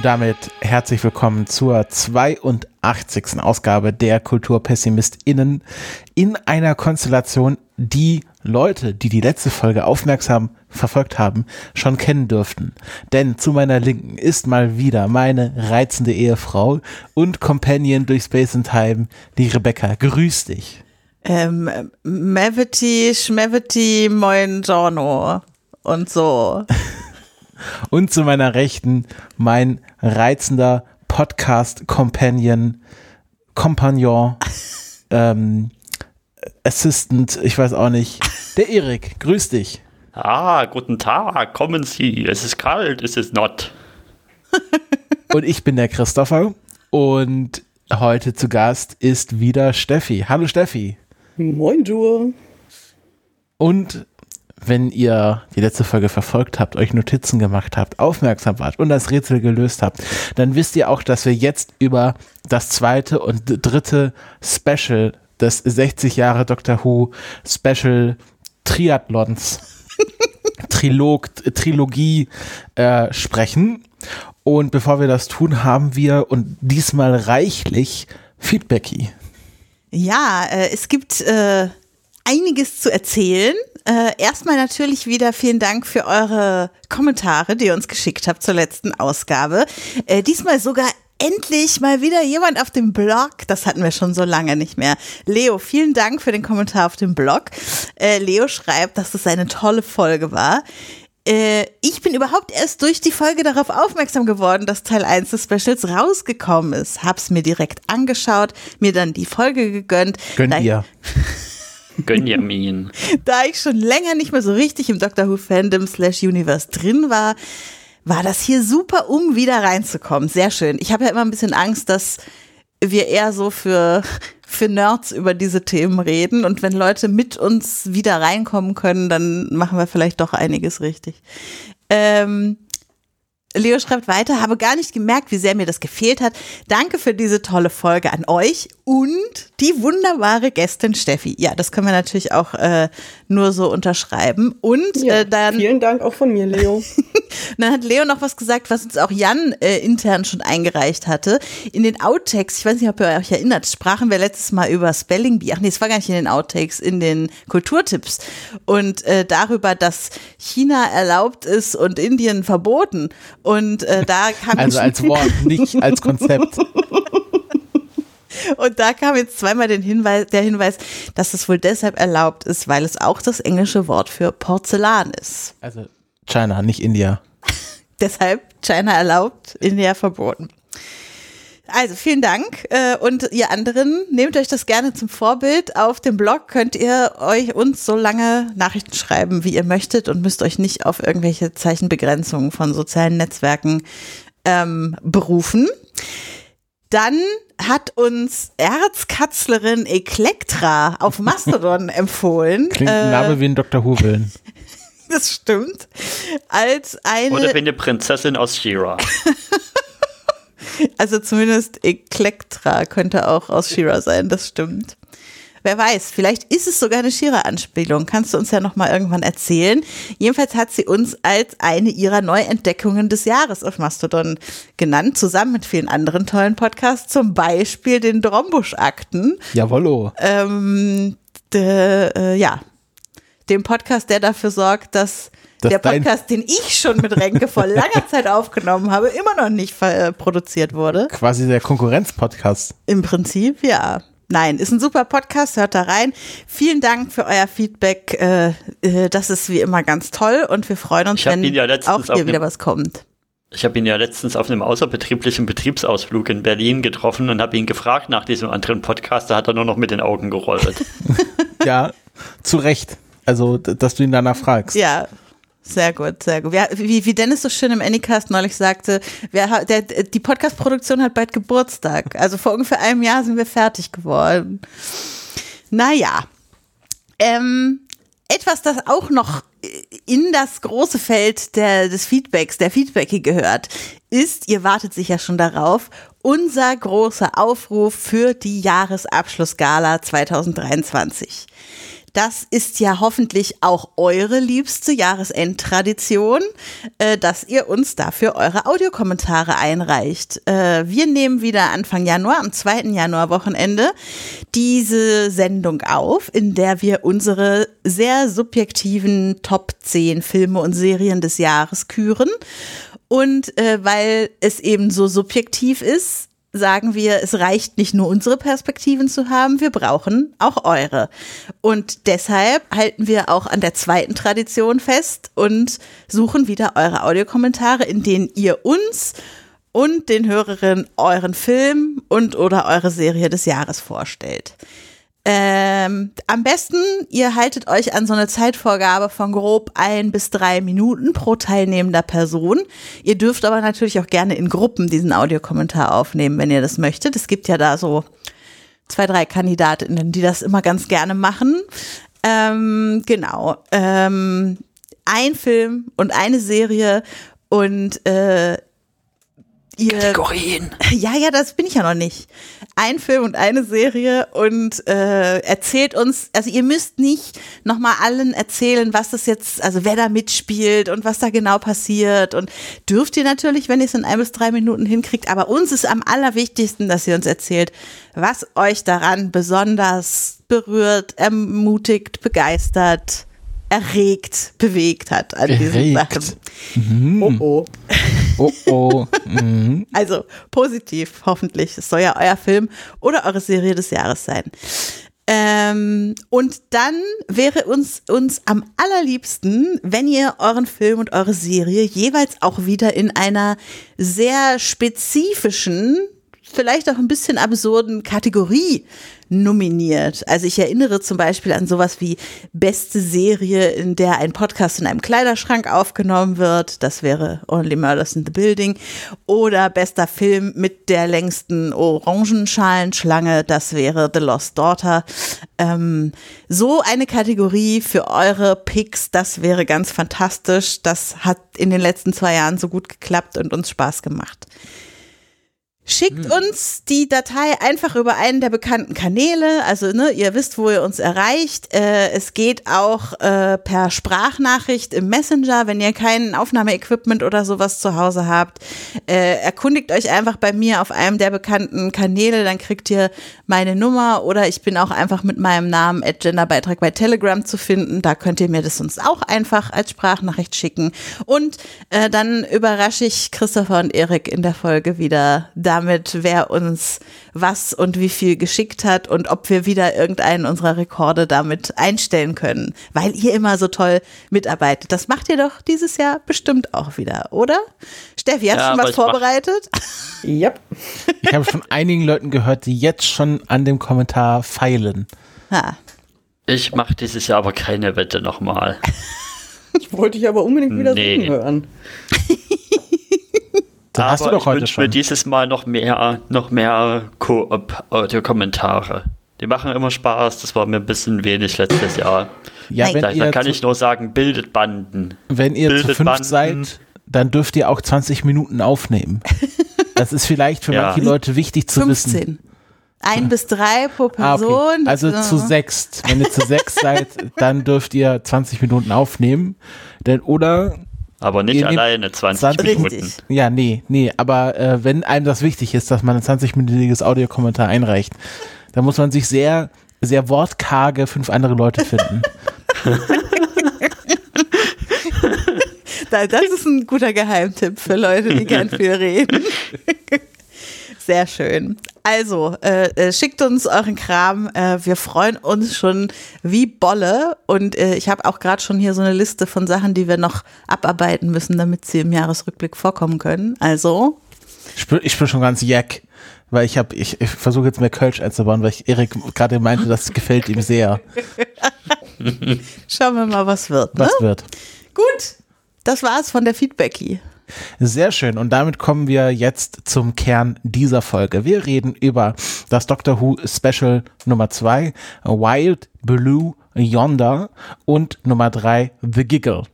Und damit herzlich willkommen zur 82. Ausgabe der KulturpessimistInnen in einer Konstellation, die Leute, die die letzte Folge aufmerksam verfolgt haben, schon kennen dürften. Denn zu meiner Linken ist mal wieder meine reizende Ehefrau und Companion durch Space and Time, die Rebecca. Grüß dich. Ähm, Mavity, Schmavity, Moin Giorno und so. Und zu meiner Rechten mein reizender Podcast-Companion, Kompagnon, ähm, Assistant, ich weiß auch nicht, der Erik. Grüß dich. Ah, guten Tag, kommen Sie. Es ist kalt, es ist not. und ich bin der Christopher und heute zu Gast ist wieder Steffi. Hallo Steffi. Moin, du. Und wenn ihr die letzte Folge verfolgt habt, euch Notizen gemacht habt, aufmerksam wart und das Rätsel gelöst habt, dann wisst ihr auch, dass wir jetzt über das zweite und dritte Special des 60 Jahre Doctor Who Special Triathlons Trilog, Trilogie äh, sprechen. Und bevor wir das tun, haben wir und diesmal reichlich Feedbacky. Ja, äh, es gibt äh, einiges zu erzählen. Äh, erstmal natürlich wieder vielen Dank für eure Kommentare, die ihr uns geschickt habt zur letzten Ausgabe. Äh, diesmal sogar endlich mal wieder jemand auf dem Blog. Das hatten wir schon so lange nicht mehr. Leo, vielen Dank für den Kommentar auf dem Blog. Äh, Leo schreibt, dass es eine tolle Folge war. Äh, ich bin überhaupt erst durch die Folge darauf aufmerksam geworden, dass Teil 1 des Specials rausgekommen ist. Hab's mir direkt angeschaut, mir dann die Folge gegönnt. Gönnt ihr. Gönjamin. da ich schon länger nicht mehr so richtig im Doctor Who Fandom slash Universe drin war, war das hier super, um wieder reinzukommen. Sehr schön. Ich habe ja immer ein bisschen Angst, dass wir eher so für, für Nerds über diese Themen reden. Und wenn Leute mit uns wieder reinkommen können, dann machen wir vielleicht doch einiges richtig. Ähm, Leo schreibt weiter, habe gar nicht gemerkt, wie sehr mir das gefehlt hat. Danke für diese tolle Folge an euch und die wunderbare Gästin Steffi. Ja, das können wir natürlich auch äh, nur so unterschreiben. Und ja, äh, dann. Vielen Dank auch von mir, Leo. dann hat Leo noch was gesagt, was uns auch Jan äh, intern schon eingereicht hatte. In den Outtakes, ich weiß nicht, ob ihr euch erinnert, sprachen wir letztes Mal über Spelling Bee. Ach nee, es war gar nicht in den Outtakes, in den Kulturtipps. Und äh, darüber, dass China erlaubt ist und Indien verboten. Und äh, da kam Also als Wort, nicht als Konzept. Und da kam jetzt zweimal Hinweis, der Hinweis, dass es wohl deshalb erlaubt ist, weil es auch das englische Wort für Porzellan ist. Also China, nicht India. deshalb China erlaubt, India verboten. Also vielen Dank äh, und ihr anderen nehmt euch das gerne zum Vorbild. Auf dem Blog könnt ihr euch uns so lange Nachrichten schreiben, wie ihr möchtet und müsst euch nicht auf irgendwelche Zeichenbegrenzungen von sozialen Netzwerken ähm, berufen. Dann hat uns Erzkatzlerin Eklektra auf Mastodon empfohlen. Klingt ein Name wie ein Dr. Who-Willen. Das stimmt. Als eine. Oder wie eine Prinzessin aus Shira. Also zumindest Eklektra könnte auch aus Shira sein, das stimmt. Wer weiß, vielleicht ist es sogar eine Shira-Anspielung. Kannst du uns ja nochmal irgendwann erzählen. Jedenfalls hat sie uns als eine ihrer Neuentdeckungen des Jahres auf Mastodon genannt, zusammen mit vielen anderen tollen Podcasts, zum Beispiel den Drombusch-Akten. Jawollo. Ähm, de, äh, ja, dem Podcast, der dafür sorgt, dass Dass der Podcast, den ich schon mit Renke vor langer Zeit aufgenommen habe, immer noch nicht äh, produziert wurde. Quasi der Konkurrenz-Podcast. Im Prinzip, ja. Nein, ist ein super Podcast, hört da rein. Vielen Dank für euer Feedback. Äh, äh, das ist wie immer ganz toll und wir freuen uns, wenn ja auch auf hier wieder was kommt. Ich habe ihn ja letztens auf einem außerbetrieblichen Betriebsausflug in Berlin getroffen und habe ihn gefragt nach diesem anderen Podcast. Da hat er nur noch mit den Augen gerollt. Ja, zu Recht. Also, dass du ihn danach fragst. Ja, sehr gut, sehr gut. Wie, wie Dennis so schön im Anycast neulich sagte, wer, der, die Podcast-Produktion hat bald Geburtstag. Also vor ungefähr einem Jahr sind wir fertig geworden. Naja. Ähm, etwas, das auch noch in das große Feld der, des Feedbacks, der Feedbacki gehört, ist, ihr wartet sicher schon darauf, unser großer Aufruf für die Jahresabschlussgala 2023. Das ist ja hoffentlich auch eure liebste Jahresendtradition, äh, dass ihr uns dafür eure Audiokommentare einreicht. Äh, wir nehmen wieder Anfang Januar, am 2. Januar Wochenende, diese Sendung auf, in der wir unsere sehr subjektiven Top 10 Filme und Serien des Jahres küren. Und äh, weil es eben so subjektiv ist, sagen wir, es reicht nicht nur unsere Perspektiven zu haben, wir brauchen auch eure. Und deshalb halten wir auch an der zweiten Tradition fest und suchen wieder eure Audiokommentare, in denen ihr uns und den Hörerinnen euren Film und oder eure Serie des Jahres vorstellt. Ähm, am besten, ihr haltet euch an so eine Zeitvorgabe von grob ein bis drei Minuten pro teilnehmender Person. Ihr dürft aber natürlich auch gerne in Gruppen diesen Audiokommentar aufnehmen, wenn ihr das möchtet. Es gibt ja da so zwei, drei Kandidatinnen, die das immer ganz gerne machen. Ähm, genau. Ähm, ein Film und eine Serie und äh, ihr. Kategorien. Ja, ja, das bin ich ja noch nicht. Ein Film und eine Serie und äh, erzählt uns, also ihr müsst nicht nochmal allen erzählen, was das jetzt, also wer da mitspielt und was da genau passiert. Und dürft ihr natürlich, wenn ihr es in ein bis drei Minuten hinkriegt, aber uns ist am allerwichtigsten, dass ihr uns erzählt, was euch daran besonders berührt, ermutigt, begeistert, erregt, bewegt hat an diesen Erregt. Sachen. Oh oh. Oh oh. Mhm. Also positiv, hoffentlich. Es soll ja euer Film oder eure Serie des Jahres sein. Ähm, und dann wäre uns, uns am allerliebsten, wenn ihr euren Film und eure Serie jeweils auch wieder in einer sehr spezifischen, vielleicht auch ein bisschen absurden Kategorie nominiert. Also ich erinnere zum Beispiel an sowas wie beste Serie, in der ein Podcast in einem Kleiderschrank aufgenommen wird. Das wäre Only Murders in the Building. Oder bester Film mit der längsten Orangenschalenschlange. Das wäre The Lost Daughter. Ähm, so eine Kategorie für eure Picks, das wäre ganz fantastisch. Das hat in den letzten zwei Jahren so gut geklappt und uns Spaß gemacht. Schickt uns die Datei einfach über einen der bekannten Kanäle. Also, ne, ihr wisst, wo ihr uns erreicht. Äh, es geht auch äh, per Sprachnachricht im Messenger, wenn ihr kein Aufnahmeequipment oder sowas zu Hause habt. Äh, erkundigt euch einfach bei mir auf einem der bekannten Kanäle, dann kriegt ihr meine Nummer oder ich bin auch einfach mit meinem Namen at Genderbeitrag bei Telegram zu finden. Da könnt ihr mir das uns auch einfach als Sprachnachricht schicken. Und äh, dann überrasche ich Christopher und Erik in der Folge wieder damit, wer uns was und wie viel geschickt hat und ob wir wieder irgendeinen unserer Rekorde damit einstellen können, weil ihr immer so toll mitarbeitet. Das macht ihr doch dieses Jahr bestimmt auch wieder, oder? Steffi, hast du Ja, schon was vorbereitet? Yep. Ich habe von einigen Leuten gehört, die jetzt schon an dem Kommentar feilen. Ha. Ich mache dieses Jahr aber keine Wette nochmal. Ich wollte dich aber unbedingt wieder Nee. singen hören. Da hast du doch ich heute wünsch mir schon. dieses Mal noch mehr, noch mehr Koop-Audio-Kommentare. Die machen immer Spaß, das war mir ein bisschen wenig letztes Jahr. Ja, Nein. wenn Da, da ihr, kann zu, ich nur sagen, bildet Banden. wenn ihr zu bildet fünf Banden. seid, dann dürft ihr auch 20 Minuten aufnehmen. Das ist vielleicht für Ja. manche Leute wichtig zu wissen. 15. Ein bis drei pro Ah, okay. Person. Also Das, zu äh, sechs. Wenn ihr zu sechs seid, dann dürft ihr 20 Minuten aufnehmen. Denn oder Aber nicht alleine 20 20 Minuten. Richtig. Ja, nee, nee, aber äh, wenn einem das wichtig ist, dass man ein 20-minütiges Audiokommentar einreicht, dann muss man sich sehr, sehr wortkarge fünf andere Leute finden. Da- Das ist ein guter Geheimtipp für Leute, die gern viel reden. Sehr schön. Also, äh, äh, schickt uns euren Kram. Äh, wir freuen uns schon wie Bolle. Und äh, ich habe auch gerade schon hier so eine Liste von Sachen, die wir noch abarbeiten müssen, damit sie im Jahresrückblick vorkommen können. Also, Ich spür, ich spür schon ganz jack, weil ich habe, ich, ich versuche jetzt mehr Kölsch einzubauen, weil ich Erik gerade meinte, das gefällt ihm sehr. schauen wir mal, was wird. Ne? Was wird? Gut, das war's von der Feedbackie. Sehr schön. Und damit kommen wir jetzt zum Kern dieser Folge. Wir reden über das Doctor Who Special Nummer 2, Wild Blue Yonder und Nummer 3, The Giggle.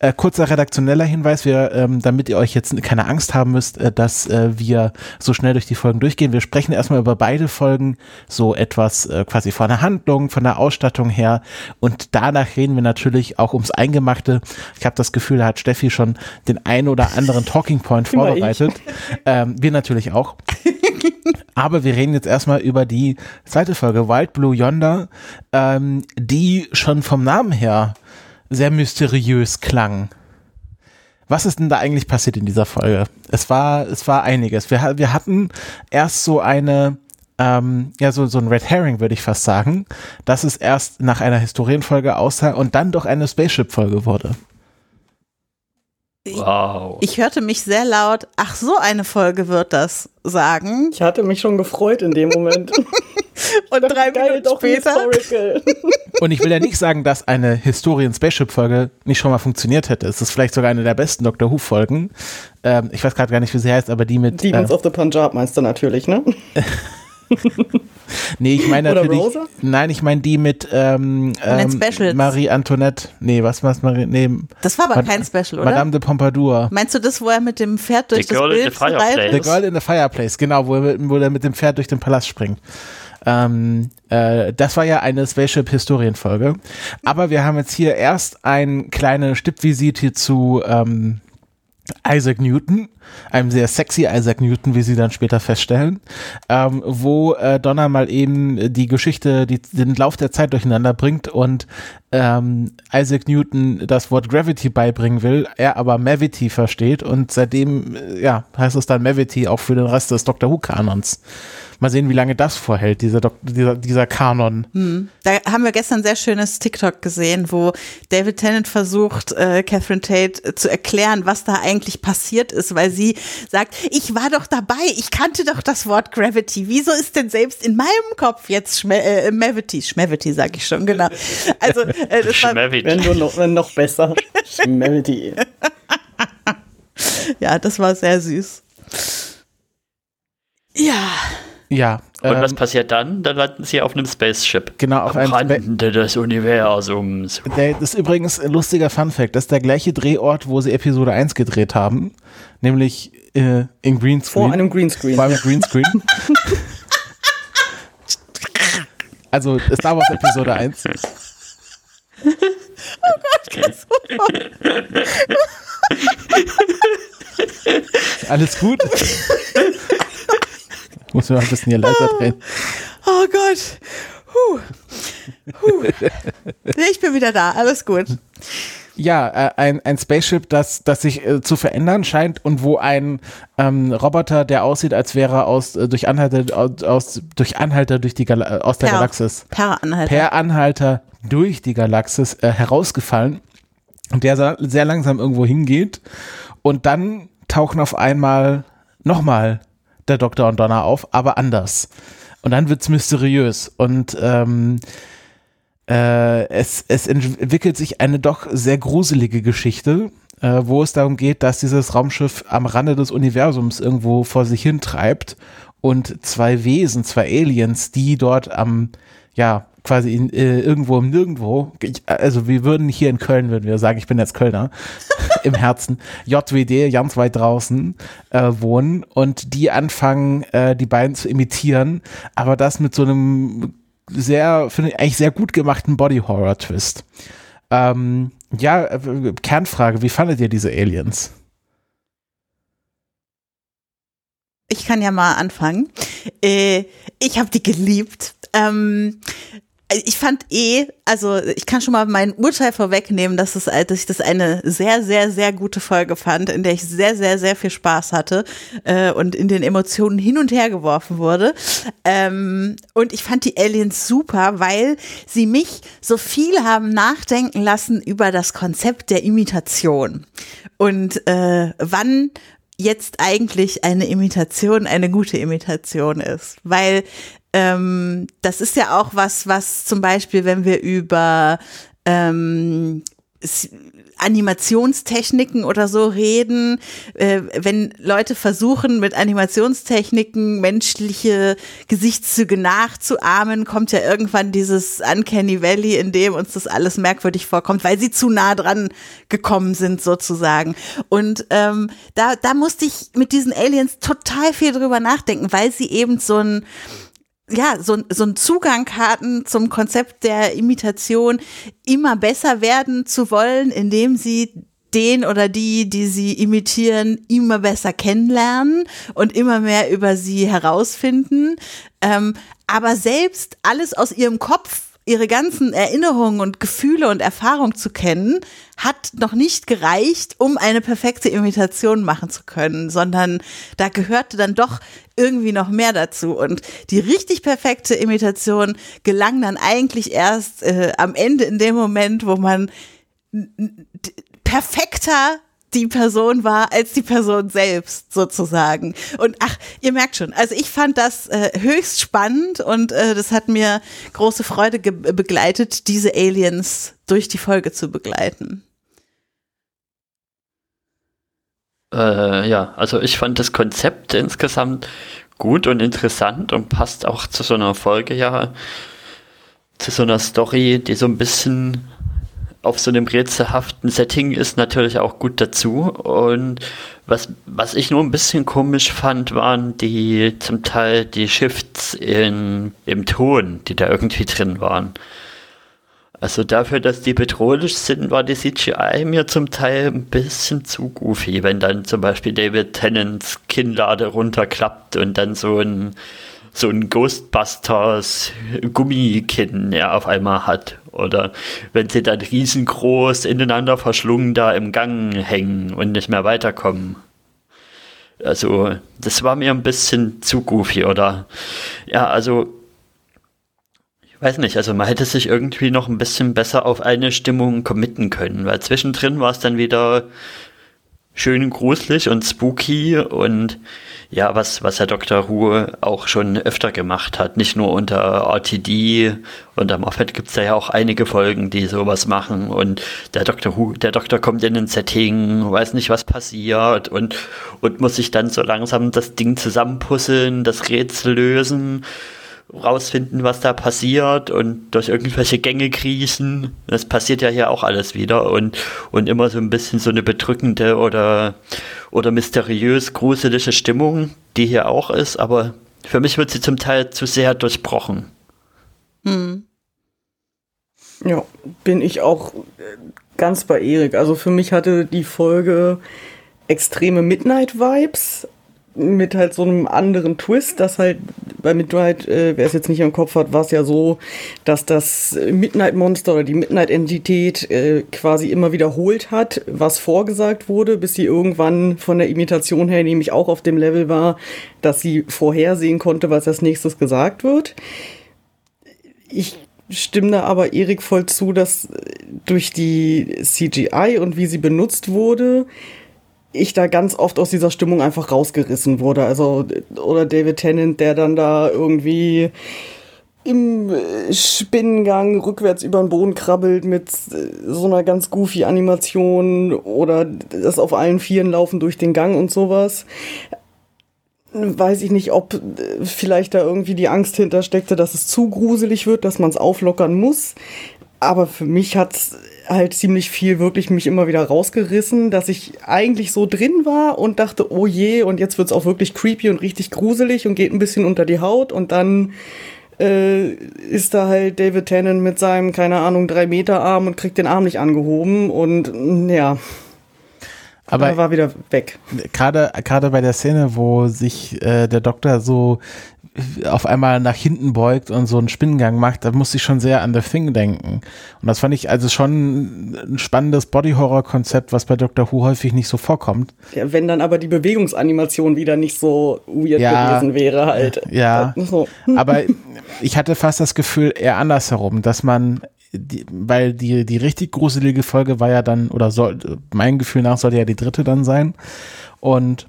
Äh, kurzer redaktioneller Hinweis, wir, ähm, damit ihr euch jetzt keine Angst haben müsst, äh, dass äh, wir so schnell durch die Folgen durchgehen. Wir sprechen erstmal über beide Folgen, so etwas äh, quasi von der Handlung, von der Ausstattung her und danach reden wir natürlich auch ums Eingemachte. Ich habe das Gefühl, da hat Steffi schon den ein oder anderen Talking Point vorbereitet. Ähm, wir natürlich auch. Aber wir reden jetzt erstmal über die zweite Folge, Wild Blue Yonder, ähm, die schon vom Namen her sehr mysteriös klang. Was ist denn da eigentlich passiert in dieser Folge? Es war, es war einiges. Wir, wir hatten erst so eine, ähm, ja, so, so ein Red Herring, würde ich fast sagen, dass es erst nach einer Historienfolge aussah und dann doch eine Spaceship-Folge wurde. Wow. Ich hörte mich sehr laut, ach so eine Folge wird das sagen. Ich hatte mich schon gefreut in dem Moment. Und drei Geil, Minuten doch später. Und ich will ja nicht sagen, dass eine Historien-Spaceship-Folge nicht schon mal funktioniert hätte. Es ist vielleicht sogar eine der besten Doctor Who-Folgen. Ähm, ich weiß gerade gar nicht, wie sie heißt, aber die mit. Demons äh, of the Punjab meinst du natürlich, ne? nee, ich meine Oder natürlich. Rosa? Nein, ich meine die mit ähm, ähm. Marie Antoinette. Nee, was was Marie? Nee, Das war aber Mad- kein Special, oder? Madame de Pompadour. Meinst du das, wo er mit dem Pferd durch The das Girl in the Bild Fireplace. reitet? The Girl in the Fireplace, genau, wo er, mit- wo er mit dem Pferd durch den Palast springt. Ähm, äh, das war ja eine Spaceship-Historienfolge. Aber wir haben jetzt hier erst eine kleine Stippvisite zu ähm, Isaac Newton, einem sehr sexy Isaac Newton, wie sie dann später feststellen, ähm, wo äh, Donna mal eben die Geschichte, die, den Lauf der Zeit durcheinander bringt und ähm, Isaac Newton das Wort Gravity beibringen will, er aber Mavity versteht und seitdem, äh, ja, heißt es dann Mavity auch für den Rest des Doctor Who-Kanons. Mal sehen, wie lange das vorhält, dieser, Dok dieser, dieser Kanon. Da haben wir gestern sehr schönes TikTok gesehen, wo David Tennant versucht, äh, Catherine Tate äh, zu erklären, was da eigentlich passiert ist, weil sie sagt, ich war doch dabei, ich kannte doch das Wort Gravity. Wieso ist denn selbst in meinem Kopf jetzt Schme äh, Mavity? Schmavity, sag ich schon, genau. Also, äh, das war. Wenn du noch, wenn noch besser. Schmelty. ja, das war sehr süß. Ja, Ja. Und was ähm, passiert dann? Dann landen sie auf einem Spaceship. Genau, auf einem Rande des Universums. Der, das ist übrigens ein lustiger Funfact. Das ist der gleiche Drehort, wo sie Episode 1 gedreht haben. Nämlich äh, in Greenscreen. Vor einem Greenscreen. Vor einem Greenscreen. also Star Wars Episode 1. Alles gut? Muss mal ein bisschen hier leiser drehen. oh Gott. Huh. Huh. Ich bin wieder da, alles gut. Ja, äh, ein, ein Spaceship, das, das sich äh, zu verändern scheint und wo ein ähm, Roboter, der aussieht, als wäre er aus, äh, durch Anhalter, aus, aus, durch Anhalter durch die Gal aus der Per- Galaxis, Per Anhalter. per Anhalter durch die Galaxis äh, herausgefallen und der sehr langsam irgendwo hingeht und dann tauchen auf einmal nochmal der Doktor und Donna auf, aber anders. Und dann wird's mysteriös und ähm, äh, es, es entwickelt sich eine doch sehr gruselige Geschichte, äh, wo es darum geht, dass dieses Raumschiff am Rande des Universums irgendwo vor sich hin treibt und zwei Wesen, zwei Aliens, die dort am, ja, quasi in, äh, irgendwo im Nirgendwo, ich, also wir würden hier in Köln, würden wir sagen, ich bin jetzt Kölner, im Herzen, JWD, ganz weit draußen, äh, wohnen und die anfangen, äh, die beiden zu imitieren, aber das mit so einem sehr, finde ich, eigentlich sehr gut gemachten Body-Horror-Twist. Ähm, ja, äh, Kernfrage, wie fandet ihr diese Aliens? Ich kann ja mal anfangen. Äh, ich habe die geliebt. Ähm, ich fand eh, also ich kann schon mal mein Urteil vorwegnehmen, dass, es, dass ich das eine sehr, sehr, sehr gute Folge fand, in der ich sehr, sehr, sehr viel Spaß hatte äh, und in den Emotionen hin und her geworfen wurde. Ähm, und ich fand die Aliens super, weil sie mich so viel haben nachdenken lassen über das Konzept der Imitation. Und äh, wann jetzt eigentlich eine Imitation eine gute Imitation ist. Weil ähm, das ist ja auch was, was zum Beispiel, wenn wir über ähm, Animationstechniken oder so reden, äh, wenn Leute versuchen, mit Animationstechniken menschliche Gesichtszüge nachzuahmen, kommt ja irgendwann dieses Uncanny Valley, in dem uns das alles merkwürdig vorkommt, weil sie zu nah dran gekommen sind sozusagen. Und ähm, da, da musste ich mit diesen Aliens total viel drüber nachdenken, weil sie eben so ein ja, so, so einen Zugang hatten zum Konzept der Imitation, immer besser werden zu wollen, indem sie den oder die, die sie imitieren, immer besser kennenlernen und immer mehr über sie herausfinden. Ähm, aber selbst alles aus ihrem Kopf ihre ganzen Erinnerungen und Gefühle und Erfahrungen zu kennen, hat noch nicht gereicht, um eine perfekte Imitation machen zu können, sondern da gehörte dann doch irgendwie noch mehr dazu. Und die richtig perfekte Imitation gelang dann eigentlich erst äh, am Ende in dem Moment, wo man perfekter die Person war als die Person selbst sozusagen. Und ach, ihr merkt schon, also ich fand das äh, höchst spannend und äh, das hat mir große Freude ge- begleitet, diese Aliens durch die Folge zu begleiten. Äh, ja, also ich fand das Konzept insgesamt gut und interessant und passt auch zu so einer Folge ja, zu so einer Story, die so ein bisschen auf so einem rätselhaften Setting ist, natürlich auch gut dazu. Und was, was ich nur ein bisschen komisch fand, waren die zum Teil die Shifts in, im Ton, die da irgendwie drin waren. Also dafür, dass die bedrohlich sind, war die CGI mir zum Teil ein bisschen zu goofy, wenn dann zum Beispiel David Tennants Kinnlade runterklappt und dann so ein so ein Ghostbusters Gummikinn er auf einmal hat. Oder wenn sie dann riesengroß ineinander verschlungen da im Gang hängen und nicht mehr weiterkommen. Also, das war mir ein bisschen zu goofy, oder? Ja, also ich weiß nicht, also man hätte sich irgendwie noch ein bisschen besser auf eine Stimmung committen können, weil zwischendrin war es dann wieder schön gruselig und spooky und ja, was, was Herr Dr. Hu auch schon öfter gemacht hat, nicht nur unter RTD, unter Moffat gibt's da ja auch einige Folgen, die sowas machen und der Dr. Hu, der Doktor kommt in ein Setting, weiß nicht, was passiert und, und muss sich dann so langsam das Ding zusammenpuzzeln, das Rätsel lösen rausfinden, was da passiert und durch irgendwelche Gänge kriechen. Das passiert ja hier auch alles wieder und, und immer so ein bisschen so eine bedrückende oder, oder mysteriös gruselige Stimmung, die hier auch ist, aber für mich wird sie zum Teil zu sehr durchbrochen. Hm. Ja, bin ich auch äh, ganz bei Erik. Also für mich hatte die Folge extreme Midnight-Vibes mit halt so einem anderen Twist, dass halt bei Midnight, äh, wer es jetzt nicht im Kopf hat, war es ja so, dass das Midnight Monster oder die Midnight Entität äh, quasi immer wiederholt hat, was vorgesagt wurde, bis sie irgendwann von der Imitation her nämlich auch auf dem Level war, dass sie vorhersehen konnte, was als nächstes gesagt wird. Ich stimme da aber Erik voll zu, dass durch die CGI und wie sie benutzt wurde, ich da ganz oft aus dieser Stimmung einfach rausgerissen wurde. Also, oder David Tennant, der dann da irgendwie im Spinnengang rückwärts über den Boden krabbelt mit äh, so einer ganz goofy Animation oder das auf allen Vieren laufen durch den Gang und sowas. Weiß ich nicht, ob äh, vielleicht da irgendwie die Angst hintersteckte, dass es zu gruselig wird, dass man es auflockern muss. Aber für mich hat's halt ziemlich viel wirklich mich immer wieder rausgerissen, dass ich eigentlich so drin war und dachte, oh je, und jetzt wird's auch wirklich creepy und richtig gruselig und geht ein bisschen unter die Haut. Und dann äh, ist da halt David Tennant mit seinem, keine Ahnung, drei Meter Arm und kriegt den Arm nicht angehoben. Und mm, ja, Aber er war wieder weg. gerade gerade bei der Szene, wo sich äh, der Doktor so auf einmal nach hinten beugt und so einen Spinnengang macht, da musste ich schon sehr an The Thing denken. Und das fand ich also schon ein spannendes Body-Horror-Konzept, was bei Dr. Who häufig nicht so vorkommt. Ja, wenn dann aber die Bewegungsanimation wieder nicht so weird Ja. gewesen wäre halt. Ja. So. Aber ich hatte fast das Gefühl eher andersherum, dass man, die, weil die, die richtig gruselige Folge war ja dann, oder soll, mein Gefühl nach sollte ja die dritte dann sein. Und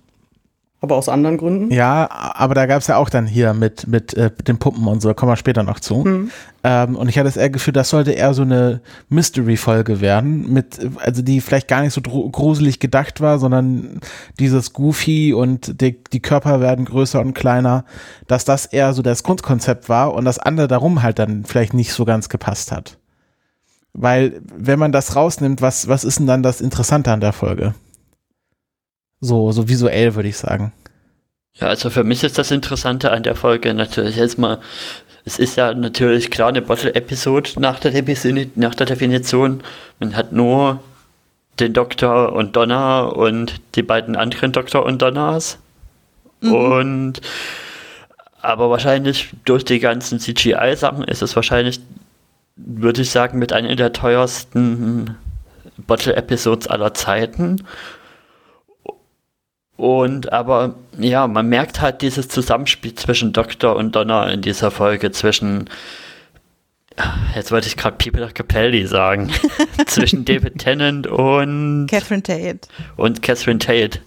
Aber aus anderen Gründen? Ja, aber da gab es ja auch dann hier mit, mit äh, den Puppen und so, da kommen wir später noch zu. Mhm. Ähm, und ich hatte das eher Gefühl, das sollte eher so eine Mystery-Folge werden, mit, also die vielleicht gar nicht so gruselig gedacht war, sondern dieses Goofy und die, die Körper werden größer und kleiner, dass das eher so das Grundkonzept war und das andere darum halt dann vielleicht nicht so ganz gepasst hat. Weil, wenn man das rausnimmt, was, was ist denn dann das Interessante an der Folge? So, so visuell würde ich sagen. Ja, also für mich ist das Interessante an der Folge natürlich jetzt mal, es ist ja natürlich klar eine Bottle-Episode nach, der nach der Definition. Man hat nur den Doktor und Donna und die beiden anderen Doktor und Donnas. Mhm. Und aber wahrscheinlich durch die ganzen CGI-Sachen ist es wahrscheinlich, würde ich sagen, mit einer der teuersten Bottle-Episodes aller Zeiten. Und aber ja, man merkt halt dieses Zusammenspiel zwischen Doktor und Donna in dieser Folge, zwischen jetzt wollte ich gerade Peter Capelli sagen, zwischen David Tennant und Catherine Tate. Und Catherine Tate.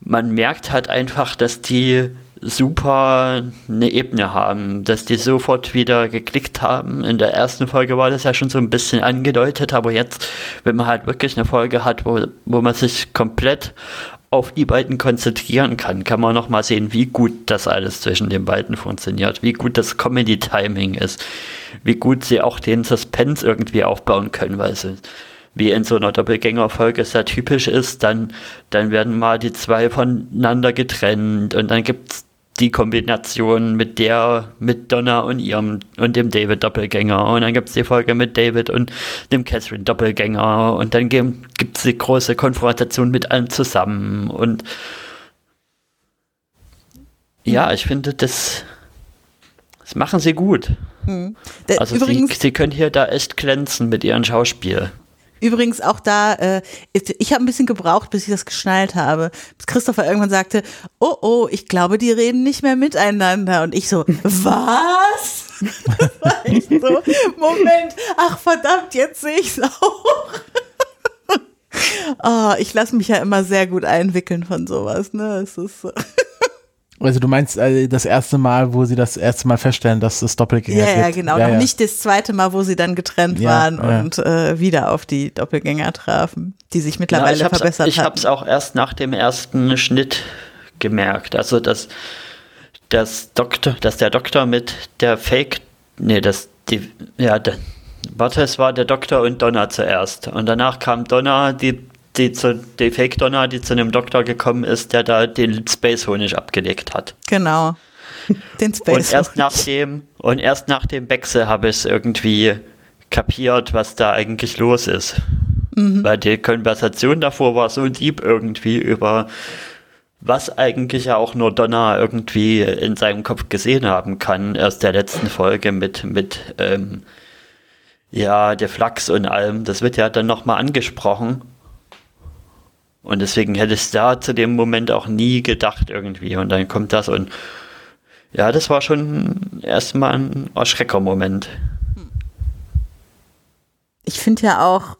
Man merkt halt einfach, dass die super eine Ebene haben, dass die sofort wieder geklickt haben. In der ersten Folge war das ja schon so ein bisschen angedeutet, aber jetzt, wenn man halt wirklich eine Folge hat, wo, wo man sich komplett auf die beiden konzentrieren kann, kann man noch mal sehen, wie gut das alles zwischen den beiden funktioniert, wie gut das Comedy-Timing ist, wie gut sie auch den Suspense irgendwie aufbauen können, weil sie wie in so einer Doppelgängerfolge sehr typisch ist, dann, dann werden mal die zwei voneinander getrennt und dann gibt's die Kombination mit der, mit Donna und ihrem und dem David Doppelgänger. Und dann gibt es die Folge mit David und dem Catherine Doppelgänger. Und dann gibt es die große Konfrontation mit allen zusammen. Und ja, ich finde, das, das machen sie gut. Mhm. Also sie, sie können hier da echt glänzen mit ihrem Schauspiel. Übrigens auch da, äh, ich habe ein bisschen gebraucht, bis ich das geschnallt habe. Bis Christopher irgendwann sagte, oh oh, ich glaube, die reden nicht mehr miteinander. Und ich so, was? ich so, Moment, ach verdammt, jetzt sehe ich es auch. oh, ich lasse mich ja immer sehr gut einwickeln von sowas, ne? Es ist so. Also du meinst äh, das erste Mal, wo sie das erste Mal feststellen, dass es Doppelgänger gibt? Ja, ja, genau. Ja, Noch ja. nicht das zweite Mal, wo sie dann getrennt ja, waren und äh, wieder auf die Doppelgänger trafen, die sich mittlerweile ja, verbessert haben. Ich habe es auch erst nach dem ersten Schnitt gemerkt. Also dass, dass, Doktor, dass der Doktor mit der Fake, nee, das, die, ja, der, warte, es war der Doktor und Donna zuerst. Und danach kam Donna, die die, zu, die Fake Donna, die zu einem Doktor gekommen ist, der da den Space Honig abgelegt hat. Genau. Den Space Und erst nach dem, und erst nach dem Wechsel habe ich es irgendwie kapiert, was da eigentlich los ist. Mhm. Weil die Konversation davor war so deep irgendwie über was eigentlich ja auch nur Donna irgendwie in seinem Kopf gesehen haben kann, erst der letzten Folge mit, mit ähm, ja, der Flachs und allem. Das wird ja dann nochmal angesprochen. Und deswegen hätte ich da zu dem Moment auch nie gedacht irgendwie. Und dann kommt das und ja, das war schon erstmal ein Erschrecker-Moment. Ich finde ja auch,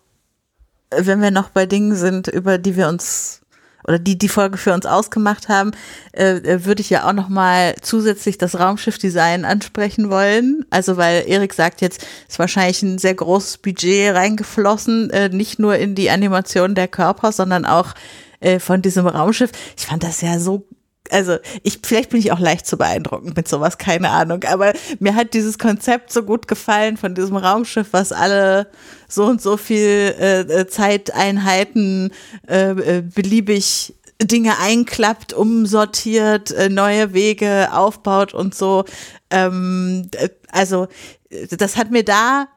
wenn wir noch bei Dingen sind, über die wir uns oder die die Folge für uns ausgemacht haben, äh, äh, würde ich ja auch noch mal zusätzlich das Raumschiffdesign ansprechen wollen. Also weil Erik sagt jetzt, ist wahrscheinlich ein sehr großes Budget reingeflossen, äh, nicht nur in die Animation der Körper, sondern auch äh, von diesem Raumschiff. Ich fand das ja so also ich, vielleicht bin ich auch leicht zu beeindrucken mit sowas, keine Ahnung. Aber mir hat dieses Konzept so gut gefallen von diesem Raumschiff, was alle so und so viel äh, äh Zeiteinheiten äh, äh, beliebig Dinge einklappt, umsortiert, äh, neue Wege aufbaut und so. Ähm, also das hat mir da,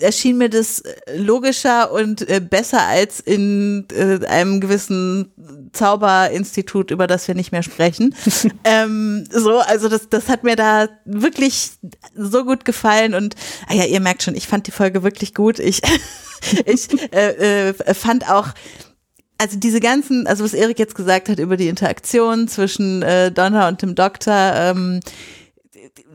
erschien mir das logischer und äh, besser als in äh, einem gewissen Zauberinstitut, über das wir nicht mehr sprechen. ähm, so, also das, das hat mir da wirklich so gut gefallen und ah ja, ihr merkt schon, ich fand die Folge wirklich gut. Ich, ich äh, äh, fand auch, also diese ganzen, also was Erik jetzt gesagt hat über die Interaktion zwischen äh, Donna und dem Doktor, ähm,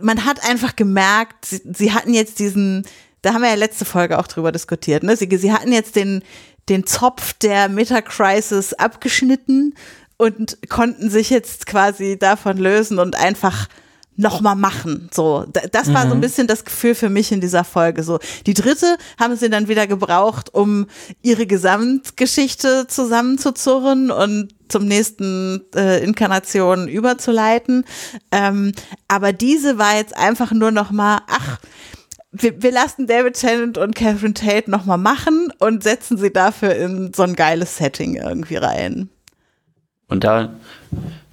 man hat einfach gemerkt, sie, sie, hatten jetzt diesen, da haben wir ja letzte Folge auch drüber diskutiert, ne? Sie, sie hatten jetzt den, den Zopf der Meta-Crisis abgeschnitten und konnten sich jetzt quasi davon lösen und einfach nochmal machen. So, das war mhm. so ein mhm. bisschen das Gefühl für mich in dieser Folge. So, die dritte haben sie dann wieder gebraucht, um ihre Gesamtgeschichte zusammenzuzurren und zum nächsten äh, Inkarnation überzuleiten. Ähm, aber diese war jetzt einfach nur nochmal, ach, wir, wir lassen David Tennant und Catherine Tate nochmal machen und setzen sie dafür in so ein geiles Setting irgendwie rein. Und da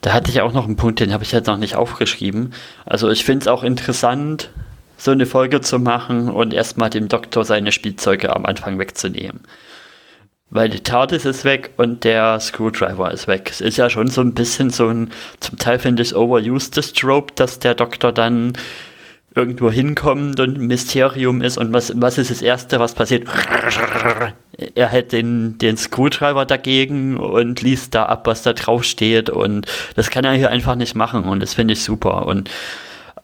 da hatte ich auch noch einen Punkt, den habe ich jetzt noch nicht aufgeschrieben. Also ich finde es auch interessant, so eine Folge zu machen und erstmal dem Doktor seine Spielzeuge am Anfang wegzunehmen. Weil die TARDIS ist weg und der Screwdriver ist weg. Es ist ja schon so ein bisschen so ein, zum Teil finde ich overused Trope, dass der Doktor dann irgendwo hinkommt und ein Mysterium ist und was, was ist das Erste, was passiert? Er hält den, den Screwdriver dagegen und liest da ab, was da drauf steht und das kann er hier einfach nicht machen und das finde ich super und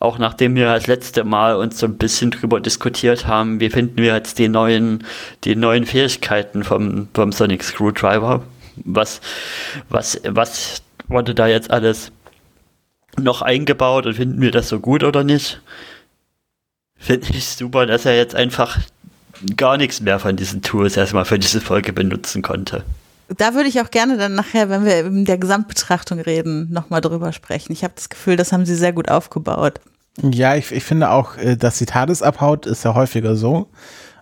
auch nachdem wir das letzte Mal uns so ein bisschen drüber diskutiert haben, wie finden wir jetzt die neuen, die neuen Fähigkeiten vom, vom Sonic Screwdriver? Was, was, was wurde da jetzt alles noch eingebaut und finden wir das so gut oder nicht? Finde ich super, dass er jetzt einfach gar nichts mehr von diesen Tools erstmal für diese Folge benutzen konnte. Da würde ich auch gerne dann nachher, wenn wir in der Gesamtbetrachtung reden, nochmal drüber sprechen. Ich habe das Gefühl, das haben sie sehr gut aufgebaut. Ja, ich, ich finde auch, äh, dass die TARDIS abhaut, ist ja häufiger so.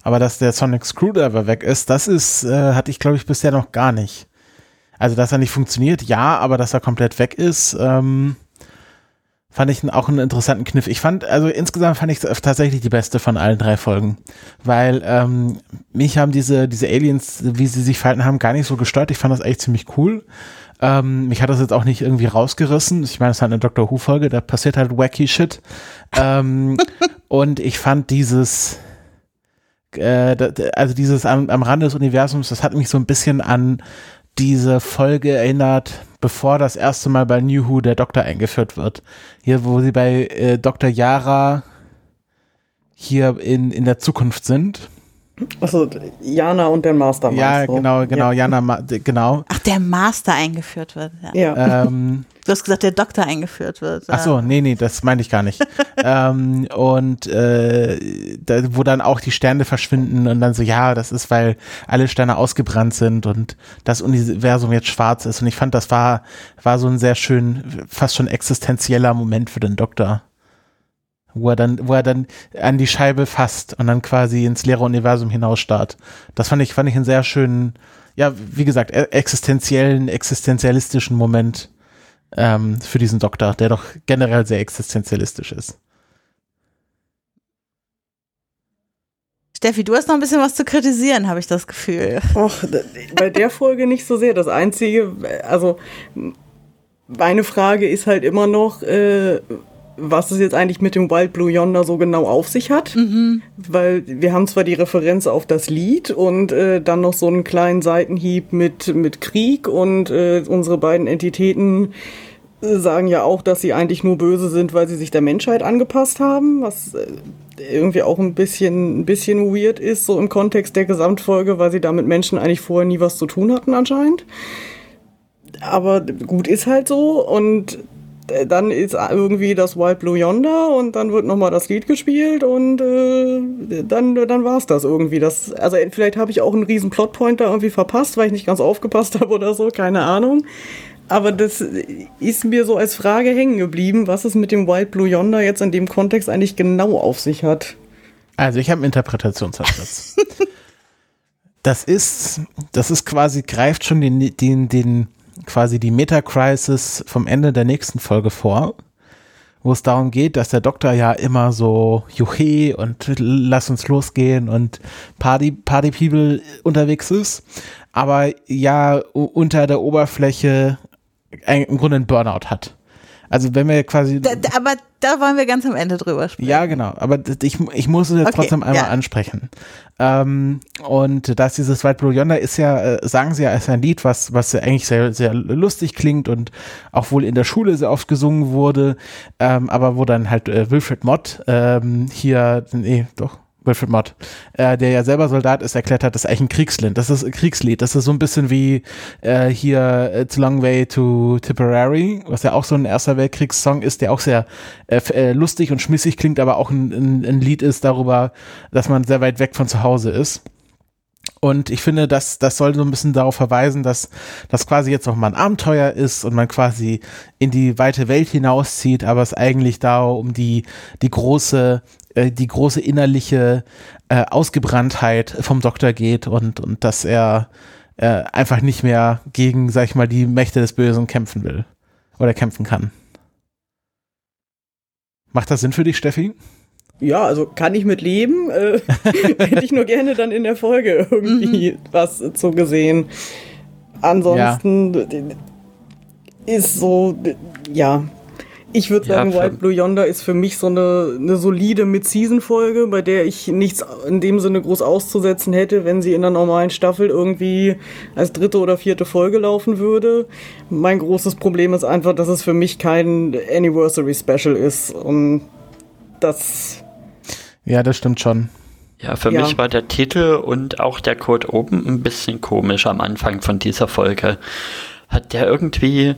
Aber dass der Sonic Screwdriver weg ist, das ist, äh, hatte ich glaube ich bisher noch gar nicht. Also, dass er nicht funktioniert, ja, aber dass er komplett weg ist, ähm, fand ich auch einen interessanten Kniff. Ich fand, also insgesamt fand ich es tatsächlich die beste von allen drei Folgen, weil ähm, mich haben diese, diese Aliens, wie sie sich verhalten haben, gar nicht so gestört. Ich fand das echt ziemlich cool. Ähm, mich hat das jetzt auch nicht irgendwie rausgerissen. Ich meine, es ist halt eine Doctor Who-Folge, da passiert halt wacky Shit. Ähm, und ich fand dieses, äh, also dieses am, am Rande des Universums, das hat mich so ein bisschen an diese Folge erinnert, bevor das erste Mal bei New Who der Doktor eingeführt wird. Hier, wo sie bei äh, Dr. Yara hier in, in der Zukunft sind. Also Jana und der Master. Ja, genau, genau, ja. Jana, genau. Ach, der Master eingeführt wird. Ja. ja. Ähm, du hast gesagt, der Doktor eingeführt wird. Ach so, nee, nee, das meinte ich gar nicht. ähm, und äh, da, wo dann auch die Sterne verschwinden und dann so, ja, das ist, weil alle Sterne ausgebrannt sind und das Universum jetzt schwarz ist. Und ich fand, das war, war so ein sehr schön, fast schon existenzieller Moment für den Doktor wo er dann, wo er dann an die Scheibe fasst und dann quasi ins leere Universum hinausstarrt. Das fand ich, fand ich einen sehr schönen, ja, wie gesagt, e-, existenziellen, existenzialistischen Moment ähm, für diesen Doktor, der doch generell sehr existenzialistisch ist. Steffi, du hast noch ein bisschen was zu kritisieren, habe ich das Gefühl. Och, bei der Folge nicht so sehr. Das Einzige, also meine Frage ist halt immer noch, äh, was es jetzt eigentlich mit dem Wild Blue Yonder so genau auf sich hat. Mhm. Weil wir haben zwar die Referenz auf das Lied und äh, dann noch so einen kleinen Seitenhieb mit, mit Krieg und äh, unsere beiden Entitäten äh, sagen ja auch, dass sie eigentlich nur böse sind, weil sie sich der Menschheit angepasst haben, was äh, irgendwie auch ein bisschen, ein bisschen weird ist, so im Kontext der Gesamtfolge, weil sie da mit Menschen eigentlich vorher nie was zu tun hatten anscheinend. Aber gut ist halt so und dann ist irgendwie das Wild Blue Yonder und dann wird nochmal das Lied gespielt und äh, dann, dann war es das irgendwie. Das, also vielleicht habe ich auch einen riesen Plotpoint da irgendwie verpasst, weil ich nicht ganz aufgepasst habe oder so, keine Ahnung. Aber das ist mir so als Frage hängen geblieben, was es mit dem Wild Blue Yonder jetzt in dem Kontext eigentlich genau auf sich hat. Also ich habe einen Interpretationsansatz. das ist, das ist quasi, greift schon den, den, den quasi die Meta-Crisis vom Ende der nächsten Folge vor, wo es darum geht, dass der Doktor ja immer so Juche und lass uns losgehen und Party, Party People unterwegs ist, aber ja unter der Oberfläche im Grunde einen Burnout hat. Also wenn wir quasi. Da, aber da wollen wir ganz am Ende drüber sprechen. Ja, genau. Aber ich, ich muss es jetzt okay, trotzdem einmal ja. ansprechen. Ähm, und dass dieses White Blue Yonder ist ja, äh, sagen sie ja, ist ein Lied, was, was ja eigentlich sehr, sehr lustig klingt und auch wohl in der Schule sehr oft gesungen wurde, ähm, aber wo dann halt äh, Wilfred Mott ähm, hier, nee, doch, Wilfred Mott, äh, der ja selber Soldat ist, erklärt hat, das ist eigentlich ein Kriegslied. Das ist ein Kriegslied. Das ist so ein bisschen wie äh, hier It's a Long Way to Tipperary, was ja auch so ein Erster Weltkriegssong ist, der auch sehr äh, äh, lustig und schmissig klingt, aber auch ein, ein, ein Lied ist darüber, dass man sehr weit weg von zu Hause ist. Und ich finde, das, das soll so ein bisschen darauf verweisen, dass das quasi jetzt noch mal ein Abenteuer ist und man quasi in die weite Welt hinauszieht, aber es eigentlich da um die, die große, äh, die große innerliche äh, Ausgebranntheit vom Doktor geht und, und dass er äh, einfach nicht mehr gegen, sag ich mal, die Mächte des Bösen kämpfen will oder kämpfen kann. Macht das Sinn für dich, Steffi? Ja, also kann ich mit leben. Äh, hätte ich nur gerne dann in der Folge irgendwie mhm. was zu gesehen. Ansonsten ja. ist so, ja. Ich würde sagen, ja, White Blue Yonder ist für mich so eine, eine solide Mid-Season-Folge, bei der ich nichts in dem Sinne groß auszusetzen hätte, wenn sie in der normalen Staffel irgendwie als dritte oder vierte Folge laufen würde. Mein großes Problem ist einfach, dass es für mich kein Anniversary Special ist. Und das ja, das stimmt schon. Ja, für ja. mich war der Titel und auch der Code oben ein bisschen komisch am Anfang von dieser Folge. Hat der irgendwie,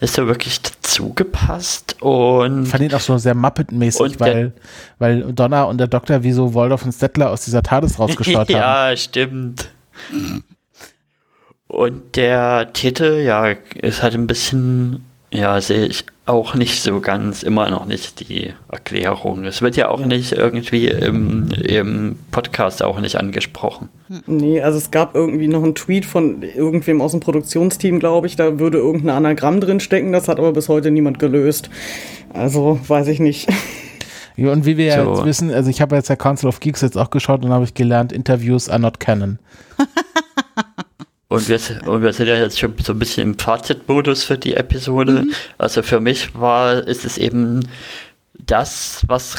ist er wirklich dazu gepasst und. Ich fand ihn auch so sehr Muppet-mäßig, weil, weil Donna und der Doktor wie so Waldorf und Stettler aus dieser TARDIS rausgeschaut ja, haben. Ja, stimmt. Und der Titel, ja, ist halt ein bisschen ja, sehe ich auch nicht so ganz, immer noch nicht die Erklärung. Es wird ja auch nicht irgendwie im, im Podcast auch nicht angesprochen. Nee, also es gab irgendwie noch einen Tweet von irgendwem aus dem Produktionsteam, glaube ich, da würde irgendein Anagramm drin stecken, das hat aber bis heute niemand gelöst. Also weiß ich nicht. Ja, und wie wir so. ja jetzt wissen, also ich habe jetzt der Council of Geeks jetzt auch geschaut und habe ich gelernt, Interviews are not canon. Und wir, und wir sind ja jetzt schon so ein bisschen im Fazitmodus für die Episode. Mhm. Also für mich war, ist es eben das, was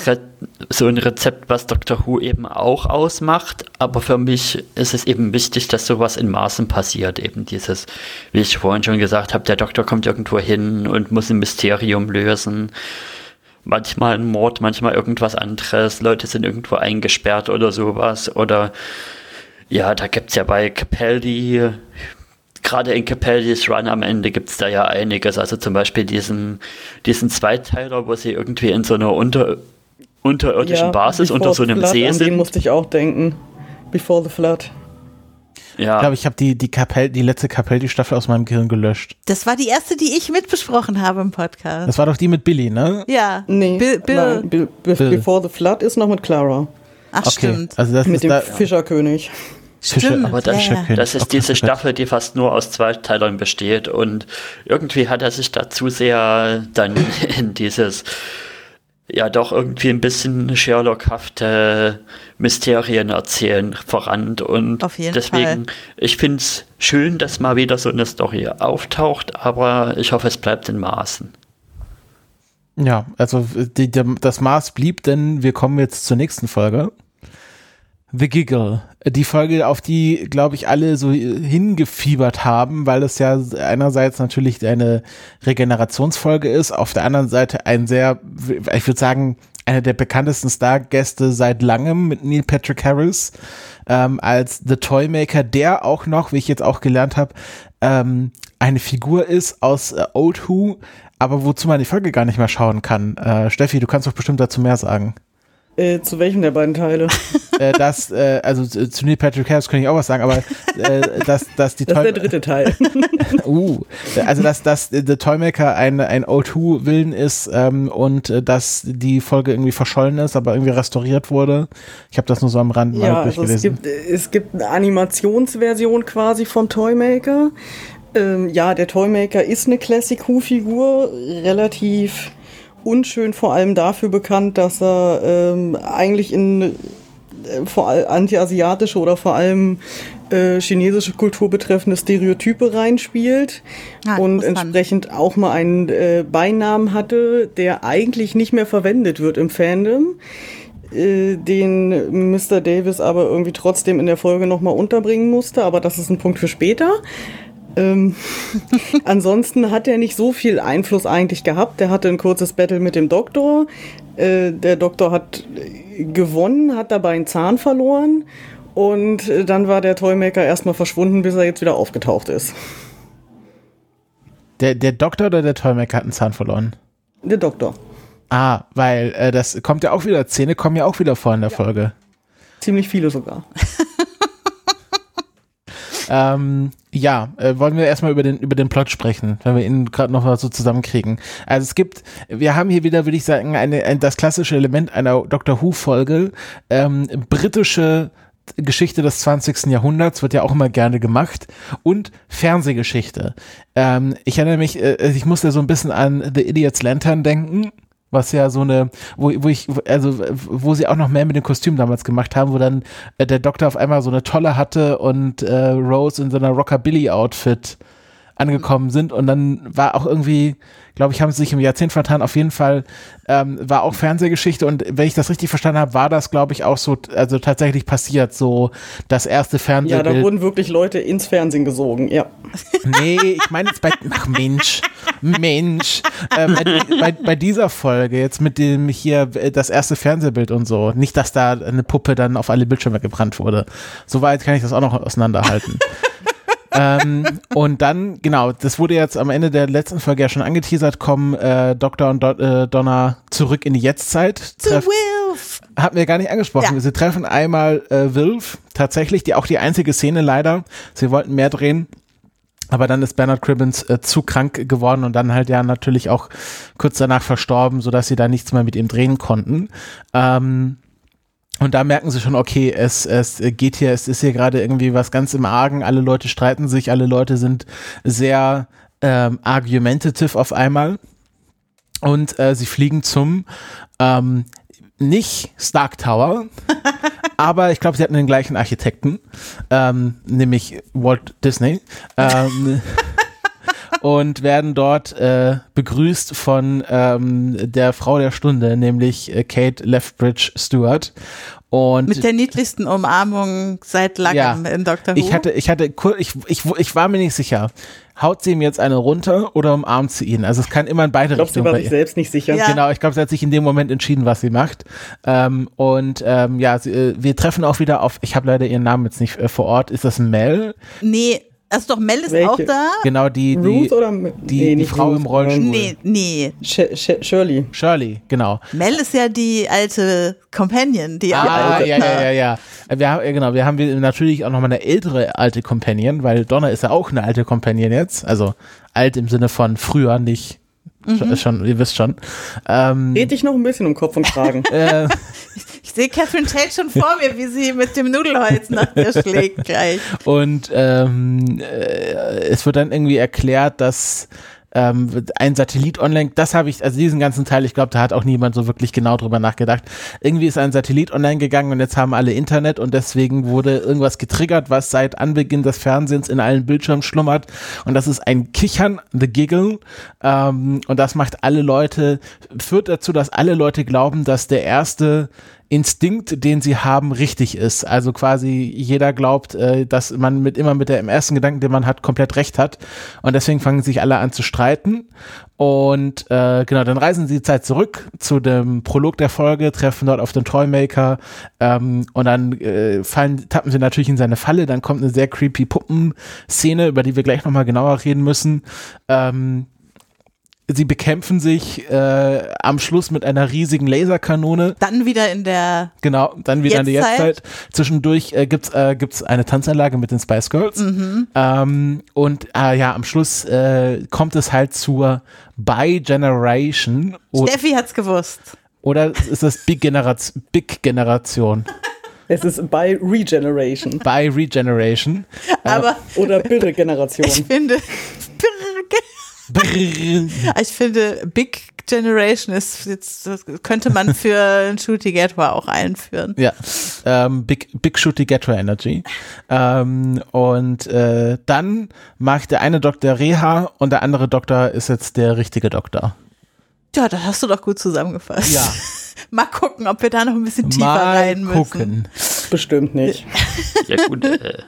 so ein Rezept, was Doctor Who eben auch ausmacht. Aber für mich ist es eben wichtig, dass sowas in Maßen passiert. Eben dieses, wie ich vorhin schon gesagt habe, der Doktor kommt irgendwo hin und muss ein Mysterium lösen. Manchmal ein Mord, manchmal irgendwas anderes. Leute sind irgendwo eingesperrt oder sowas. Oder ja, da gibt es ja bei Capaldi, gerade in Capaldis Run am Ende gibt es da ja einiges. Also zum Beispiel diesen, diesen Zweiteiler, wo sie irgendwie in so einer unter, unterirdischen ja, Basis unter so einem flood, See sind. An den musste ich auch denken. Before the Flood. Ja. Ich glaube, ich habe die, die, Kapell, die letzte Capaldi-Staffel aus meinem Gehirn gelöscht. Das war die erste, die ich mitbesprochen habe im Podcast. Das war doch die mit Billy, ne? Ja. Nee. Bill, Bill. Nein, Bill. Before the Flood ist noch mit Clara. Ach, okay. stimmt. Also das mit dem da, Fischerkönig. Stimmt, aber das, ja. das ist diese Staffel, die fast nur aus zwei Teilern besteht und irgendwie hat er sich da zu sehr dann in dieses ja doch irgendwie ein bisschen Sherlock-hafte Mysterien erzählen verrannt und deswegen, Fall. ich finde es schön, dass mal wieder so eine Story auftaucht, aber ich hoffe, es bleibt in Maßen. Ja, also die, die, das Maß blieb, denn wir kommen jetzt zur nächsten Folge. The Giggle. Die Folge, auf die, glaube ich, alle so hingefiebert haben, weil es ja einerseits natürlich eine Regenerationsfolge ist, auf der anderen Seite ein sehr, ich würde sagen, einer der bekanntesten Stargäste seit langem mit Neil Patrick Harris ähm, als The Toymaker, der auch noch, wie ich jetzt auch gelernt habe, ähm, eine Figur ist aus äh, Old Who, aber wozu man die Folge gar nicht mehr schauen kann. Äh, Steffi, du kannst doch bestimmt dazu mehr sagen. Äh, zu welchem der beiden Teile? äh, das, äh, also zu Neil Patrick Harris kann ich auch was sagen, aber äh, dass, dass die Das ist der dritte Teil. uh, also dass, dass The Toymaker ein, ein O2-Willen ist ähm, und äh, dass die Folge irgendwie verschollen ist, aber irgendwie restauriert wurde. Ich habe das nur so am Rand mal ja, durchgelesen. Also es, gibt, es gibt eine Animationsversion quasi vom Toymaker. Ähm, ja, der Toymaker ist eine Classic Who-Figur, relativ unschön vor allem dafür bekannt, dass er ähm, eigentlich in äh, vor allem antiasiatische oder vor allem äh, chinesische Kultur betreffende Stereotype reinspielt ah, und entsprechend auch mal einen äh, Beinamen hatte, der eigentlich nicht mehr verwendet wird im Fandom, äh, den Mr. Davis aber irgendwie trotzdem in der Folge nochmal unterbringen musste, aber das ist ein Punkt für später. Ähm, ansonsten hat er nicht so viel Einfluss eigentlich gehabt. Er hatte ein kurzes Battle mit dem Doktor. Äh, der Doktor hat gewonnen, hat dabei einen Zahn verloren und äh, dann war der Toymaker erstmal verschwunden, bis er jetzt wieder aufgetaucht ist. Der, der Doktor oder der Toymaker hat einen Zahn verloren? Der Doktor. Ah, weil äh, das kommt ja auch wieder, Zähne kommen ja auch wieder vor in der ja. Folge. Ziemlich viele sogar. ähm, ja, äh, wollen wir erstmal über den, über den Plot sprechen, wenn wir ihn gerade noch mal so zusammenkriegen. Also es gibt, wir haben hier wieder, würde ich sagen, eine, ein, das klassische Element einer Doctor Who-Folge, ähm, britische Geschichte des 20. Jahrhunderts wird ja auch immer gerne gemacht und Fernsehgeschichte. Ähm, ich erinnere mich, äh, ich musste so ein bisschen an The Idiot's Lantern denken was ja so eine, wo, wo ich, also wo sie auch noch mehr mit dem Kostüm damals gemacht haben, wo dann äh, der Doktor auf einmal so eine Tolle hatte und äh, Rose in so einer Rockabilly-Outfit angekommen sind und dann war auch irgendwie, glaube ich, haben sie sich im Jahrzehnt vertan. Auf jeden Fall ähm, war auch Fernsehgeschichte und wenn ich das richtig verstanden habe, war das, glaube ich, auch so, also tatsächlich passiert, so das erste Fernsehen. Ja, da wurden wirklich Leute ins Fernsehen gesogen, ja. Nee, ich meine jetzt bei, ach Mensch, Mensch, äh, bei, bei, dieser Folge jetzt mit dem hier äh, das erste Fernsehbild und so, nicht, dass da eine Puppe dann auf alle Bildschirme gebrannt wurde. Soweit kann ich das auch noch auseinanderhalten ähm, und dann, genau, das wurde jetzt am Ende der letzten Folge ja schon angeteasert, kommen äh, Dr. und Do äh, Donna zurück in die Jetztzeit. Zu Wilf! Hatten wir gar nicht angesprochen. Ja. Sie treffen einmal äh, Wilf, tatsächlich, die auch die einzige Szene leider. Sie wollten mehr drehen. Aber dann ist Bernard Cribbins äh, zu krank geworden und dann halt ja natürlich auch kurz danach verstorben, sodass sie da nichts mehr mit ihm drehen konnten. Ähm, und da merken sie schon, okay, es, es geht hier, es ist hier gerade irgendwie was ganz im Argen, alle Leute streiten sich, alle Leute sind sehr ähm, argumentative auf einmal. Und äh, sie fliegen zum ähm, nicht Stark Tower, aber ich glaube, sie hatten den gleichen Architekten, ähm, nämlich Walt Disney. Ähm, und werden dort äh, begrüßt von ähm, der Frau der Stunde, nämlich äh, Kate Leftbridge Stewart. Und Mit der niedlichsten Umarmung seit langem ja, in Dr. Who. Ich hatte, ich hatte, ich, ich, ich war mir nicht sicher. Haut sie ihm jetzt eine runter oder umarmt sie ihn? Also es kann immer in beide Richtungen. Ich glaube, sie war sich selbst nicht sicher. Ja. Genau, ich glaube, sie hat sich in dem Moment entschieden, was sie macht. Ähm, und ähm, ja, sie, äh, wir treffen auch wieder auf, ich habe leider ihren Namen jetzt nicht äh, vor Ort. Ist das Mel? Nee, also doch, Mel ist Welche? auch da. Genau, die, die, Ruth oder die, nee, die Frau Ruth. im Rollstuhl. Nee, nee. Sh Sh Shirley. Shirley, genau. Mel ist ja die alte Companion, die ah, alte. ja, ja, ja, ja. Wir haben, genau, wir haben natürlich auch nochmal eine ältere alte Companion, weil Donna ist ja auch eine alte Companion jetzt. Also alt im Sinne von früher, nicht Mhm. Schon, ihr wisst schon. Ähm, Red dich noch ein bisschen um Kopf und Kragen. äh, ich, ich sehe Catherine Tate schon vor mir, wie sie mit dem Nudelholz nach dir schlägt gleich. Und ähm, äh, es wird dann irgendwie erklärt, dass ähm, ein Satellit online, das habe ich, also diesen ganzen Teil, ich glaube, da hat auch niemand so wirklich genau drüber nachgedacht. Irgendwie ist ein Satellit online gegangen und jetzt haben alle Internet und deswegen wurde irgendwas getriggert, was seit Anbeginn des Fernsehens in allen Bildschirmen schlummert und das ist ein Kichern, the Giggle ähm, und das macht alle Leute, führt dazu, dass alle Leute glauben, dass der erste Instinkt, den sie haben, richtig ist. Also quasi jeder glaubt, äh, dass man mit immer mit der ersten Gedanken, den man hat, komplett recht hat. Und deswegen fangen sich alle an zu streiten. Und äh, genau, dann reisen sie die Zeit zurück zu dem Prolog der Folge, treffen dort auf den Toymaker ähm, und dann äh, fallen, tappen sie natürlich in seine Falle. Dann kommt eine sehr creepy Puppenszene, über die wir gleich nochmal genauer reden müssen. Ähm, sie bekämpfen sich äh, am Schluss mit einer riesigen Laserkanone. Dann wieder in der Genau, dann wieder Jetztzeit. in der Jetztzeit. Zwischendurch äh, gibt's äh, gibt's eine Tanzanlage mit den Spice Girls. Mhm. Ähm, und äh, ja, am Schluss äh, kommt es halt zur Bi-Generation. Steffi hat's gewusst. Oder ist das Big, Generation? Big Generation? Es ist by Regeneration. By Regeneration. Aber äh, oder Birre-Generation. Ich finde, ich finde, Big Generation ist jetzt, könnte man für ein Shooty Gatwa auch einführen. Ja, ähm, Big, Big Shooty Gatwa Energy. Ähm, und äh, dann macht der eine Doktor Reha und der andere Doktor ist jetzt der richtige Doktor. Ja, das hast du doch gut zusammengefasst. Ja. Mal gucken, ob wir da noch ein bisschen tiefer Mal rein müssen. gucken. Bestimmt nicht. Ja gut, äh,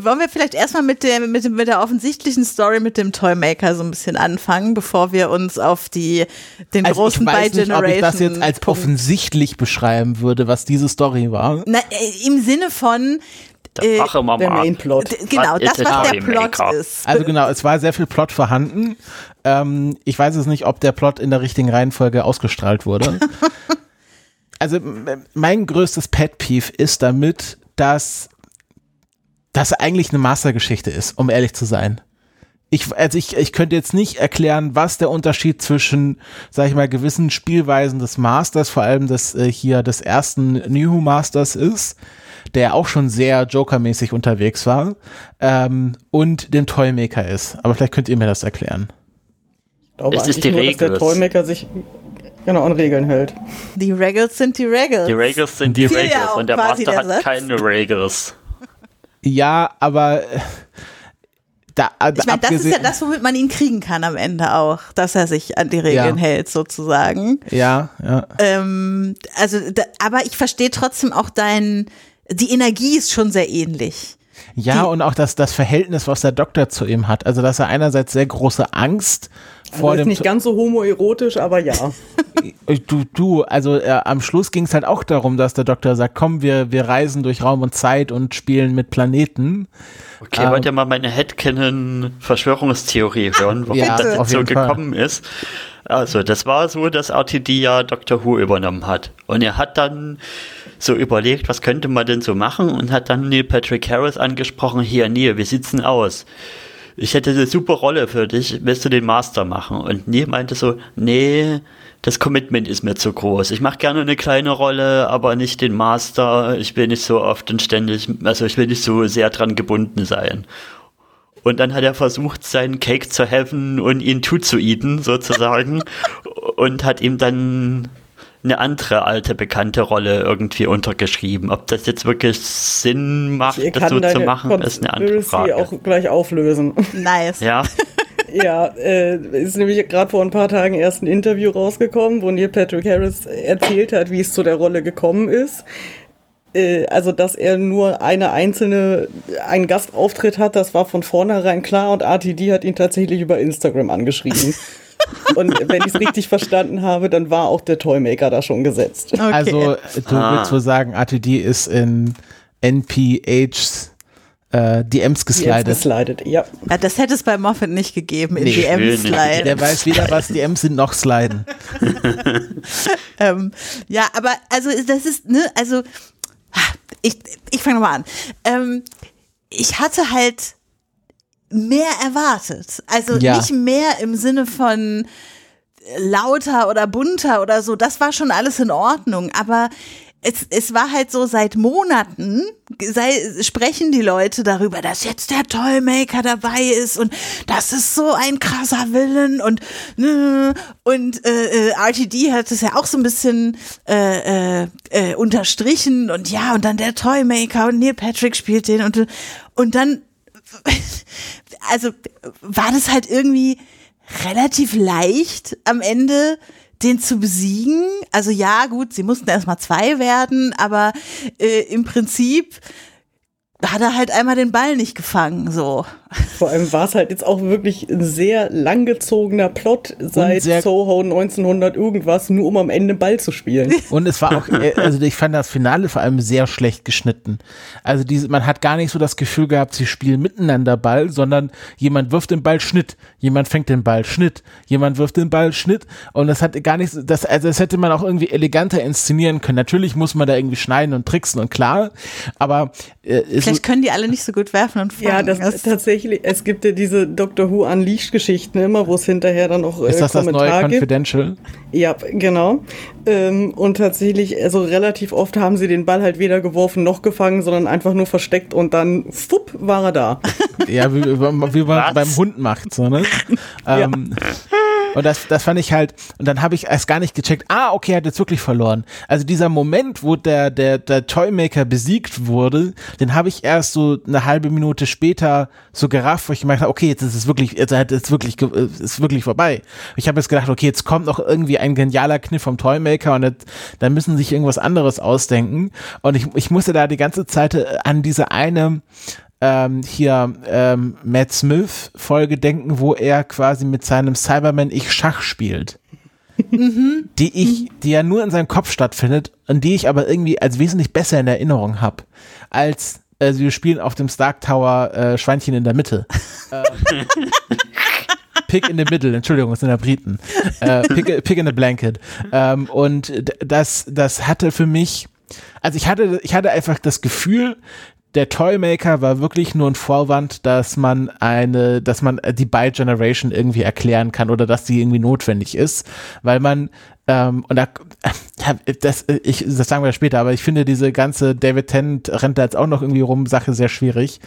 wollen wir vielleicht erstmal mit, der, mit, dem, mit der offensichtlichen Story mit dem Toymaker so ein bisschen anfangen, bevor wir uns auf die, den Also großen ich weiß nicht, ob ich das jetzt als offensichtlich beschreiben würde, was diese Story war. Na, äh, Im Sinne von, Der Äh, Drache mal Der mal. Mainplot. genau, Was das, was der der Plot ist. Also genau, es war sehr viel Plot vorhanden. Ähm, ich weiß es nicht, ob der Plot in der richtigen Reihenfolge ausgestrahlt wurde. also mein größtes Pet Peeve ist damit, dass das eigentlich eine Mastergeschichte ist, um ehrlich zu sein. Ich, also ich, ich könnte jetzt nicht erklären, was der Unterschied zwischen, sag ich mal, gewissen Spielweisen des Masters, vor allem des äh, hier des ersten New Masters ist, der auch schon sehr Joker-mäßig unterwegs war, ähm, und dem Toymaker ist. Aber vielleicht könnt ihr mir das erklären. Ich glaube Es ist die nur, dass der Regel. Toymaker sich genau an Regeln hält. Die Regals sind die Regals. Die Regals sind die Die- Ja, und der Master der hat Satz. keine Regals. Ja, aber äh, da, Ich meine, das ist ja das, womit man ihn kriegen kann am Ende auch, dass er sich an die Regeln Ja. hält, sozusagen. Ja, ja. Ähm, also, da, aber ich verstehe trotzdem auch dein, die Energie ist schon sehr ähnlich. Ja, Die- und auch das, das Verhältnis, was der Doktor zu ihm hat. Also, dass er einerseits sehr große Angst vor Also ist dem. nicht ganz so homoerotisch, aber ja. du, du, also äh, am Schluss ging es halt auch darum, dass der Doktor sagt, komm, wir, wir reisen durch Raum und Zeit und spielen mit Planeten. Okay, Ähm. wollt ihr mal meine Headcanon-Verschwörungstheorie hören, warum Ja, das jetzt so jeden Fall. gekommen ist? Also, das war so, dass RTD ja Doctor Who übernommen hat. Und er hat dann so überlegt, was könnte man denn so machen und hat dann Neil Patrick Harris angesprochen, hier Neil, wie sieht's denn aus? Ich hätte eine super Rolle für dich, willst du den Master machen? Und Neil meinte so, nee, das Commitment ist mir zu groß. Ich mache gerne eine kleine Rolle, aber nicht den Master. Ich will nicht so oft und ständig, also ich will nicht so sehr dran gebunden sein. Und dann hat er versucht, seinen Cake zu helfen und ihn to zu eaten, sozusagen. und hat ihm dann eine andere alte bekannte Rolle irgendwie untergeschrieben. Ob das jetzt wirklich Sinn macht, Ich das so zu machen, ist eine andere Frage. auch gleich auflösen. Nice. Ja, Ja, äh, ist nämlich gerade vor ein paar Tagen erst ein Interview rausgekommen, wo Neil Patrick Harris erzählt hat, wie es zu der Rolle gekommen ist. Äh, also, dass er nur eine einzelne, einen Gastauftritt hat, das war von vornherein klar und RTD hat ihn tatsächlich über Instagram angeschrieben. und wenn ich es richtig verstanden habe, dann war auch der Toymaker da schon gesetzt. Okay. Also, du Ah. willst wohl sagen, RTD ist in NPHs äh, DMs geslidet. geslidet, ja. ja, das hätte es bei Moffat nicht gegeben in Nee, DMs nicht. slide. Der weiß weder, was DMs sind, noch sliden. ähm, ja, aber also das ist, ne, also ich, ich fange nochmal an. Ähm, ich hatte halt mehr erwartet. Also Ja. nicht mehr im Sinne von lauter oder bunter oder so. Das war schon alles in Ordnung. Aber es, es war halt so, seit Monaten sei, sprechen die Leute darüber, dass jetzt der Toymaker dabei ist und das ist so ein krasser Willen und ne, und äh, äh, RTD hat es ja auch so ein bisschen äh, äh, äh, unterstrichen und ja und dann der Toymaker und Neil Patrick spielt den und und dann also war das halt irgendwie relativ leicht am Ende den zu besiegen. Also ja, gut, sie mussten erstmal zwei werden, aber äh, im Prinzip hat er halt einmal den Ball nicht gefangen, so. Vor allem war es halt jetzt auch wirklich ein sehr langgezogener Plot seit Soho 1900 irgendwas, nur um am Ende Ball zu spielen. Und es war auch, äh, also ich fand das Finale vor allem sehr schlecht geschnitten. Also diese, man hat gar nicht so das Gefühl gehabt, sie spielen miteinander Ball, sondern jemand wirft den Ball, Schnitt, jemand fängt den Ball, Schnitt, jemand wirft den Ball, Schnitt. Und das hat gar nicht, so- das, also das hätte man auch irgendwie eleganter inszenieren können. Natürlich muss man da irgendwie schneiden und tricksen und klar, aber äh, Vielleicht können die alle nicht so gut werfen und fangen. Ja, das, tatsächlich, es gibt ja diese Doctor Who Unleashed Geschichten immer, wo es hinterher dann auch äh, ist das das neue Kommentar gibt. Confidential? Ja, genau. Ähm, und tatsächlich, also relativ oft haben sie den Ball halt weder geworfen noch gefangen, sondern einfach nur versteckt und dann, fupp, war er da. Ja, wie, wie man Was? beim Hund macht, so, ne? ähm, Und das, das fand ich halt, und dann habe ich erst gar nicht gecheckt, ah, okay, er hat jetzt wirklich verloren. Also dieser Moment, wo der, der, der Toymaker besiegt wurde, den habe ich erst so eine halbe Minute später so gerafft, wo ich gemerkt habe, okay, jetzt ist es wirklich, jetzt hat es wirklich, es ist wirklich vorbei. Ich habe jetzt gedacht, okay, jetzt kommt noch irgendwie ein genialer Kniff vom Toymaker und jetzt, dann müssen sie sich irgendwas anderes ausdenken. Und ich, ich musste da die ganze Zeit äh, an diese eine, ähm, hier ähm, Matt Smith Folge denken, wo er quasi mit seinem Cyberman Ich Schach spielt. die ich, die ja nur in seinem Kopf stattfindet und die ich aber irgendwie als wesentlich besser in Erinnerung habe, als äh, wir spielen auf dem Stark Tower äh, Schweinchen in der Mitte. ähm, Pick in the Middle, Entschuldigung, es sind ja Briten. Äh, pick, pick in the Blanket. Ähm, und das, das hatte für mich, also ich hatte, ich hatte einfach das Gefühl, der Toymaker war wirklich nur ein Vorwand, dass man eine, dass man die Bi-Generation irgendwie erklären kann oder dass die irgendwie notwendig ist, weil man ähm, und da, das, ich, das sagen wir später, aber ich finde diese ganze David Tennant rennt da jetzt auch noch irgendwie rum, Sache sehr schwierig.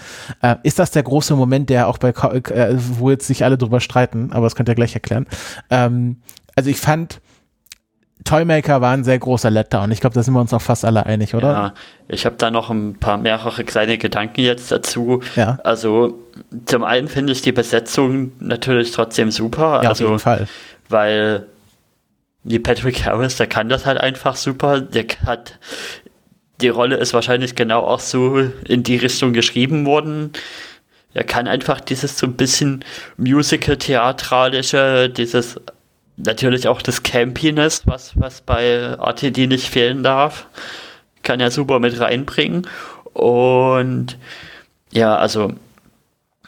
Äh, ist das der große Moment, der auch bei, äh, wo jetzt sich alle drüber streiten, aber das könnt ihr gleich erklären. Ähm, also ich fand, Toymaker war ein sehr großer Letdown. Ich glaube, da sind wir uns auch fast alle einig, oder? Ja, ich habe da noch ein paar mehrere kleine Gedanken jetzt dazu. Ja. Also zum einen finde ich die Besetzung natürlich trotzdem super. Ja, also, auf jeden Fall. Weil die Patrick Harris, der kann das halt einfach super. Der hat die Rolle ist wahrscheinlich genau auch so in die Richtung geschrieben worden. Er kann einfach dieses so ein bisschen Musical-Theatralische, dieses natürlich auch das Campiness, was, was bei RTD nicht fehlen darf, kann er super mit reinbringen. Und ja, also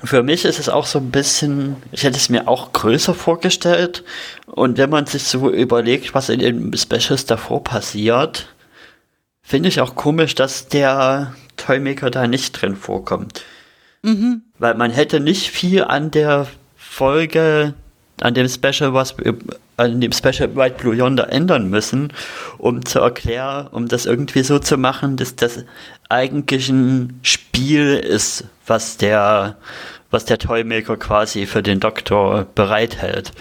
für mich ist es auch so ein bisschen, ich hätte es mir auch größer vorgestellt. Und wenn man sich so überlegt, was in den Specials davor passiert, finde ich auch komisch, dass der Toymaker da nicht drin vorkommt. Weil man hätte nicht viel an der Folge, an dem Special, was an dem Special White Blue Yonder ändern müssen, um zu erklären, um das irgendwie so zu machen, dass das eigentlich ein Spiel ist, was der, was der Toymaker quasi für den Doktor bereithält.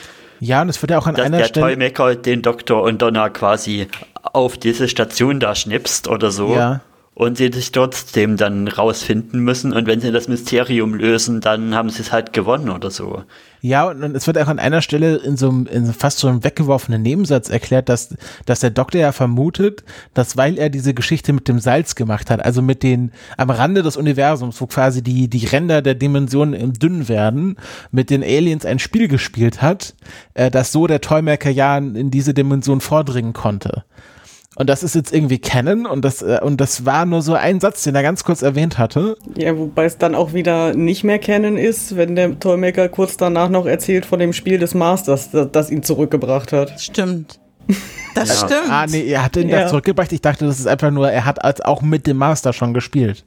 Ja, und es wird ja auch an Dass einer der Stelle. Toymaker den Doktor und Donna quasi auf diese Station da schnipst oder so. Ja. Und sie sich trotzdem dann rausfinden müssen. Und wenn sie das Mysterium lösen, dann haben sie es halt gewonnen oder so. Ja, und, es wird auch an einer Stelle in so einem, in fast so einem weggeworfenen Nebensatz erklärt, dass, dass der Doktor ja vermutet, dass weil er diese Geschichte mit dem Salz gemacht hat, also mit den, am Rande des Universums, wo quasi die, die Ränder der Dimensionen im dünn werden, mit den Aliens ein Spiel gespielt hat, äh, dass so der Toymaker ja in diese Dimension vordringen konnte. Und das ist jetzt irgendwie Canon und das, äh, und das war nur so ein Satz, den er ganz kurz erwähnt hatte. Ja, wobei es dann auch wieder nicht mehr kennen ist, wenn der Toymaker kurz danach noch erzählt von dem Spiel des Masters, das, das ihn zurückgebracht hat. Stimmt. Das Ja. stimmt. Ah, nee, er hat ihn Ja. da zurückgebracht. Ich dachte, das ist einfach nur, er hat als auch mit dem Master schon gespielt.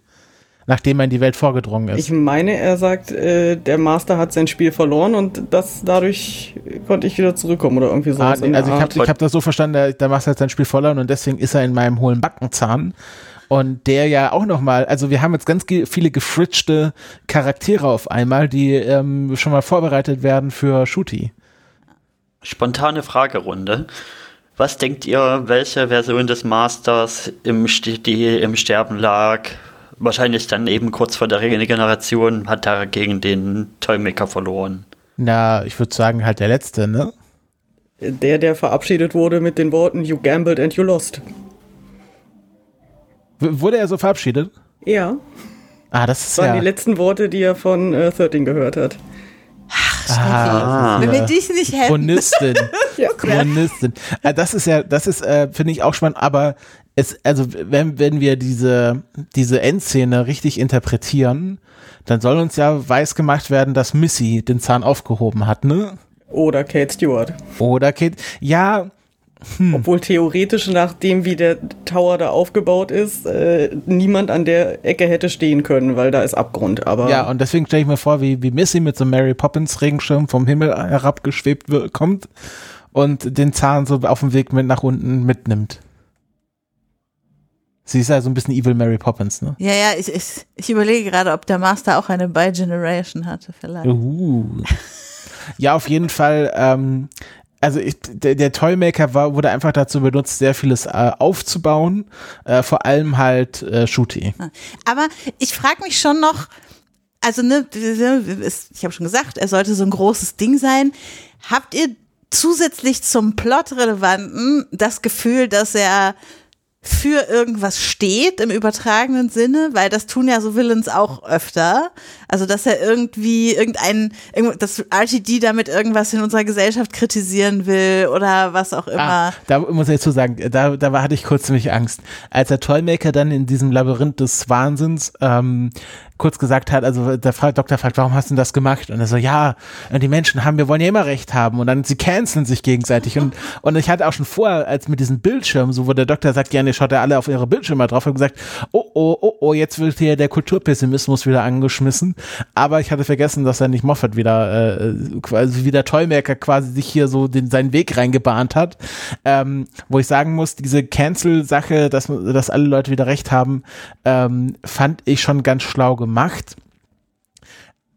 Nachdem er in die Welt vorgedrungen ist. Ich meine, er sagt, äh, der Master hat sein Spiel verloren und das dadurch konnte ich wieder zurückkommen oder irgendwie so. ah, nee, also ich habe ich hab das so verstanden, der, der Master hat sein Spiel verloren und deswegen ist er in meinem hohlen Backenzahn. Und der ja auch nochmal, also wir haben jetzt ganz ge- viele gefritschte Charaktere auf einmal, die ähm, schon mal vorbereitet werden für Shooty. Spontane Fragerunde. Was denkt ihr, welche Version des Masters im, Sti- die im Sterben lag? Wahrscheinlich dann eben kurz vor der Regeneration hat er gegen den Toymaker verloren. Na, ich würde sagen halt der letzte, ne? Der, der verabschiedet wurde mit den Worten You gambled and you lost. W wurde er so verabschiedet? Ja, Ah, das ist das waren ja. die letzten Worte, die er von äh, 13 gehört hat. Ah, Wenn wir dich nicht hätten. Chronistin. Ja. Chronistin. Äh, Das ist ja, das ist, äh, finde ich auch spannend, aber es, also wenn, wenn wir diese, diese Endszene richtig interpretieren, dann soll uns ja weiß gemacht werden, dass Missy den Zahn aufgehoben hat, ne? Oder Kate Stewart. Oder Kate. Ja, Obwohl theoretisch, nachdem wie der Tower da aufgebaut ist, äh, niemand an der Ecke hätte stehen können, weil da ist Abgrund. Aber ja, und deswegen stelle ich mir vor, wie, wie Missy mit so einem Mary Poppins Regenschirm vom Himmel herabgeschwebt wird, kommt und den Zahn so auf dem Weg mit nach unten mitnimmt. Sie ist ja so ein bisschen Evil Mary Poppins, ne? Ja, ja, ich, ich, ich überlege gerade, ob der Master auch eine Bi-Generation hatte, vielleicht. Uh. Ja, auf jeden Fall. Ähm, also ich, der, der Toymaker war, wurde einfach dazu benutzt, sehr vieles äh, aufzubauen. Äh, vor allem halt äh, Shooty. Aber ich frage mich schon noch, also ne, es- ich habe schon gesagt, er sollte so ein großes Ding sein. Habt ihr zusätzlich zum Plot-Relevanten das Gefühl, dass er für irgendwas steht im übertragenen Sinne, weil das tun ja so Villains auch öfter. Also dass er irgendwie irgendein, dass RTD damit irgendwas in unserer Gesellschaft kritisieren will oder was auch immer. Ah, da muss ich zu sagen, da, da hatte ich kurz ziemlich Angst. Als der Toymaker dann in diesem Labyrinth des Wahnsinns ähm, kurz gesagt hat, also der Doktor fragt, warum hast du das gemacht? Und er so, ja, die Menschen haben, wir wollen ja immer recht haben und dann sie canceln sich gegenseitig und, und ich hatte auch schon vorher, als mit diesen Bildschirmen, so wo der Doktor sagt, ja, ne, schaut er alle auf ihre Bildschirme drauf und gesagt, oh, oh, oh, oh, jetzt wird hier der Kulturpessimismus wieder angeschmissen, aber ich hatte vergessen, dass er nicht Moffat wieder, äh, quasi wie der Toymaker quasi sich hier so den, seinen Weg reingebahnt hat, ähm, wo ich sagen muss, diese Cancel-Sache, dass, dass alle Leute wieder recht haben, ähm, fand ich schon ganz schlau gemacht.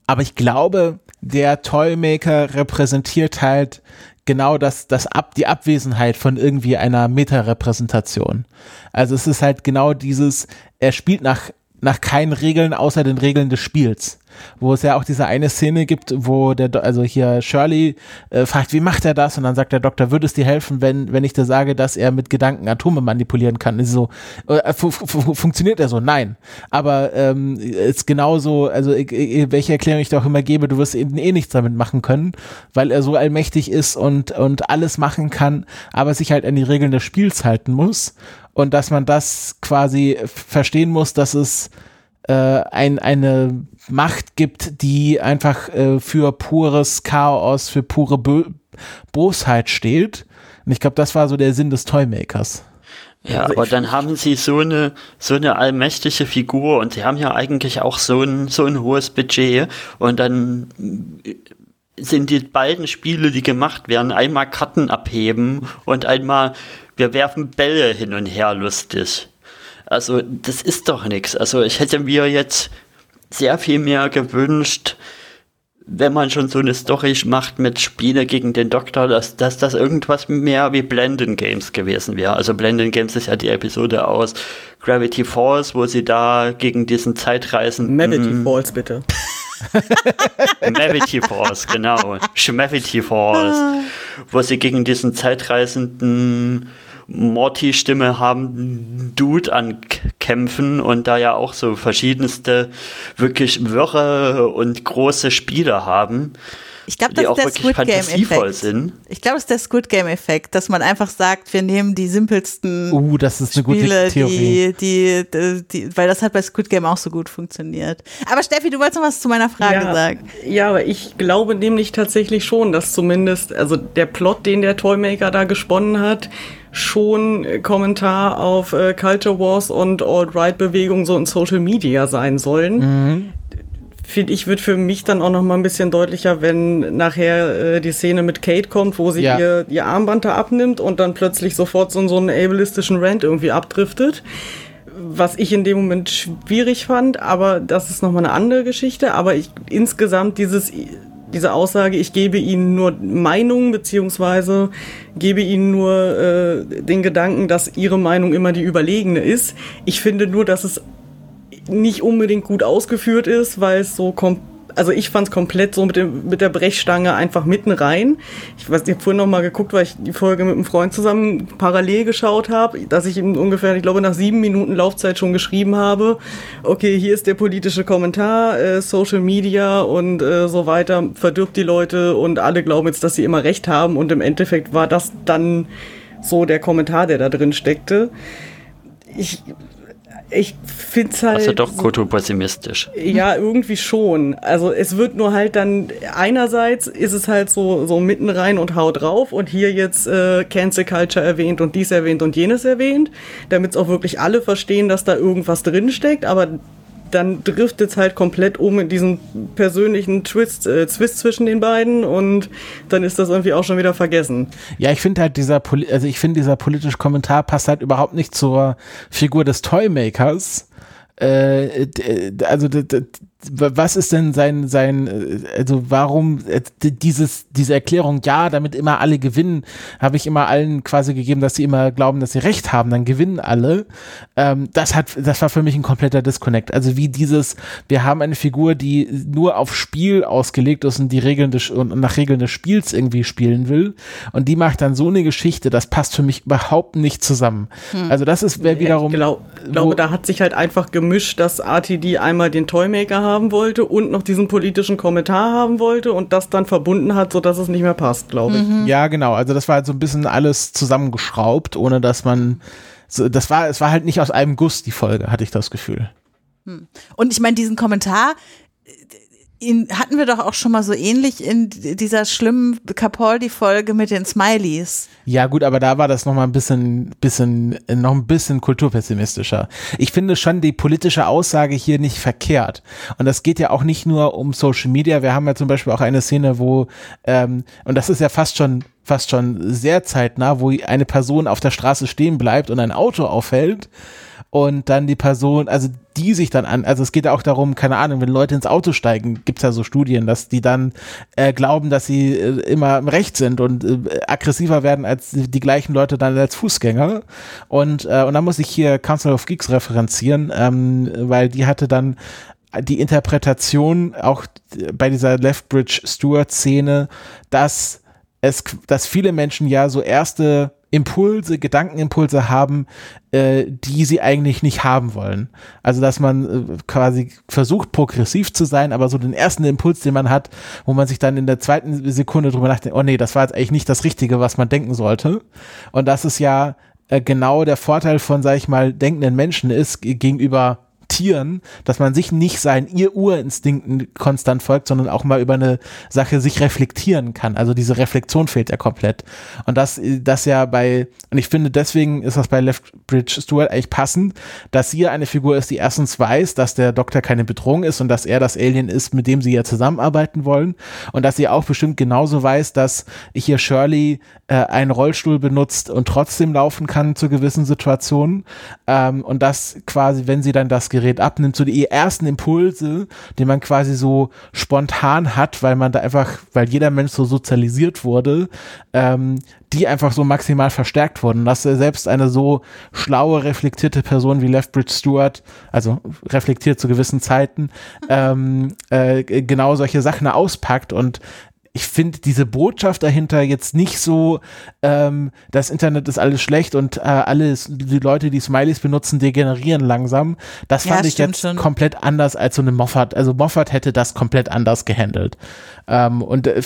Aber ich glaube, der Toymaker repräsentiert halt genau das, das Ab, die Abwesenheit von irgendwie einer Meta-Repräsentation. Also es ist halt genau dieses, er spielt nach, nach keinen Regeln außer den Regeln des Spiels wo es ja auch diese eine Szene gibt, wo der, also hier Shirley äh, fragt, wie macht er das? Und dann sagt der Doktor, würde es dir helfen, wenn, wenn ich dir sage, dass er mit Gedanken Atome manipulieren kann? Ist so, äh, funktioniert er so? Nein. Aber ähm, ist genauso, also ich, welche Erklärung ich dir auch immer gebe, du wirst eben eh nichts damit machen können, weil er so allmächtig ist und, und alles machen kann, aber sich halt an die Regeln des Spiels halten muss. Und dass man das quasi verstehen muss, dass es äh, ein, eine Macht gibt, die einfach äh, für pures Chaos, für pure Bö Bosheit steht. Und ich glaube, das war so der Sinn des Toymakers. Ja, aber dann haben sie so eine, so eine allmächtige Figur und sie haben ja eigentlich auch so ein, so ein hohes Budget und dann sind die beiden Spiele, die gemacht werden, einmal Karten abheben und einmal wir werfen Bälle hin und her lustig. Also das ist doch nichts. Also ich hätte mir jetzt sehr viel mehr gewünscht, wenn man schon so eine Story macht mit Spiele gegen den Doktor, dass, dass das irgendwas mehr wie Blenden Games gewesen wäre. Also Blenden Games ist ja die Episode aus Gravity Falls, wo sie da gegen diesen Zeitreisenden... Mavity Falls, bitte. Mavity Falls, genau. Schmavity Falls. Wo sie gegen diesen Zeitreisenden Morty-Stimme haben Dude ankämpfen und da ja auch so verschiedenste wirklich wirre und große Spiele haben. Ich glaube, das ist der Squid Game Effekt. Ich glaube, es ist der Squid Game Effekt, dass man einfach sagt, wir nehmen die simpelsten uh, das ist eine Spiele, gute Theorie. Die, die, die, weil das hat bei Squid Game auch so gut funktioniert. Aber Steffi, du wolltest noch was zu meiner Frage ja, sagen. Ja, aber ich glaube nämlich tatsächlich schon, dass zumindest, also der Plot, den der Toymaker da gesponnen hat, schon Kommentar auf äh, Culture Wars und Alt-Right-Bewegungen so in Social Media sein sollen. Mhm. Finde ich, wird für mich dann auch noch mal ein bisschen deutlicher, wenn nachher äh, die Szene mit Kate kommt, wo sie ja. ihr, ihr Armband da abnimmt und dann plötzlich sofort so, so einen ableistischen Rant irgendwie abdriftet was ich in dem Moment schwierig fand, aber das ist nochmal eine andere Geschichte. Aber ich insgesamt dieses diese Aussage, ich gebe ihnen nur Meinung, beziehungsweise gebe ihnen nur äh, den Gedanken, dass ihre Meinung immer die überlegene ist. Ich finde nur, dass es nicht unbedingt gut ausgeführt ist, weil es so komplett also ich fand es komplett so mit, dem, mit der Brechstange einfach mitten rein. Ich weiß, ich habe vorhin noch mal geguckt, weil ich die Folge mit einem Freund zusammen parallel geschaut habe, dass ich ihm ungefähr, ich glaube, nach sieben Minuten Laufzeit schon geschrieben habe, okay, hier ist der politische Kommentar, äh, Social Media und äh, so weiter verdirbt die Leute und alle glauben jetzt, dass sie immer recht haben und im Endeffekt war das dann so der Kommentar, der da drin steckte. Ich ich finde es halt. Also doch kulturpessimistisch. Ja, irgendwie schon. Also es wird nur halt dann, einerseits ist es halt so, so mitten rein und haut drauf und hier jetzt äh, Cancel Culture erwähnt und dies erwähnt und jenes erwähnt, damit es auch wirklich alle verstehen, dass da irgendwas drinsteckt, aber dann driftet es halt komplett um in diesen persönlichen Twist, äh, Twist zwischen den beiden und dann ist das irgendwie auch schon wieder vergessen. Ja, ich finde halt dieser, also ich finde dieser politische Kommentar passt halt überhaupt nicht zur Figur des Toymakers. Äh, also was ist denn sein, sein, äh, also warum äh, dieses, diese Erklärung, ja, damit immer alle gewinnen, habe ich immer allen quasi gegeben, dass sie immer glauben, dass sie recht haben, dann gewinnen alle. Ähm, das hat, das war für mich ein kompletter Disconnect. Also wie dieses, wir haben eine Figur, die nur auf Spiel ausgelegt ist und die Regeln des, und nach Regeln des Spiels irgendwie spielen will. Und die macht dann so eine Geschichte, das passt für mich überhaupt nicht zusammen. Hm. Also das ist wiederum. Ich glaub, glaube, da hat sich halt einfach gemischt, dass RTD einmal den Toymaker haben wollte und noch diesen politischen Kommentar haben wollte und das dann verbunden hat, sodass es nicht mehr passt, glaube ich. Mhm. Ja, genau. Also das war halt so ein bisschen alles zusammengeschraubt, ohne dass man so, das war, es war halt nicht aus einem Guss die Folge, hatte ich das Gefühl. Hm. Und ich meine, diesen Kommentar, ihn hatten wir doch auch schon mal so ähnlich in dieser schlimmen Capaldi-Folge mit den Smileys. Ja, gut, aber da war das noch mal ein bisschen, bisschen, noch ein bisschen kulturpessimistischer. Ich finde schon die politische Aussage hier nicht verkehrt. Und das geht ja auch nicht nur um Social Media. Wir haben ja zum Beispiel auch eine Szene, wo, ähm, und das ist ja fast schon fast schon sehr zeitnah, wo eine Person auf der Straße stehen bleibt und ein Auto aufhält und dann die Person, also die sich dann an, also es geht ja auch darum, keine Ahnung, wenn Leute ins Auto steigen, gibt's ja so Studien, dass die dann äh, glauben, dass sie äh, immer im Recht sind und äh, aggressiver werden als die gleichen Leute dann als Fußgänger. Und, äh, und dann muss ich hier Council of Geeks referenzieren, ähm, weil die hatte dann die Interpretation auch bei dieser Leftbridge Stewart Szene, dass es, dass viele Menschen ja so erste Impulse, Gedankenimpulse haben, äh, die sie eigentlich nicht haben wollen. Also dass man äh, quasi versucht, progressiv zu sein, aber so den ersten Impuls, den man hat, wo man sich dann in der zweiten Sekunde drüber nachdenkt, oh nee, das war jetzt eigentlich nicht das Richtige, was man denken sollte. Und das ist ja äh, genau der Vorteil von, sag ich mal, denkenden Menschen ist gegenüber Tieren, dass man sich nicht seinen ihr Urinstinkten konstant folgt, sondern auch mal über eine Sache sich reflektieren kann. Also diese Reflexion fehlt ja komplett. Und das, das ja bei, und ich finde deswegen ist das bei Leftbridge Stewart eigentlich passend, dass sie eine Figur ist, die erstens weiß, dass der Doktor keine Bedrohung ist und dass er das Alien ist, mit dem sie ja zusammenarbeiten wollen und dass sie auch bestimmt genauso weiß, dass hier Shirley äh, einen Rollstuhl benutzt und trotzdem laufen kann zu gewissen Situationen ähm, und das quasi, wenn sie dann das Gerät abnimmt, so die ersten Impulse, die man quasi so spontan hat, weil man da einfach, weil jeder Mensch so sozialisiert wurde, ähm, die einfach so maximal verstärkt wurden. Dass selbst eine so schlaue, reflektierte Person wie Leftbridge Stewart, also reflektiert zu gewissen Zeiten, ähm, äh, genau solche Sachen auspackt und ich finde diese Botschaft dahinter jetzt nicht so, ähm, das Internet ist alles schlecht und äh, alles, die Leute, die Smileys benutzen, degenerieren langsam. Das fand ja, ich jetzt schon. komplett anders als so eine Moffat. Also Moffat hätte das komplett anders gehandelt. Ähm, und äh,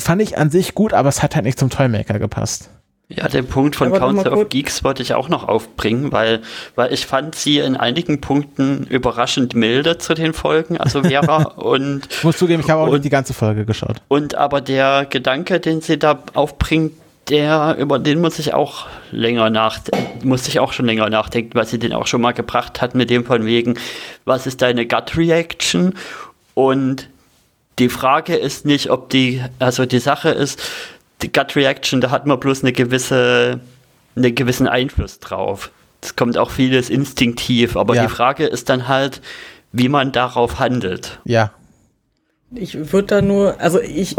fand ich an sich gut, aber es hat halt nicht zum Toymaker gepasst. Ja, den Punkt von Council of Geeks wollte ich auch noch aufbringen, weil, weil ich fand sie in einigen Punkten überraschend milde zu den Folgen, also Vera und. Ich muss zugeben, ich habe auch und, nicht die ganze Folge geschaut. Und aber der Gedanke, den sie da aufbringt, der, über den muss ich auch länger nachdenken, muss ich auch schon länger nachdenken, weil sie den auch schon mal gebracht hat mit dem von wegen, was ist deine Gut Reaction? Und die Frage ist nicht, ob die, also die Sache ist, die Gut Reaction, da hat man bloß eine gewisse, einen gewissen Einfluss drauf. Es kommt auch vieles instinktiv, aber ja. die Frage ist dann halt, wie man darauf handelt. Ja. Ich würde da nur, also ich,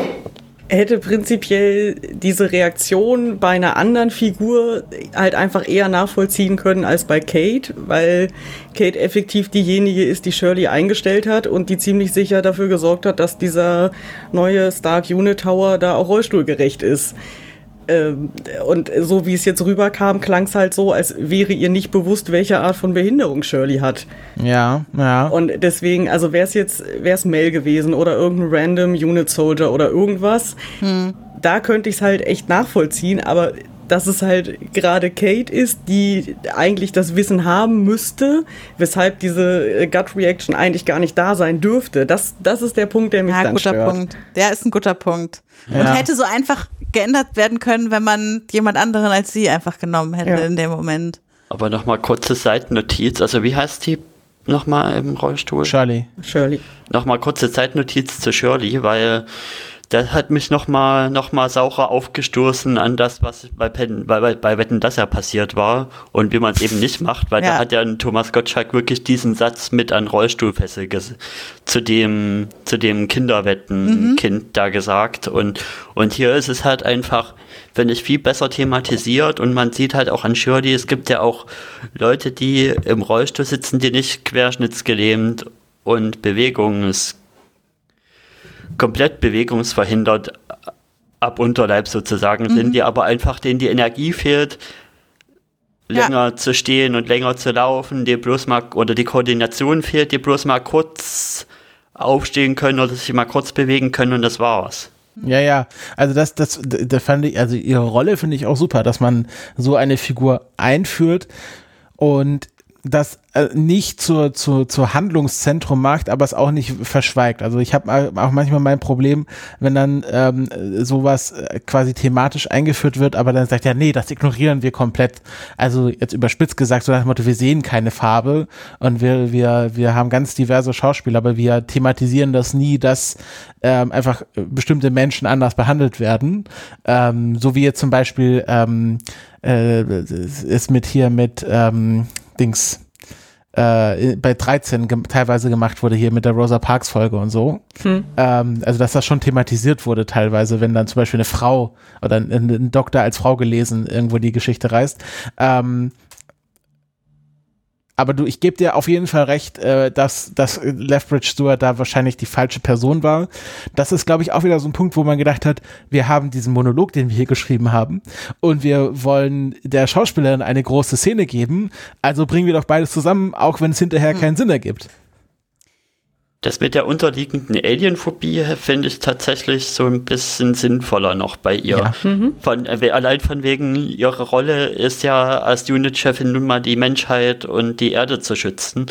hätte prinzipiell diese Reaktion bei einer anderen Figur halt einfach eher nachvollziehen können als bei Kate, weil Kate effektiv diejenige ist, die Shirley eingestellt hat und die ziemlich sicher dafür gesorgt hat, dass dieser neue Stark Unit Tower da auch rollstuhlgerecht ist. Ähm, und so wie es jetzt rüberkam, klang es halt so, als wäre ihr nicht bewusst, welche Art von Behinderung Shirley hat. Ja, ja. Und deswegen, also wäre es jetzt, wäre es Mel gewesen oder irgendein random Unit Soldier oder irgendwas, hm. da könnte ich es halt echt nachvollziehen, aber dass es halt gerade Kate ist, die eigentlich das Wissen haben müsste, weshalb diese äh, Gut Reaction eigentlich gar nicht da sein dürfte. Das, das ist der Punkt, der mich ja, dann guter stört. Punkt. Der ist ein guter Punkt. Ja. Und hätte so einfach geändert werden können, wenn man jemand anderen als sie einfach genommen hätte ja. in dem Moment. Aber nochmal kurze Seitennotiz. Also wie heißt die nochmal im Rollstuhl? Shirley. Shirley. Nochmal kurze Zeitnotiz zu Shirley, weil das hat mich nochmal noch mal saurer aufgestoßen an das, was bei, Pen, bei, bei Wetten, das ja passiert war und wie man es eben nicht macht, weil ja. da hat ja Thomas Gottschalk wirklich diesen Satz mit an Rollstuhlfessel zu dem, zu dem Kinderwetten-Kind mhm. da gesagt und, und hier ist es halt einfach, finde ich, viel besser thematisiert und man sieht halt auch an Shirley, es gibt ja auch Leute, die im Rollstuhl sitzen, die nicht querschnittsgelähmt und Bewegungs komplett bewegungsverhindert ab Unterleib sozusagen mhm. sind, die aber einfach denen die Energie fehlt, länger ja. zu stehen und länger zu laufen, die bloß mal oder die Koordination fehlt, die bloß mal kurz aufstehen können oder sich mal kurz bewegen können und das war's. Ja, ja, also das, das, da fand ich, also ihre Rolle finde ich auch super, dass man so eine Figur einführt und das äh, nicht zur, zur, zur Handlungszentrum macht, aber es auch nicht verschweigt. Also ich habe auch manchmal mein Problem, wenn dann ähm, sowas äh, quasi thematisch eingeführt wird, aber dann sagt ja, nee, das ignorieren wir komplett. Also jetzt überspitzt gesagt, so nach dem Motto, wir sehen keine Farbe und wir, wir, wir haben ganz diverse Schauspieler, aber wir thematisieren das nie, dass ähm, einfach bestimmte Menschen anders behandelt werden. Ähm, so wie jetzt zum Beispiel ähm, äh, ist mit hier mit ähm, Dings äh, bei 13 ge teilweise gemacht wurde hier mit der Rosa Parks Folge und so. Hm. Ähm, also dass das schon thematisiert wurde teilweise, wenn dann zum Beispiel eine Frau oder ein, ein Doktor als Frau gelesen irgendwo die Geschichte reißt. Ähm, aber du, ich gebe dir auf jeden Fall recht, äh, dass, dass Lethbridge Stewart da wahrscheinlich die falsche Person war. Das ist, glaube ich, auch wieder so ein Punkt, wo man gedacht hat, wir haben diesen Monolog, den wir hier geschrieben haben, und wir wollen der Schauspielerin eine große Szene geben. Also bringen wir doch beides zusammen, auch wenn es hinterher hm. keinen Sinn ergibt. Das mit der unterliegenden Alienphobie finde ich tatsächlich so ein bisschen sinnvoller noch bei ihr. Ja. Mhm. Von, äh, allein von wegen ihrer Rolle ist ja als Unit-Chefin nun mal die Menschheit und die Erde zu schützen.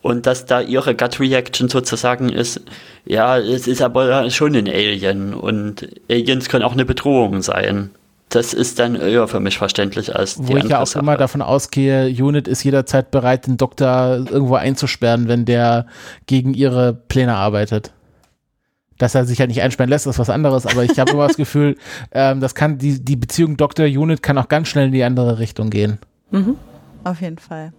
Und dass da ihre Gut-Reaction sozusagen ist, ja, es ist aber schon ein Alien und Aliens können auch eine Bedrohung sein das ist dann eher für mich verständlich als die Wo ich ja auch Sache. immer davon ausgehe, Unit ist jederzeit bereit, den Doktor irgendwo einzusperren, wenn der gegen ihre Pläne arbeitet. Dass er sich ja nicht einsperren lässt, ist was anderes, aber ich habe immer das Gefühl, ähm, das kann, die, die Beziehung Doktor-Unit kann auch ganz schnell in die andere Richtung gehen. Mhm. Auf jeden Fall.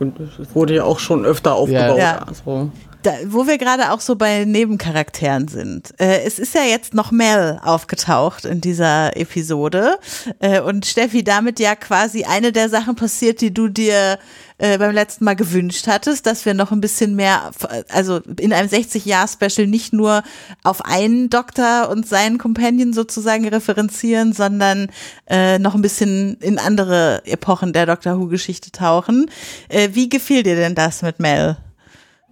Und es wurde ja auch schon öfter aufgebaut. Ja. Also. Da, wo wir gerade auch so bei Nebencharakteren sind. Äh, es ist ja jetzt noch Mel aufgetaucht in dieser Episode. Äh, und Steffi, damit ja quasi eine der Sachen passiert, die du dir äh, beim letzten Mal gewünscht hattest, dass wir noch ein bisschen mehr, also in einem 60-Jahr-Special nicht nur auf einen Doktor und seinen Companion sozusagen referenzieren, sondern äh, noch ein bisschen in andere Epochen der Doctor Who-Geschichte tauchen. Äh, wie gefiel dir denn das mit Mel?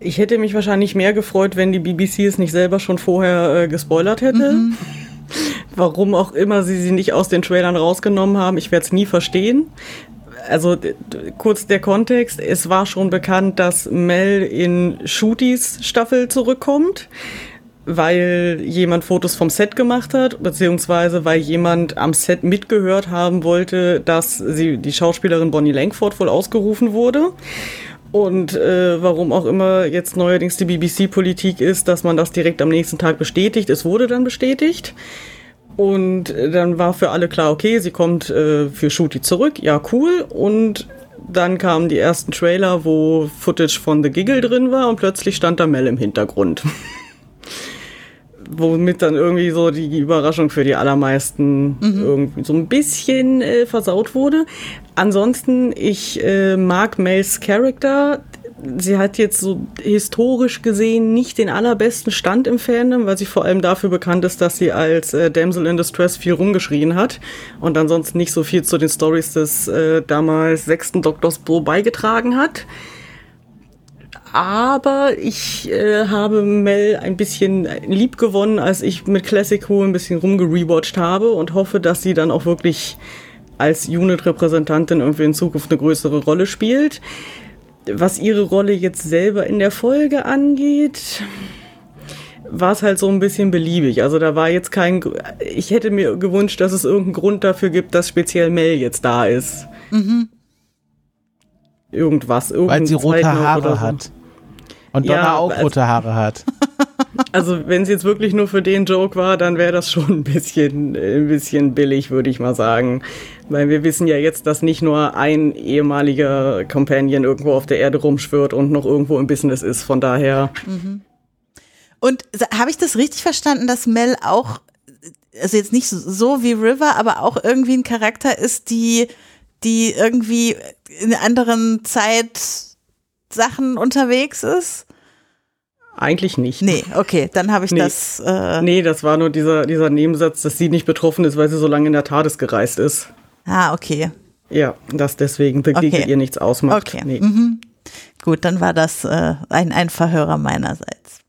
Ich hätte mich wahrscheinlich mehr gefreut, wenn die BBC es nicht selber schon vorher äh, gespoilert hätte. Mhm. Warum auch immer sie sie nicht aus den Trailern rausgenommen haben, ich werde es nie verstehen. Also kurz der Kontext, es war schon bekannt, dass Mel in Shooties Staffel zurückkommt, weil jemand Fotos vom Set gemacht hat, beziehungsweise weil jemand am Set mitgehört haben wollte, dass sie die Schauspielerin Bonnie Langford wohl ausgerufen wurde. Und äh, warum auch immer jetzt neuerdings die BBC-Politik ist, dass man das direkt am nächsten Tag bestätigt. Es wurde dann bestätigt. Und äh, dann war für alle klar, okay, sie kommt äh, für Shooty zurück. Ja, cool. Und dann kamen die ersten Trailer, wo Footage von The Giggle drin war und plötzlich stand da Mel im Hintergrund. Womit dann irgendwie so die Überraschung für die allermeisten mhm. irgendwie so ein bisschen äh, versaut wurde. Ansonsten, ich äh, mag Mels Charakter. Sie hat jetzt so historisch gesehen nicht den allerbesten Stand im Fandom, weil sie vor allem dafür bekannt ist, dass sie als äh, Damsel in Distress viel rumgeschrien hat und ansonsten nicht so viel zu den Stories des äh, damals sechsten Doktors Bro beigetragen hat. Aber ich äh, habe Mel ein bisschen lieb gewonnen, als ich mit Classic Who ein bisschen rumgerewatcht habe und hoffe, dass sie dann auch wirklich als Unit-Repräsentantin irgendwie in Zukunft eine größere Rolle spielt. Was ihre Rolle jetzt selber in der Folge angeht, war es halt so ein bisschen beliebig. Also da war jetzt kein. Ich hätte mir gewünscht, dass es irgendeinen Grund dafür gibt, dass speziell Mel jetzt da ist. Mhm. Irgendwas, Weil sie rote Haare so. hat. Und Donna ja, auch also, rote Haare hat. Also wenn es jetzt wirklich nur für den Joke war, dann wäre das schon ein bisschen, ein bisschen billig, würde ich mal sagen. Weil wir wissen ja jetzt, dass nicht nur ein ehemaliger Companion irgendwo auf der Erde rumschwirrt und noch irgendwo im Business ist. Von daher. Mhm. Und habe ich das richtig verstanden, dass Mel auch, also jetzt nicht so wie River, aber auch irgendwie ein Charakter ist, die, die irgendwie in anderen Zeitsachen unterwegs ist? Eigentlich nicht. Nee, okay, dann habe ich nee. das. Äh nee, das war nur dieser, dieser Nebensatz, dass sie nicht betroffen ist, weil sie so lange in der TARDIS gereist ist. Ah, okay. Ja, dass deswegen The okay. ihr nichts ausmacht. Okay. Nee. Mhm. Gut, dann war das äh, ein, ein Verhörer meinerseits.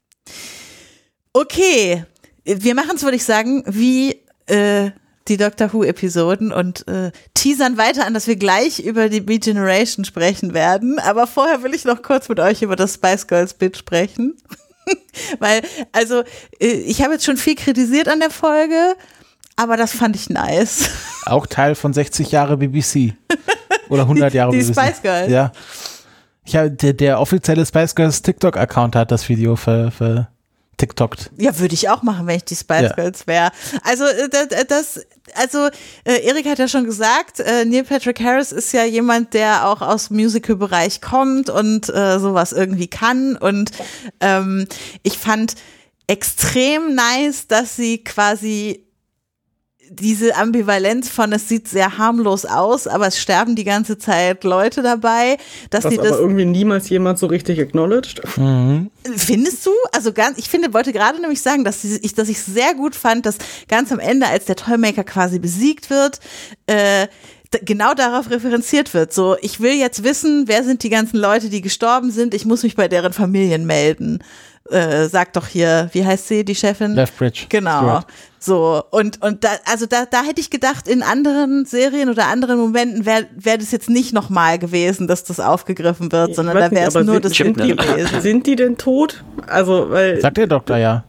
Okay, wir machen es, würde ich sagen, wie äh, die Doctor Who-Episoden und äh, teasern weiter an, dass wir gleich über die Beat Generation sprechen werden. Aber vorher will ich noch kurz mit euch über das Spice Girls Bit sprechen. Weil, also, äh, ich habe jetzt schon viel kritisiert an der Folge, aber das fand ich nice. Auch Teil von 60 Jahre BBC. Oder 100 Jahre die, die BBC. Die Spice Girls. Ja. Ich hab, der, der offizielle Spice Girls TikTok-Account hat das Video für, für TikTokt. Ja, würde ich auch machen, wenn ich die Spice ja. Girls wäre. Also äh, das, also äh, Erik hat ja schon gesagt, äh, Neil Patrick Harris ist ja jemand, der auch aus dem Musical-Bereich kommt und äh, sowas irgendwie kann. Und ähm, ich fand extrem nice, dass sie quasi diese Ambivalenz von es sieht sehr harmlos aus, aber es sterben die ganze Zeit Leute dabei, dass Was sie aber das irgendwie niemals jemand so richtig acknowledged. Mhm. Findest du? Also ganz, ich finde, wollte gerade nämlich sagen, dass ich, dass ich sehr gut fand, dass ganz am Ende, als der Toymaker quasi besiegt wird, äh, genau darauf referenziert wird. So, ich will jetzt wissen, wer sind die ganzen Leute, die gestorben sind. Ich muss mich bei deren Familien melden. Äh, sagt doch hier, wie heißt sie, die Chefin? Lethbridge. Genau. Stuart. So, und, und da, also da, da hätte ich gedacht, in anderen Serien oder anderen Momenten wäre wär das jetzt nicht nochmal gewesen, dass das aufgegriffen wird, sondern da wäre es nur sind, das sind die, gewesen. Sind die denn tot? Also, weil. Sagt der Doktor ja.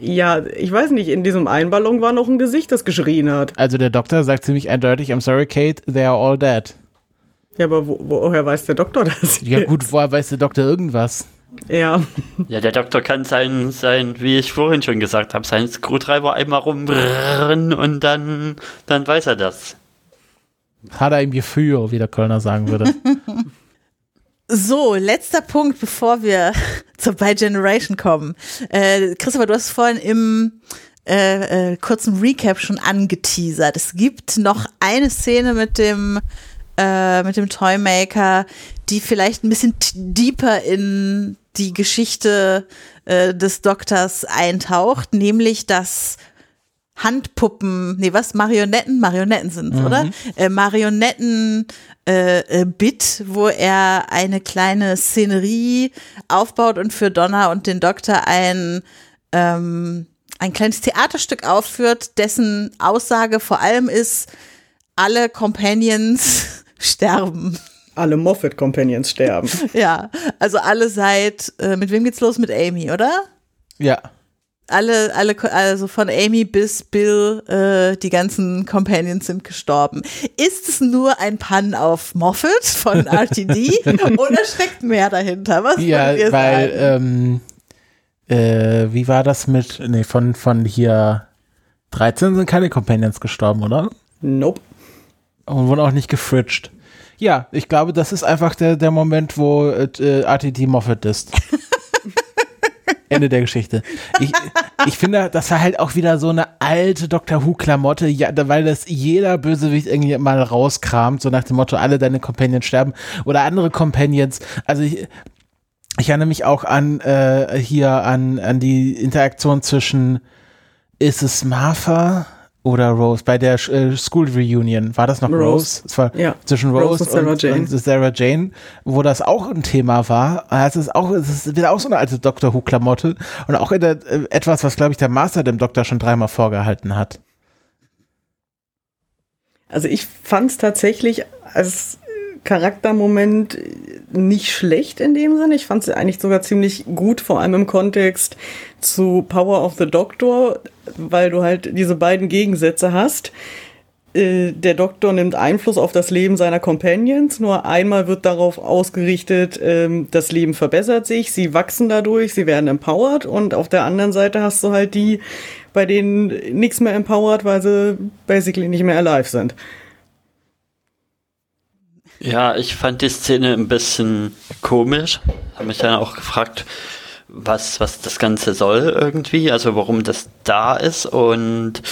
Ja, ich weiß nicht, in diesem Einballon war noch ein Gesicht, das geschrien hat. Also der Doktor sagt ziemlich eindeutig, I'm sorry, Kate, they are all dead. Ja, aber wo, woher weiß der Doktor das? Ja gut, woher weiß der Doktor irgendwas? Ja. Ja, der Doktor kann sein, sein, wie ich vorhin schon gesagt habe, seinen Screwdriver einmal rumbrrren und dann, dann weiß er das. Hat er im Gefühl, wie der Kölner sagen würde. So, letzter Punkt, bevor wir zur By Generation kommen. Äh, Christopher, du hast vorhin im äh, äh, kurzen Recap schon angeteasert. Es gibt noch eine Szene mit dem äh, mit dem Toymaker, die vielleicht ein bisschen deeper in die Geschichte äh, des Doktors eintaucht, nämlich dass Handpuppen, nee, was, Marionetten, Marionetten sind, mhm. oder? Äh, Marionetten äh, äh, Bit, wo er eine kleine Szenerie aufbaut und für Donna und den Doktor ein ähm, ein kleines Theaterstück aufführt, dessen Aussage vor allem ist, alle Companions sterben alle Moffat Companions sterben. ja, also alle seit, äh, mit wem geht's los? Mit Amy, oder? Ja. Alle, alle, also von Amy bis Bill, äh, die ganzen Companions sind gestorben. Ist es nur ein Pun auf Moffat von RTD oder steckt mehr dahinter? Was ja, weil, ähm, äh, wie war das mit, nee, von, von hier 13 sind keine Companions gestorben, oder? Nope. Und wurden auch nicht gefridged. Ja, ich glaube, das ist einfach der, der Moment, wo äh, RTD Moffat ist. Ende der Geschichte. Ich, ich finde, das war halt auch wieder so eine alte Doctor Who-Klamotte, ja, weil das jeder Bösewicht irgendwie mal rauskramt, so nach dem Motto, alle deine Companions sterben oder andere Companions. Also ich, ich erinnere mich auch an äh, hier an, an die Interaktion zwischen ist es Martha oder Rose bei der äh, School Reunion war das noch Rose? Rose? Es war ja. zwischen Rose, Rose und, Sarah und, Jane. und, Sarah Jane, wo das auch ein Thema war. Also es ist auch es ist wieder auch so eine alte Doctor Who Klamotte und auch der, äh, etwas, was glaube ich der Master dem Doktor schon dreimal vorgehalten hat. Also ich fand es tatsächlich als Charaktermoment nicht schlecht in dem Sinne. Ich fand sie eigentlich sogar ziemlich gut, vor allem im Kontext zu Power of the Doctor, weil du halt diese beiden Gegensätze hast. äh, der Doktor nimmt Einfluss auf das Leben seiner Companions. Nur einmal wird darauf ausgerichtet, ähm, das Leben verbessert sich, sie wachsen dadurch, sie werden empowered. Und auf der anderen Seite hast du halt die, bei denen nichts mehr empowered, weil sie basically nicht mehr alive sind. Ja, ich fand die Szene ein bisschen komisch. Habe mich dann auch gefragt, was, was das Ganze soll irgendwie, also warum das da ist und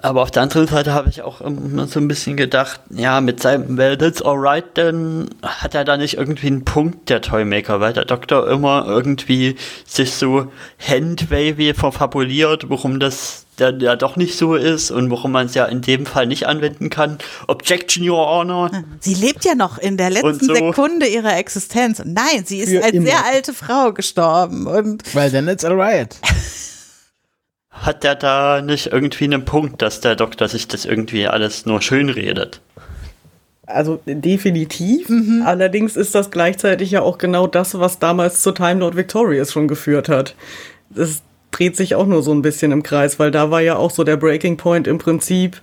aber auf der anderen Seite habe ich auch immer so ein bisschen gedacht, ja, mit seinem Well, that's alright, dann hat er da nicht irgendwie einen Punkt, der Toymaker, weil der Doktor immer irgendwie sich so handwavy verfabuliert, warum das dann ja doch nicht so ist und warum man es ja in dem Fall nicht anwenden kann. Objection, Your Honor. Sie lebt ja noch in der letzten so. Sekunde ihrer Existenz. Nein, sie ist Für als immer. sehr alte Frau gestorben. Und Weil then it's alright. Hat der da nicht irgendwie einen Punkt, dass der Doktor sich das irgendwie alles nur schön redet? Also definitiv. Allerdings ist das gleichzeitig ja auch genau das, was damals zur Time Lord Victorious schon geführt hat. Das dreht sich auch nur so ein bisschen im Kreis, weil da war ja auch so der Breaking Point im Prinzip,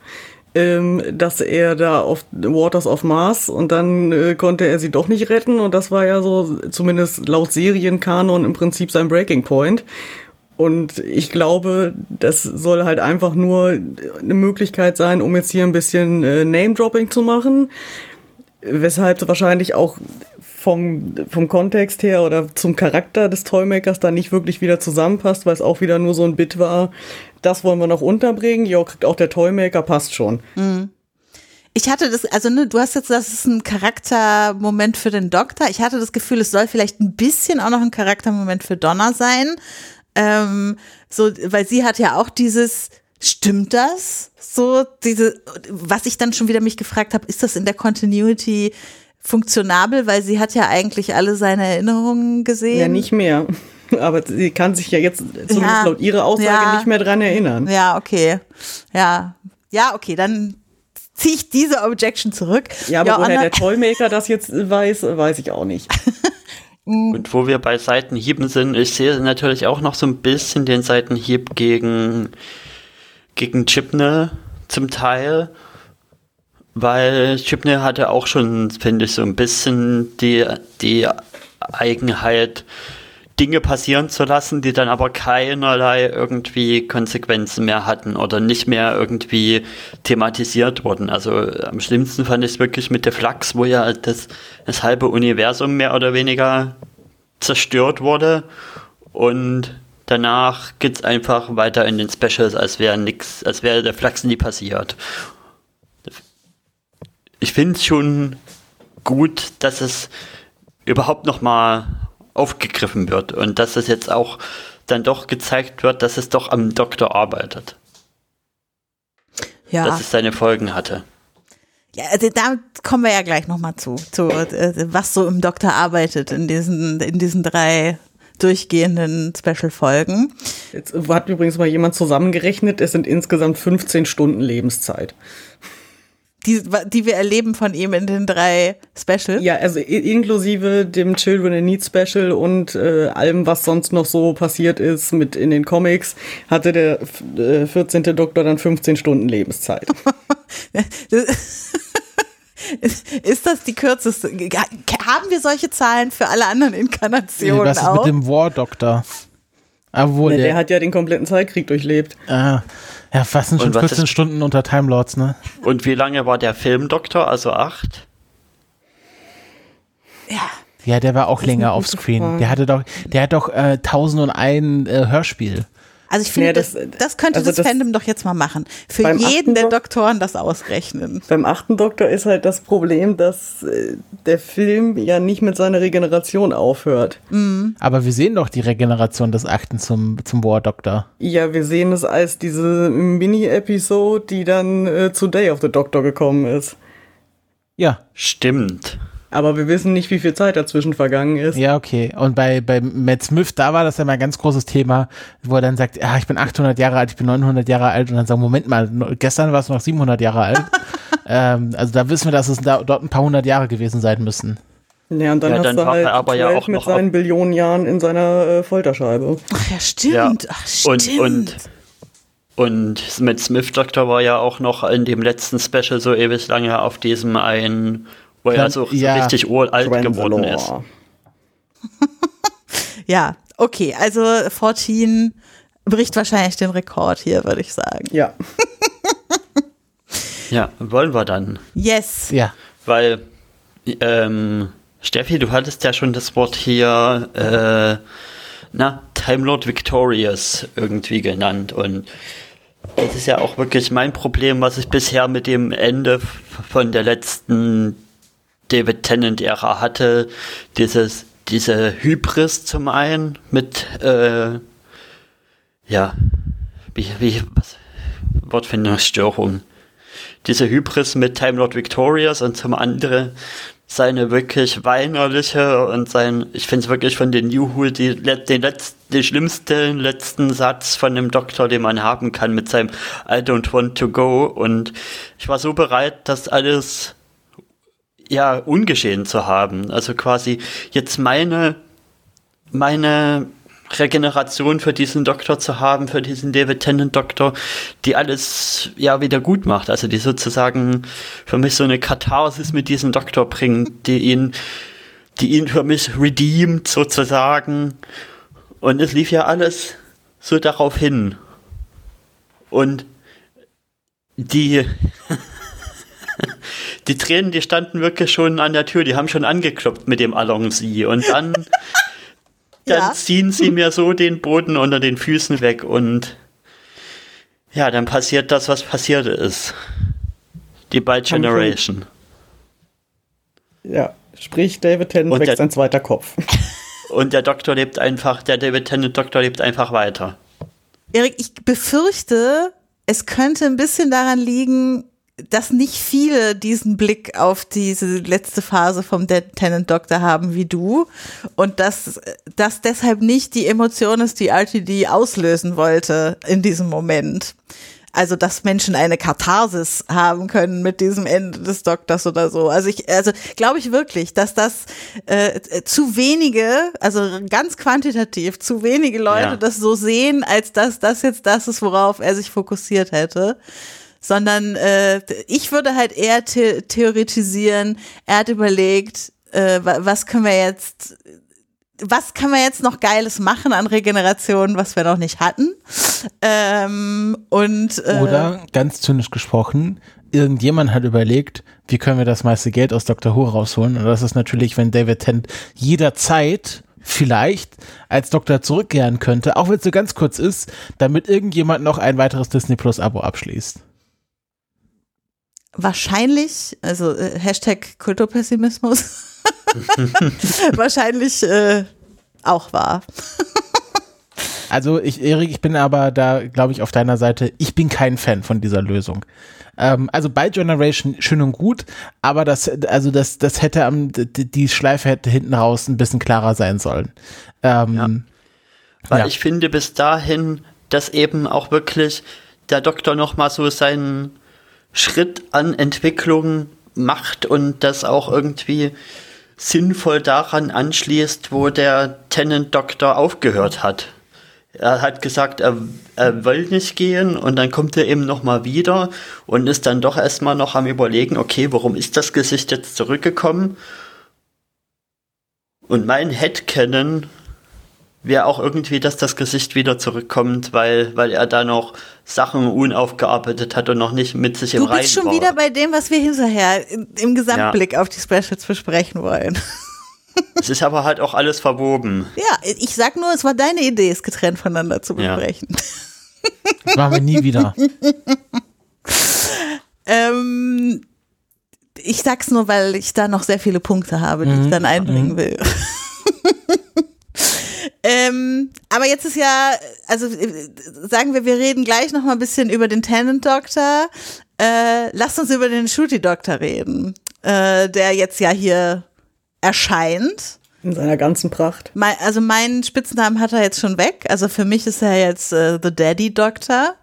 ähm, dass er da auf Waters of Mars und dann äh, konnte er sie doch nicht retten und das war ja so zumindest laut Serienkanon im Prinzip sein Breaking Point. Und ich glaube, das soll halt einfach nur eine Möglichkeit sein, um jetzt hier ein bisschen äh, Name-Dropping zu machen. Weshalb wahrscheinlich auch vom, vom Kontext her oder zum Charakter des Toymakers da nicht wirklich wieder zusammenpasst, weil es auch wieder nur so ein Bit war. Das wollen wir noch unterbringen. Ja, kriegt auch der Toymaker, passt schon. ich hatte das, also ne, du hast jetzt, das ist ein Charaktermoment für den Doktor. Ich hatte das Gefühl, es soll vielleicht ein bisschen auch noch ein Charaktermoment für Donna sein. Ähm, so, weil sie hat ja auch dieses, stimmt das? So, diese, was ich dann schon wieder mich gefragt habe, ist das in der Continuity funktionabel, weil sie hat ja eigentlich alle seine Erinnerungen gesehen. Ja, nicht mehr. Aber sie kann sich ja jetzt zumindest Ja. laut ihrer Aussage Ja. nicht mehr dran erinnern. Ja, okay. Ja. Ja, okay, dann ziehe ich diese Objection zurück. Ja, aber woher Anna- der Toymaker das jetzt weiß, weiß ich auch nicht. Und wo wir bei Seitenhieben sind, ich sehe natürlich auch noch so ein bisschen den Seitenhieb gegen, gegen Chipne zum Teil, weil Chipne hatte auch schon, finde ich, so ein bisschen die, die Eigenheit, Dinge passieren zu lassen, die dann aber keinerlei irgendwie Konsequenzen mehr hatten oder nicht mehr irgendwie thematisiert wurden. Also am schlimmsten fand ich es wirklich mit der Flachs, wo ja das, das halbe Universum mehr oder weniger zerstört wurde und danach geht's einfach weiter in den Specials, als wäre nix, als wäre der Flachs nie passiert. Ich finde es schon gut, dass es überhaupt noch mal aufgegriffen wird und dass es jetzt auch dann doch gezeigt wird, dass es doch am Doktor arbeitet, ja. dass es seine Folgen hatte. Ja, also da kommen wir ja gleich nochmal zu, zu äh, was so im Doktor arbeitet in diesen, in diesen drei durchgehenden Special-Folgen. Jetzt hat übrigens mal jemand zusammengerechnet, es sind insgesamt 15 Stunden Lebenszeit. Die, die wir erleben von ihm in den drei Specials. Ja, also inklusive dem Children in Need Special und äh, allem, was sonst noch so passiert ist mit in den Comics, hatte der äh, 14. Doktor dann 15 Stunden Lebenszeit. Ist das die kürzeste? Haben wir solche Zahlen für alle anderen Inkarnationen Was ist auch? mit dem War Doctor? Obwohl, Ne, der der, hat ja den kompletten Zeitkrieg durchlebt. ah, ja, sind schon Und was 14 ist- Stunden unter Time Lords, ne? Und wie lange war der Filmdoktor? Also acht? ja. Ja, der war auch länger eine auf gute Screen. Frage. Der hatte doch, der hat doch äh, 1001 äh, Hörspiel. Also ich finde, Ja, das, das- das, könnte also das, das- Fandom doch jetzt mal machen. Für jeden der Dok- Doktoren das ausrechnen. Beim achten Doktor ist halt das Problem, dass äh, der Film ja nicht mit seiner Regeneration aufhört. Aber wir sehen doch die Regeneration des Achten zum, zum War Doctor. Ja, wir sehen es als diese Mini-Episode, die dann äh, zu Day of the Doctor gekommen ist. Ja, Stimmt. Aber wir wissen nicht, wie viel Zeit dazwischen vergangen ist. ja, okay. Und bei, bei Matt Smith, da war das ja mal ein ganz großes Thema, wo er dann sagt, ah, ich bin 800 Jahre alt, ich bin 900 Jahre alt und dann sagen, Moment mal, gestern warst du noch 700 Jahre alt. ähm, also da wissen wir, dass es da, dort ein paar hundert Jahre gewesen sein müssen. Ja, und dann Ja, hast dann du war halt er aber ja 12 auch mit noch seinen ab- Billionen Jahren in seiner äh, Folterscheibe. Ach ja, stimmt. Ja. Ach, Und, stimmt. und Und mit Smith Doctor war ja auch noch in dem letzten Special so ewig lange auf diesem einen, wo er so, so Ja. richtig uralt geworden ist. Ja, okay, also 14 bricht wahrscheinlich den Rekord hier, würde ich sagen. Ja. Ja, wollen wir dann. Yes. Ja. Weil, ähm, Steffi, du hattest ja schon das Wort hier, äh, na, Time Lord Victorious irgendwie genannt. Und das ist ja auch wirklich mein Problem, was ich bisher mit dem Ende von der letzten David Tennant-Ära hatte. Dieses, diese Hybris zum einen mit, äh, ja, wie, wie, was, Wortfindungsstörung diese Hybris mit Time Lord Victorious und zum anderen seine wirklich weinerliche und sein, ich finde es wirklich von den New Who die, den, letzten, den schlimmsten letzten Satz von dem Doktor, den man haben kann mit seinem I don't want to go und ich war so bereit, das alles ja ungeschehen zu haben. Also quasi jetzt meine meine Regeneration für diesen Doktor zu haben, für diesen David Tennant Doktor, die alles ja wieder gut macht. Also die sozusagen für mich so eine Katharsis mit diesem Doktor bringt, die ihn, die ihn für mich redeemt sozusagen. Und es lief ja alles so darauf hin. Und die, die Tränen, die standen wirklich schon an der Tür, die haben schon angeklopft mit dem Allons-y. Und dann dann Ja. ziehen sie mir so den Boden unter den Füßen weg und ja, dann passiert das, was passiert ist. Die By Generation. Ja. Sprich, David Tennant Und wächst der- ein zweiter Kopf. Und der Doktor lebt einfach, der David Tennant Doktor lebt einfach weiter. Erik, ich befürchte, es könnte ein bisschen daran liegen, dass nicht viele diesen Blick auf diese letzte Phase vom Dead Tenant Doctor haben wie du und dass das deshalb nicht die Emotion ist, die RTD auslösen wollte in diesem Moment. Also, dass Menschen eine Katharsis haben können mit diesem Ende des Doktors oder so. Also ich, also glaube ich wirklich, dass das äh, äh, zu wenige, also ganz quantitativ, zu wenige Leute Ja. das so sehen, als dass das jetzt das ist, worauf er sich fokussiert hätte. Sondern äh, ich würde halt eher the theoretisieren, er hat überlegt, äh, wa- was können wir jetzt was kann man jetzt noch Geiles machen an Regeneration, was wir noch nicht hatten? Ähm, und äh, Oder, ganz zynisch gesprochen, irgendjemand hat überlegt, wie können wir das meiste Geld aus Dr. Who rausholen? Und das ist natürlich, wenn David Tennant jederzeit vielleicht als Doktor zurückkehren könnte, auch wenn es so ganz kurz ist, damit irgendjemand noch ein weiteres Disney Plus Abo abschließt. Wahrscheinlich, also äh, Hashtag Kulturpessimismus, wahrscheinlich äh, auch wahr. Also ich, Erik, ich bin aber da, glaube ich, auf deiner Seite. Ich bin kein Fan von dieser Lösung. Ähm, also bei Generation schön und gut, aber das, also das, das hätte am, die, Schleife hätte hinten raus ein bisschen klarer sein sollen. Ähm, Weil Ja. ich finde bis dahin, dass eben auch wirklich der Doktor nochmal so seinen Schritt an Entwicklung macht und das auch irgendwie sinnvoll daran anschließt, wo der Tenant-Doktor aufgehört hat. Er hat gesagt, er, er will nicht gehen und dann kommt er eben nochmal wieder und ist dann doch erstmal noch am überlegen, okay, warum ist das Gesicht jetzt zurückgekommen? Und mein Headcanon wäre auch irgendwie, dass das Gesicht wieder zurückkommt, weil, weil er da noch Sachen unaufgearbeitet hat und noch nicht mit sich im Du Reinen bist schon war. wieder bei dem, was wir hinterher im, im Gesamtblick auf die Specials besprechen wollen. Es ist aber halt auch alles verwoben. Ja, ich sag nur, es war deine Idee, es getrennt voneinander zu Ja. besprechen. das machen wir nie wieder. Ähm, ich sag's nur, weil ich da noch sehr viele Punkte habe, die ich dann einbringen will. Ähm, aber jetzt ist ja, also äh, sagen wir, wir reden gleich noch mal ein bisschen über den Tenant Doctor. Äh, lasst uns über den Shooty Doctor reden, äh, der jetzt ja hier erscheint. In seiner ganzen Pracht. Mein, also meinen Spitznamen hat er jetzt schon weg. Also für mich ist er jetzt äh, The Daddy Doctor.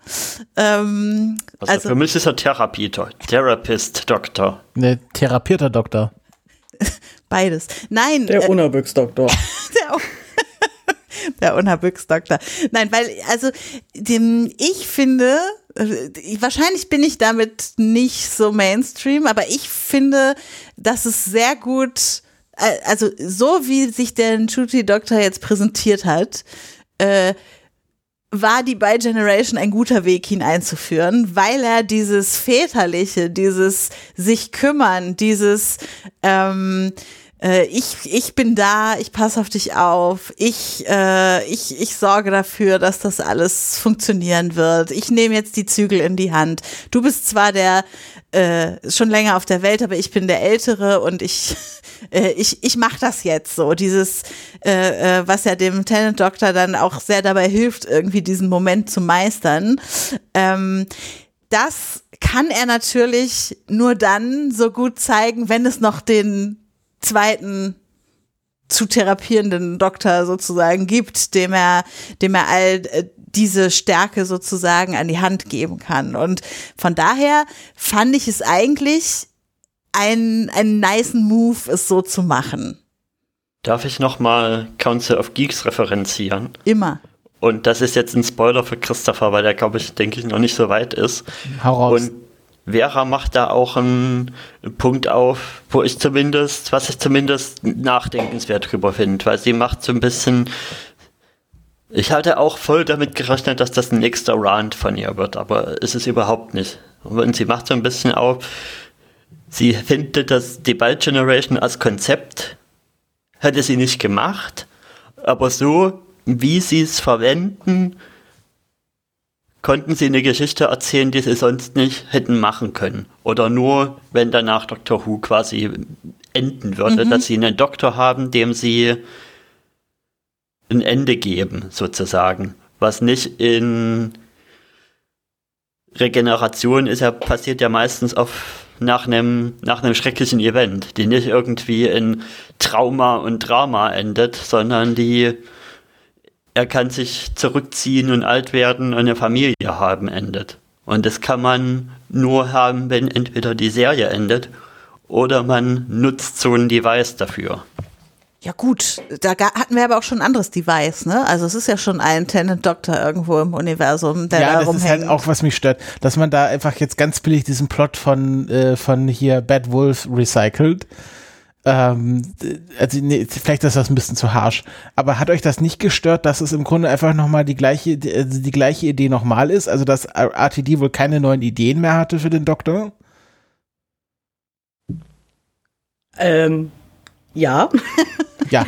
Ähm, Also, also für mich ist er Therapie, Therapist, Doktor. Ne, therapierter Doktor. beides. Nein, Der äh, Unerbüchs-Doktor. der, Der Unhabüchs-Doktor. Nein, weil, also, dem, ich finde, äh, wahrscheinlich bin ich damit nicht so Mainstream, aber ich finde, dass es sehr gut, äh, also so wie sich der Nchuti Doktor jetzt präsentiert hat, äh, war die By Generation ein guter Weg, ihn einzuführen, weil er dieses Väterliche, dieses sich kümmern, dieses ähm, äh, ich, ich bin da, ich passe auf dich auf, ich, äh, ich, ich sorge dafür, dass das alles funktionieren wird. Ich nehme jetzt die Zügel in die Hand. Du bist zwar der äh, schon länger auf der Welt, aber ich bin der Ältere und ich, äh, ich, ich mache das jetzt so. Dieses, äh, äh, was ja dem Tenant Doctor dann auch sehr dabei hilft, irgendwie diesen Moment zu meistern. Ähm, das kann er natürlich nur dann so gut zeigen, wenn es noch den zweiten zu therapierenden Doktor sozusagen gibt, dem er, dem er all äh, diese Stärke sozusagen an die Hand geben kann. Und von daher fand ich es eigentlich ein, einen nice Move, es so zu machen. Darf ich nochmal Council of Geeks referenzieren? Immer. Und das ist jetzt ein Spoiler für Christopher, weil der, glaube ich, denke ich, noch nicht so weit ist. Hau raus. Und Vera macht da auch einen Punkt auf, wo ich zumindest, was ich zumindest nachdenkenswert drüber finde, weil sie macht so ein bisschen. Ich hatte auch voll damit gerechnet, dass das ein nächster Rant von ihr wird, aber ist es überhaupt nicht. Und sie macht so ein bisschen auf, sie findet, dass die Bald Generation als Konzept hätte sie nicht gemacht, aber so, wie sie es verwenden, konnten sie eine Geschichte erzählen, die sie sonst nicht hätten machen können. Oder nur, wenn danach Doctor Who quasi enden würde, mhm. dass sie einen Doktor haben, dem sie ein Ende geben, sozusagen. Was nicht in Regeneration ist ja, passiert ja meistens auf, nach einem, nach einem schrecklichen Event, die nicht irgendwie in Trauma und Drama endet, sondern die er kann sich zurückziehen und alt werden und eine Familie haben endet. Und das kann man nur haben, wenn entweder die Serie endet oder man nutzt so ein Device dafür. Ja gut, da hatten wir aber auch schon ein anderes Device, ne? Also es ist ja schon ein Tenant Doctor irgendwo im Universum, der ja, da das rumhängt. ist halt auch, was mich stört, dass man da einfach jetzt ganz billig diesen Plot von, äh, von hier Bad Wolf recycelt ähm, also nee, vielleicht ist das ein bisschen zu harsh, aber hat euch das nicht gestört, dass es im Grunde einfach nochmal die gleiche, die, also die gleiche Idee nochmal ist? Also dass RTD wohl keine neuen Ideen mehr hatte für den Doktor? Ähm, ja. Ja.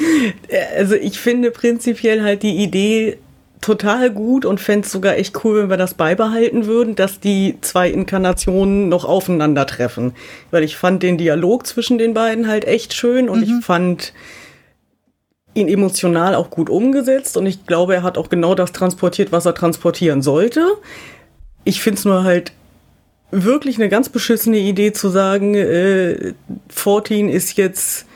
also ich finde prinzipiell halt die Idee total gut und fände es sogar echt cool, wenn wir das beibehalten würden, dass die zwei Inkarnationen noch aufeinandertreffen. Weil ich fand den Dialog zwischen den beiden halt echt schön und mhm. ich fand ihn emotional auch gut umgesetzt und ich glaube, er hat auch genau das transportiert, was er transportieren sollte. Ich finde es nur halt wirklich eine ganz beschissene Idee zu sagen, äh, 14 ist jetzt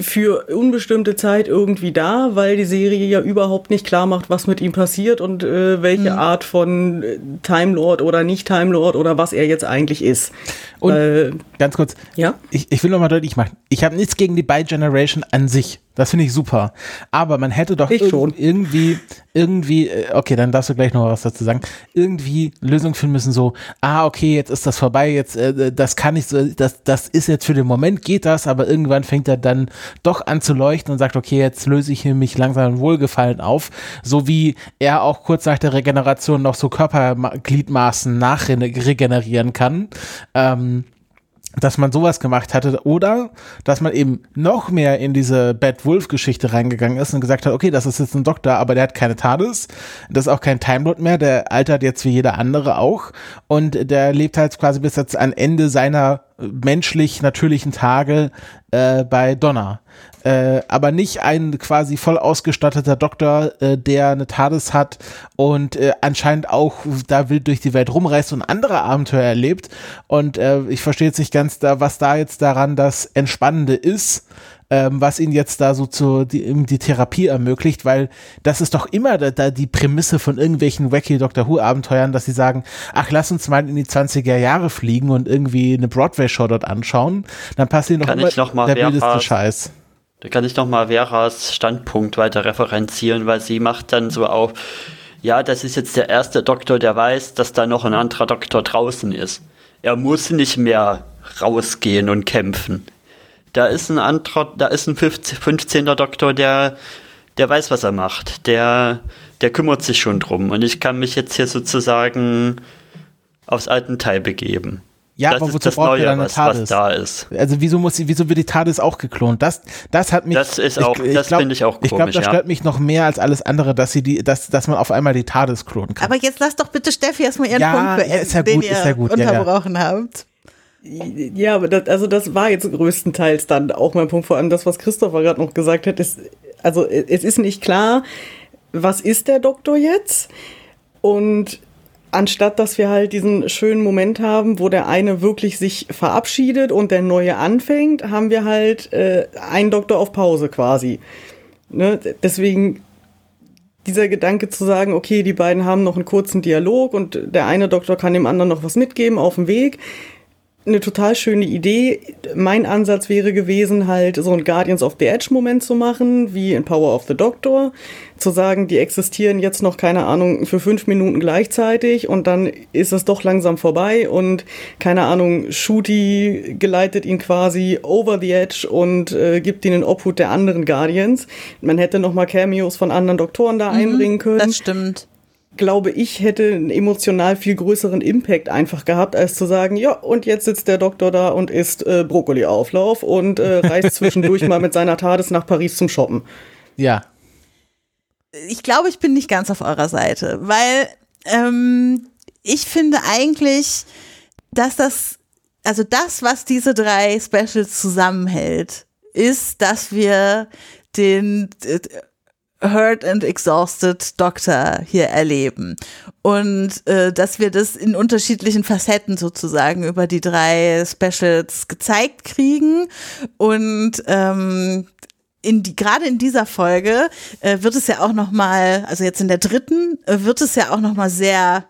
für unbestimmte Zeit irgendwie da, weil die Serie ja überhaupt nicht klar macht, was mit ihm passiert und äh, welche mhm. Art von äh, Time Lord oder nicht Time Lord oder was er jetzt eigentlich ist. Und äh, ganz kurz, ja? ich, ich will nochmal deutlich machen, ich habe nichts gegen die Bi-Generation an sich. Das finde ich super. Aber man hätte doch irg schon. irgendwie, irgendwie, äh, okay, dann darfst du gleich noch was dazu sagen, irgendwie Lösung finden müssen, so, ah, okay, jetzt ist das vorbei, jetzt, äh, das kann ich so, das, das ist jetzt für den Moment geht das, aber irgendwann fängt er dann doch an zu leuchten und sagt, okay, jetzt löse ich mich langsam in Wohlgefallen auf, so wie er auch kurz nach der Regeneration noch so Körpergliedmaßen nachregenerieren kann. Ähm, dass man sowas gemacht hatte oder dass man eben noch mehr in diese Bad Wolf Geschichte reingegangen ist und gesagt hat, okay, das ist jetzt ein Doktor, aber der hat keine TARDIS, das ist auch kein Time Lord mehr, der altert jetzt wie jeder andere auch und der lebt halt quasi bis jetzt am Ende seiner menschlich natürlichen Tage äh, bei Donna äh, aber nicht ein quasi voll ausgestatteter Doktor, äh, der eine TARDIS hat und äh, anscheinend auch da wild durch die Welt rumreist und andere Abenteuer erlebt. Und äh, ich verstehe jetzt nicht ganz, da, was da jetzt daran das Entspannende ist. Ähm, was ihn jetzt da so zu die, die Therapie ermöglicht, weil das ist doch immer da, da die Prämisse von irgendwelchen wacky Doctor Who Abenteuern, dass sie sagen, ach lass uns mal in die 20er Jahre fliegen und irgendwie eine Broadway Show dort anschauen, dann passiert noch Kann immer noch mal der wildeste Scheiß. Kann ich nochmal Veras Standpunkt weiter referenzieren, weil sie macht dann so auf, ja, das ist jetzt der erste Doktor, der weiß, dass da noch ein anderer Doktor draußen ist. Er muss nicht mehr rausgehen und kämpfen. Da ist ein anderer, da ist ein 15. Doktor, der, der weiß, was er macht. Der, der kümmert sich schon drum. Und ich kann mich jetzt hier sozusagen aufs alten Teil begeben. Ja, das aber wozu braucht Neue, dann eine TARDIS? Was da ist. Also wieso muss wieso wird die TARDIS auch geklont? Das das hat mich Das ist auch ich, das finde ich auch komisch, Ich glaube, das stört ja. mich noch mehr als alles andere, dass sie die dass dass man auf einmal die TARDIS klonen kann. Aber jetzt lass doch bitte Steffi erstmal ihren ja, Punkt beenden, ist ja gut, den ist ja gut, unterbrochen ja, habt. Ja, aber das, also das war jetzt größtenteils dann auch mein Punkt, vor allem das, was Christopher gerade noch gesagt hat, ist, also es ist nicht klar, was ist der Doktor jetzt? Und anstatt dass wir halt diesen schönen Moment haben, wo der eine wirklich sich verabschiedet und der neue anfängt, haben wir halt äh, einen Doktor auf Pause quasi. Ne? Deswegen dieser Gedanke zu sagen, okay, die beiden haben noch einen kurzen Dialog und der eine Doktor kann dem anderen noch was mitgeben auf dem Weg, eine total schöne Idee. Mein Ansatz wäre gewesen, halt so ein Guardians of the Edge Moment zu machen, wie in Power of the Doctor. Zu sagen, die existieren jetzt noch, keine Ahnung, für fünf Minuten gleichzeitig und dann ist es doch langsam vorbei und, keine Ahnung, Shooty geleitet ihn quasi over the edge und äh, gibt ihn in Obhut der anderen Guardians. Man hätte noch mal Cameos von anderen Doktoren da mhm, einbringen können. Das stimmt glaube ich, hätte einen emotional viel größeren Impact einfach gehabt, als zu sagen, ja, und jetzt sitzt der Doktor da und isst äh, Brokkoli-Auflauf und äh, reist zwischendurch mal mit seiner TARDIS nach Paris zum Shoppen. Ja. Ich glaube, ich bin nicht ganz auf eurer Seite, weil ähm, ich finde eigentlich, dass das, also das, was diese drei Specials zusammenhält, ist, dass wir den Hurt and Exhausted Doctor hier erleben. Und äh, dass wir das in unterschiedlichen Facetten sozusagen über die drei Specials gezeigt kriegen. Und ähm, in die, gerade in dieser Folge äh, wird es ja auch noch mal, also jetzt in der dritten, äh, wird es ja auch noch mal sehr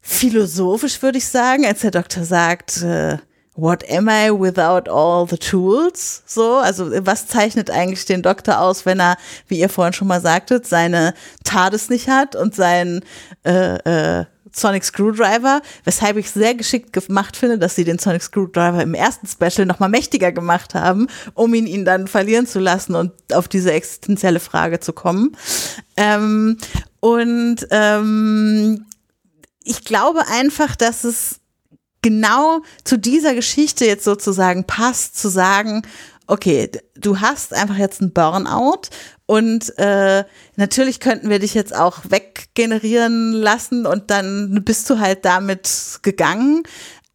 philosophisch, würde ich sagen, als der Doktor sagt, äh, What am I without all the tools? So, also was zeichnet eigentlich den Doktor aus, wenn er, wie ihr vorhin schon mal sagtet, seine TARDIS nicht hat und sein äh, äh, Sonic Screwdriver, weshalb ich sehr geschickt gemacht finde, dass sie den Sonic Screwdriver im ersten Special nochmal mächtiger gemacht haben, um ihn, ihn dann verlieren zu lassen und auf diese existenzielle Frage zu kommen. Ähm, und ähm, ich glaube einfach, dass es genau zu dieser Geschichte jetzt sozusagen passt, zu sagen, okay, du hast einfach jetzt einen Burnout und äh, natürlich könnten wir dich jetzt auch weggenerieren lassen und dann bist du halt damit gegangen.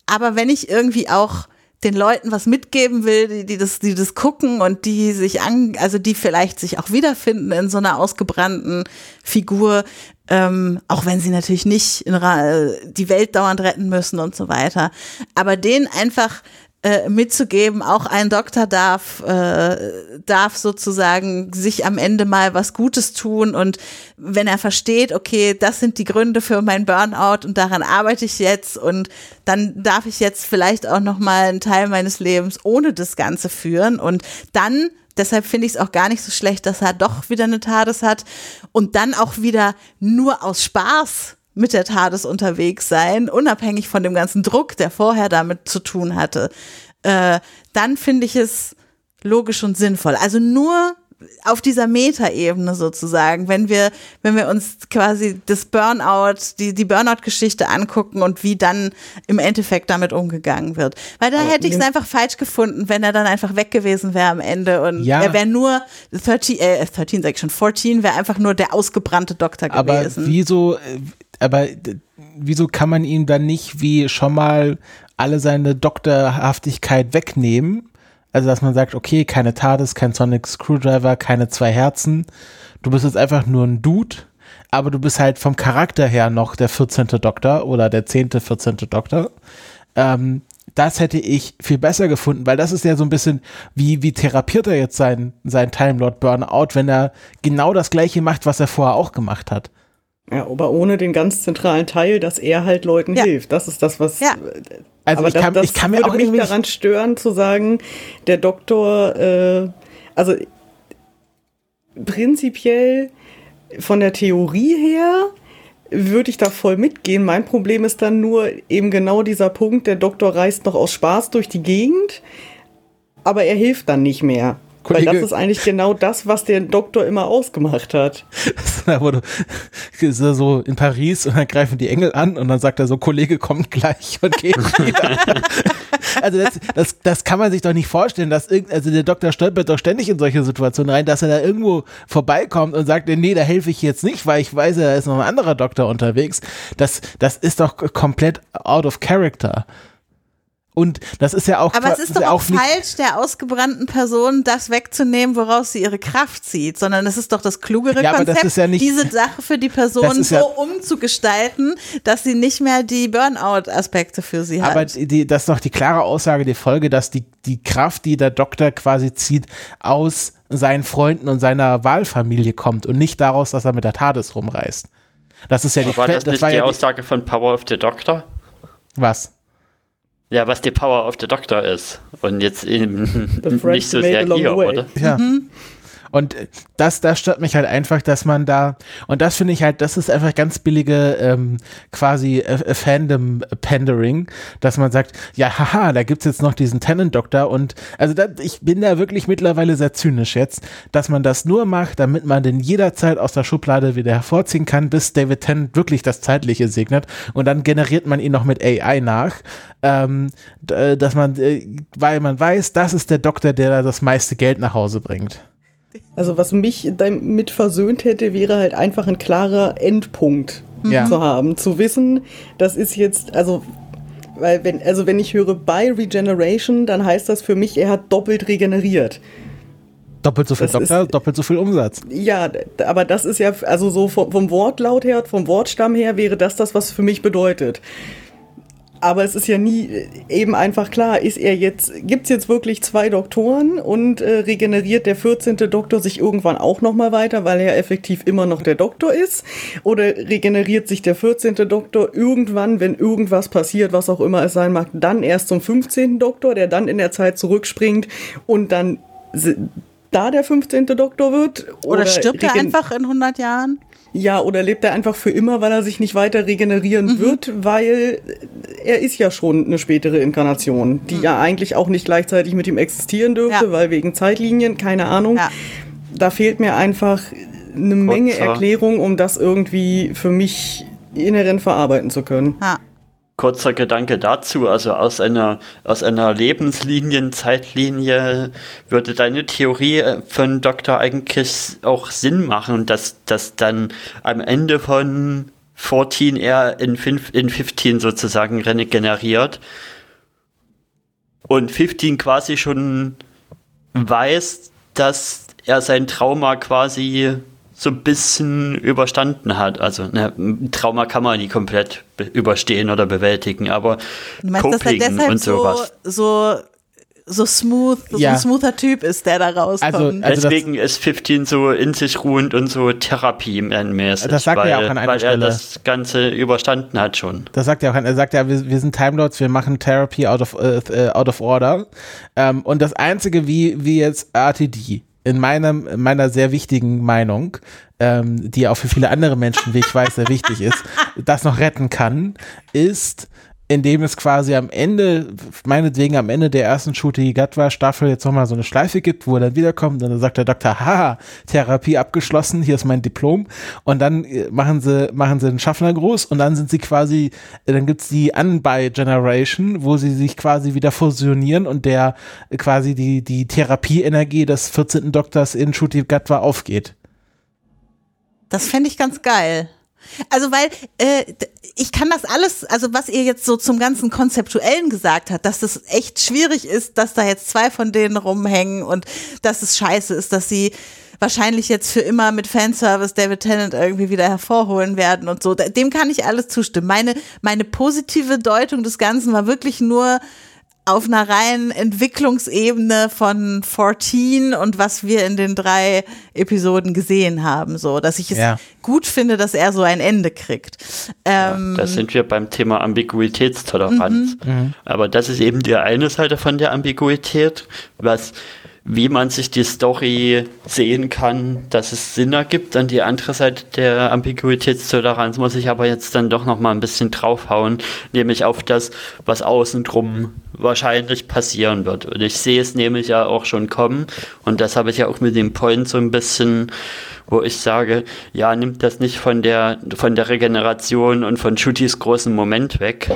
Aber wenn ich irgendwie auch den Leuten was mitgeben will, die, die das, die das gucken und die sich an, also die vielleicht sich auch wiederfinden in so einer ausgebrannten Figur, ähm, auch wenn sie natürlich nicht in, die Welt dauernd retten müssen und so weiter. Aber denen einfach äh, mitzugeben, auch ein Doktor darf, äh, darf sozusagen sich am Ende mal was Gutes tun und wenn er versteht, okay, das sind die Gründe für mein Burnout und daran arbeite ich jetzt und dann darf ich jetzt vielleicht auch noch mal einen Teil meines Lebens ohne das Ganze führen und dann Deshalb finde ich es auch gar nicht so schlecht, dass er doch wieder eine TARDIS hat und dann auch wieder nur aus Spaß mit der TARDIS unterwegs sein, unabhängig von dem ganzen Druck, der vorher damit zu tun hatte. Äh, dann finde ich es logisch und sinnvoll. Also nur auf dieser Metaebene sozusagen, wenn wir, wenn wir uns quasi das Burnout, die, die Burnout-Geschichte angucken und wie dann im Endeffekt damit umgegangen wird. Weil da hätte ich es einfach falsch gefunden, wenn er dann einfach weg gewesen wäre am Ende und ja. er wäre nur 13, äh, 13 sag ich schon, 14 wäre einfach nur der ausgebrannte Doktor gewesen. Aber wieso, äh, aber wieso kann man ihm dann nicht wie schon mal alle seine Doktorhaftigkeit wegnehmen? Also, dass man sagt, okay, keine TARDIS, kein Sonic Screwdriver, keine zwei Herzen. Du bist jetzt einfach nur ein Dude, aber du bist halt vom Charakter her noch der 14. Doktor oder der 10., 14. Doktor. Ähm, das hätte ich viel besser gefunden, weil das ist ja so ein bisschen, wie, wie therapiert er jetzt sein, sein Time Burnout, wenn er genau das gleiche macht, was er vorher auch gemacht hat. Ja, aber ohne den ganz zentralen Teil, dass er halt Leuten ja. hilft. Das ist das, was. Ja. Also aber ich kann, das, ich kann mir auch mich daran stören zu sagen, der Doktor äh, also prinzipiell von der Theorie her würde ich da voll mitgehen. Mein Problem ist dann nur eben genau dieser Punkt, der Doktor reist noch aus Spaß durch die Gegend, aber er hilft dann nicht mehr. Kollege, Weil das ist eigentlich genau das, was der Doktor immer ausgemacht hat. da wurde ist er so in Paris und dann greifen die Engel an und dann sagt er so, Kollege kommt gleich und geht wieder. also das, das, das kann man sich doch nicht vorstellen, dass irgend, also der Doktor stolpert doch ständig in solche Situationen rein, dass er da irgendwo vorbeikommt und sagt, nee, da helfe ich jetzt nicht, weil ich weiß, da ist noch ein anderer Doktor unterwegs. Das, das ist doch komplett out of character. Und das ist ja auch. Aber es ist doch auch, falsch, der ausgebrannten Person das wegzunehmen, woraus sie ihre Kraft zieht, sondern es ist doch das klugere ja, Konzept, ja nicht, diese Sache für die Person so ja, umzugestalten, dass sie nicht mehr die Burnout-Aspekte für sie hat. Aber die, das ist doch die klare Aussage der Folge, dass die, die Kraft, die der Doktor quasi zieht, aus seinen Freunden und seiner Wahlfamilie kommt und nicht daraus, dass er mit der TARDIS rumreist. Das ist ja die War das, das nicht war die Aussage von Power of the Doctor? Was? Ja, was die Power of the Doctor ist. Und jetzt eben nicht so sehr hier, oder? Ja. Mhm. Und das, das stört mich halt einfach, dass man da, und das finde ich halt, das ist einfach ganz billige ähm, quasi äh, Fandom-Pandering, dass man sagt, ja, haha, da gibt's jetzt noch diesen Tenant-Doktor und also da, ich bin da wirklich mittlerweile sehr zynisch jetzt, dass man das nur macht, damit man den jederzeit aus der Schublade wieder hervorziehen kann, bis David Tennant wirklich das Zeitliche segnet und dann generiert man ihn noch mit AI nach, ähm, dass man, äh, weil man weiß, das ist der Doktor, der da das meiste Geld nach Hause bringt. Also was mich damit versöhnt hätte, wäre halt einfach ein klarer Endpunkt ja. zu haben. Zu wissen, das ist jetzt, also weil wenn, also wenn ich höre bei Regeneration, dann heißt das für mich, er hat doppelt regeneriert. Doppelt so viel das Doktor, ist, doppelt so viel Umsatz. Ja, aber das ist ja, also so vom, vom Wortlaut her, vom Wortstamm her wäre das das, was für mich bedeutet. Aber es ist ja nie äh, eben einfach klar, ist er jetzt, gibt es jetzt wirklich zwei Doktoren und äh, regeneriert der 14. Doktor sich irgendwann auch nochmal weiter, weil er effektiv immer noch der Doktor ist? Oder regeneriert sich der 14. Doktor irgendwann, wenn irgendwas passiert, was auch immer es sein mag, dann erst zum 15. Doktor, der dann in der Zeit zurückspringt und dann da der 15. Doktor wird? Oder, oder stirbt er einfach in 100 Jahren? Ja, oder lebt er einfach für immer, weil er sich nicht weiter regenerieren mhm. wird, weil er ist ja schon eine spätere Inkarnation, die mhm. ja eigentlich auch nicht gleichzeitig mit ihm existieren dürfte, ja. weil wegen Zeitlinien, keine Ahnung. Ja. Da fehlt mir einfach eine Menge Erklärung, um das irgendwie für mich inhärent verarbeiten zu können. Ja kurzer Gedanke dazu. Also aus einer, aus einer Lebenslinienzeitlinie würde deine Theorie äh, von Doktor eigentlich auch Sinn machen, dass, dass dann am Ende von 14 er in, 5, in 15 sozusagen regeneriert und 15 quasi schon weiß, dass er sein Trauma quasi so ein bisschen überstanden hat. Also ne, Trauma kann man nie komplett überstehen oder bewältigen, aber du meinst, dass er deshalb und sowas. So, so so smooth, ja. so ein smoother Typ ist, der da rauskommt. Also, also Deswegen ist 15 so in sich ruhend und so therapiemäßig. Das sagt weil, er auch an einer weil Stelle. er das Ganze überstanden hat schon. Das sagt er auch. Er sagt ja, wir, wir sind Timelords, wir machen Therapy out of, uh, out of order. Um, ähm, und das Einzige, wie, wie jetzt RTD in meinem, meiner sehr wichtigen Meinung, ähm, die auch für viele andere Menschen, wie ich weiß, sehr wichtig ist, das noch retten kann, ist, indem es quasi am Ende, meinetwegen am Ende der ersten Shooty Gatwa Staffel jetzt nochmal so eine Schleife gibt, wo er dann wiederkommt und dann sagt der Doktor, haha, Therapie abgeschlossen, hier ist mein Diplom und dann äh, machen sie, machen sie einen Schaffnergruß und dann sind sie quasi, äh, dann gibt's die Unbuy Generation, wo sie sich quasi wieder fusionieren und der äh, quasi die, die Therapieenergie des 14. Doktors in Shooty Gatwa aufgeht. Das fände ich ganz geil. Also weil äh, ich kann das alles, also was ihr jetzt so zum ganzen Konzeptuellen gesagt habt, dass das echt schwierig ist, dass da jetzt zwei von denen rumhängen und dass es scheiße ist, dass sie wahrscheinlich jetzt für immer mit Fanservice David Tennant irgendwie wieder hervorholen werden und so. Dem kann ich alles zustimmen. Meine, meine positive Deutung des Ganzen war wirklich nur, auf einer reinen Entwicklungsebene von 14 und was wir in den drei Episoden gesehen haben, so, dass ich es ja. gut finde, dass er so ein Ende kriegt. Ähm, ja, da sind wir beim Thema Ambiguitätstoleranz. Mhm. mhm. Aber das ist eben die eine Seite von der Ambiguität, was wie man sich die Story sehen kann, dass es Sinn ergibt. An die andere Seite der Ambiguitätstoleranz muss ich aber jetzt dann doch noch mal ein bisschen draufhauen, nämlich auf das, was außen drum wahrscheinlich passieren wird. Und ich sehe es nämlich ja auch schon kommen. Und das habe ich ja auch mit dem Point so ein bisschen, wo ich sage, ja, nimmt das nicht von der, von der Regeneration und von Shooties großen Moment weg.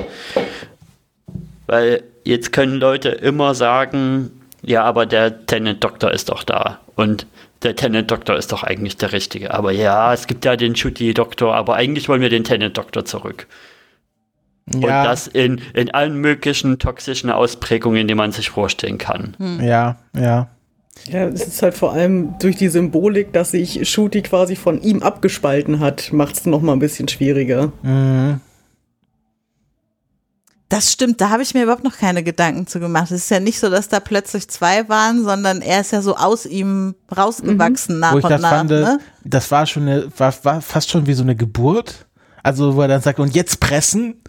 Weil jetzt können Leute immer sagen, ja, aber der Tenant-Doktor ist doch da. Und der Tenant-Doktor ist doch eigentlich der Richtige. Aber ja, es gibt ja den Shooty-Doktor, aber eigentlich wollen wir den Tenant-Doktor zurück. Ja. Und das in, in allen möglichen toxischen Ausprägungen, die man sich vorstellen kann. Hm. Ja, ja. Ja, es ist halt vor allem durch die Symbolik, dass sich Shooty quasi von ihm abgespalten hat, macht es nochmal ein bisschen schwieriger. Mhm. Das stimmt, da habe ich mir überhaupt noch keine Gedanken zu gemacht. Es ist ja nicht so, dass da plötzlich zwei waren, sondern er ist ja so aus ihm rausgewachsen mhm. nach Wo ich und das nach. Fand, ne? Das war schon eine, war, war fast schon wie so eine Geburt. Also wo er dann sagt, und jetzt pressen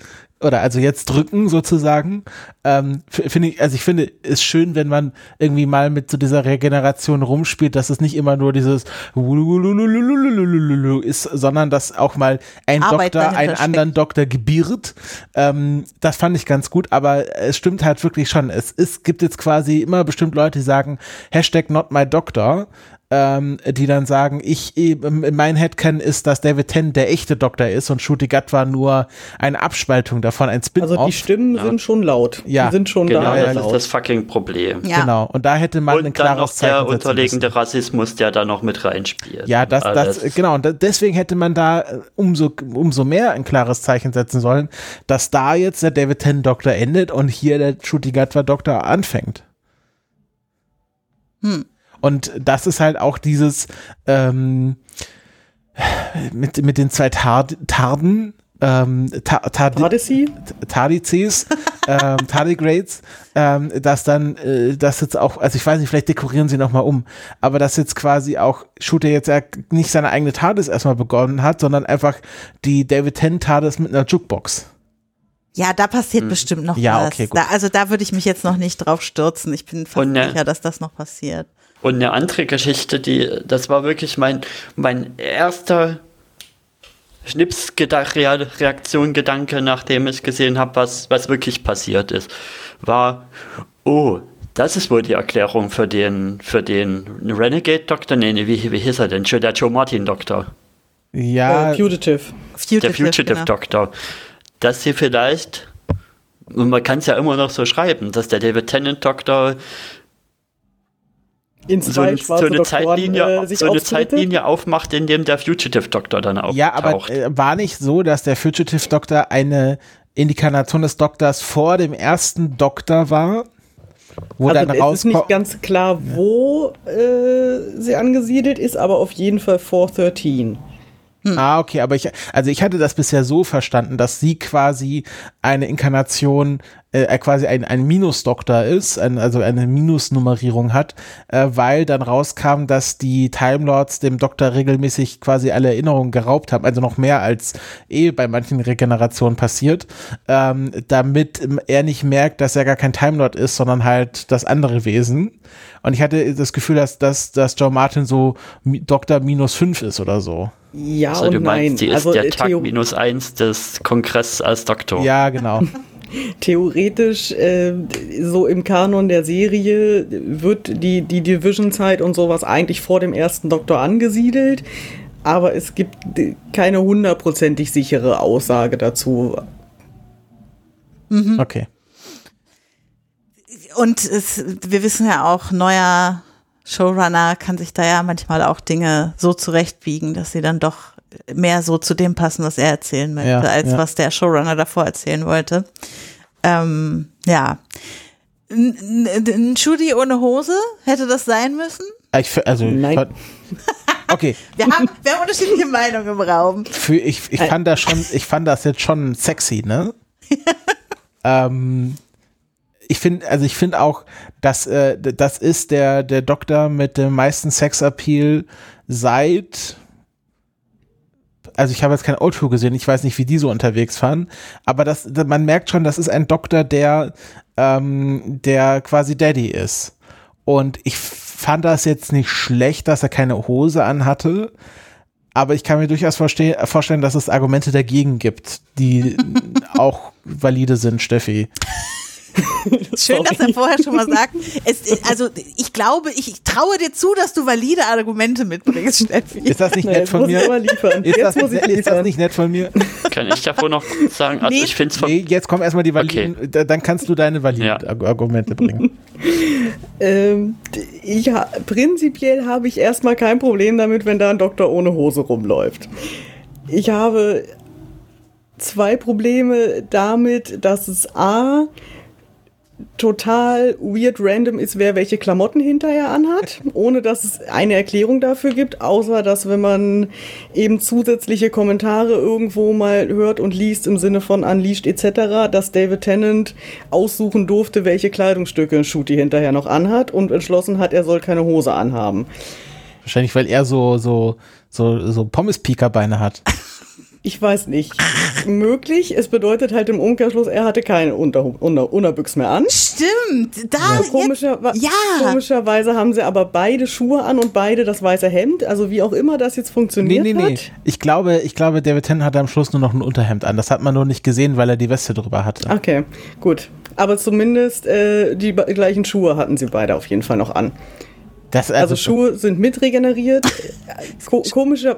oder also jetzt drücken sozusagen. Ähm, finde ich, also ich finde es schön, wenn man irgendwie mal mit so dieser Regeneration rumspielt, dass es nicht immer nur dieses ist, sondern dass auch mal ein Arbeit Doktor einen anderen Doktor gebiert. Ähm, das fand ich ganz gut, aber es stimmt halt wirklich schon. Es ist, gibt jetzt quasi immer bestimmt Leute, die sagen, Hashtag not my doctor ähm, die dann sagen, ich, mein Headcan ist, dass David Tennant der echte Doktor ist und Shooty Gut war nur eine Abspaltung davon, ein Spin-off. Also die Stimmen ja. sind schon laut. Ja. Die sind schon genau, da. das ist das fucking Problem. Ja. Genau. Und da hätte man und ein klares Zeichen der unterliegende Rassismus, der da noch mit reinspielt. Ja, das, das, genau. Und deswegen hätte man da äh, umso, umso mehr ein klares Zeichen setzen sollen, dass da jetzt der David Tennant Doktor endet und hier der Shooty Gatwa Doktor anfängt. Hm. Und das ist halt auch dieses ähm, mit, mit den zwei Tard Tarden, ähm, Tardisi? Tardizes, ähm, Tardigrades, ähm, dass dann, äh, das jetzt auch, also ich weiß nicht, vielleicht dekorieren sie nochmal um, aber dass jetzt quasi auch Shooter jetzt ja nicht seine eigene TARDIS erstmal begonnen hat, sondern einfach die David Tennant TARDIS mit einer Jukebox. Ja, da passiert hm. bestimmt noch ja, was. Okay, da, also da würde ich mich jetzt noch nicht drauf stürzen. Ich bin fast ne, sicher, dass das noch passiert. Und eine andere Geschichte, die, das war wirklich mein, mein erster Schnipsreaktion, Gedanke, nachdem ich gesehen habe, was, was wirklich passiert ist, war, oh, das ist wohl die Erklärung für den, für den Renegade-Doktor. Nee, nee, wie, wie hieß er denn? Der Joe Martin-Doktor. Ja. Uh, Fugitive. Fugitive. Der Fugitive-Doktor. Genau. Dass sie vielleicht, und man kann es ja immer noch so schreiben, dass der David Tennant-Doktor in zwei so, so eine Zeitlinie, äh, so eine Zeitlinie aufmacht, in dem der Fugitive Doktor dann auftaucht. Ja, aber äh, war nicht so, dass der Fugitive Doktor eine Inkarnation des Doktors vor dem ersten Doktor war? Wo also dann es ist nicht ganz klar, wo äh, sie angesiedelt ist, aber auf jeden Fall vor 13. Hm. Ah, okay, aber ich, also ich hatte das bisher so verstanden, dass sie quasi eine Inkarnation, äh, quasi ein, ein Minus-Doktor ist, ein, also eine Minusnummerierung hat, äh, weil dann rauskam, dass die Time Lords dem Doktor regelmäßig quasi alle Erinnerungen geraubt haben, also noch mehr als eh bei manchen Regenerationen passiert, ähm, damit er nicht merkt, dass er gar kein Time Lord ist, sondern halt das andere Wesen. Und ich hatte das Gefühl, dass, dass, dass Joe Martin so Doktor minus fünf ist oder so. Ja also, und du meinst, nein. die ist also, der äh, Tag minus eins des Kongresses als Doktor. Ja, genau. Theoretisch, äh, so im Kanon der Serie, wird die, die Division-Zeit und sowas eigentlich vor dem ersten Doktor angesiedelt, aber es gibt keine hundertprozentig sichere Aussage dazu. Mhm. Okay. Und es, wir wissen ja auch, neuer Showrunner kann sich da ja manchmal auch Dinge so zurechtbiegen, dass sie dann doch mehr so zu dem passen, was er erzählen möchte, ja, als ja. was der Showrunner davor erzählen wollte. Ähm, ja. Ein Shudi ohne Hose, hätte das sein müssen? Ich, also, Nein. Okay. wir, haben, wir haben unterschiedliche Meinungen im Raum. Für, ich, ich fand das schon, ich fand das jetzt schon sexy, ne? ähm, ich finde, also ich finde auch, dass äh, das ist der der Doktor mit dem meisten Sexappeal seit also ich habe jetzt kein Outro gesehen, ich weiß nicht, wie die so unterwegs waren, aber das, man merkt schon, das ist ein Doktor, der, ähm, der quasi Daddy ist. Und ich fand das jetzt nicht schlecht, dass er keine Hose anhatte. Aber ich kann mir durchaus vorstellen, dass es Argumente dagegen gibt, die auch valide sind, Steffi. Schön, dass er vorher schon mal sagt. Es, also ich glaube, ich traue dir zu, dass du valide Argumente mitbringst, Steffi. Ist das nicht nett von mir? Ist das, ist das, nicht nett von mir? Kann ich davor noch sagen? Also nee. ich finde nee, jetzt kommen erstmal die validen, okay. dann kannst du deine validen ja. Argumente bringen. ähm, ich, prinzipiell habe ich erstmal kein Problem damit, wenn da ein Doktor ohne Hose rumläuft. Ich habe zwei Probleme damit, dass es A total weird random ist, wer welche Klamotten hinterher anhat, ohne dass es eine Erklärung dafür gibt, außer dass wenn man eben zusätzliche Kommentare irgendwo mal hört und liest im Sinne von Unleashed etc., dass David Tennant aussuchen durfte, welche Kleidungsstücke Shooty hinterher noch anhat und entschlossen hat, er soll keine Hose anhaben. Wahrscheinlich, weil er so, so, so, so Pommes-Pieker-Beine hat. Ich weiß nicht. Möglich. Es bedeutet halt im Umkehrschluss, er hatte keine Unter Unter Unterbüchs mehr an. Stimmt. Da ja. Komischer, ja. Komischerweise haben sie aber beide Schuhe an und beide das weiße Hemd. Also wie auch immer das jetzt funktioniert nee, nee, nee. hat. Ich glaube, ich glaube, David Tennant hatte am Schluss nur noch ein Unterhemd an. Das hat man nur nicht gesehen, weil er die Weste drüber hatte. Okay, gut. Aber zumindest äh, die gleichen Schuhe hatten sie beide auf jeden Fall noch an. Also, also Schuhe sind mitregeneriert. Ko komischer,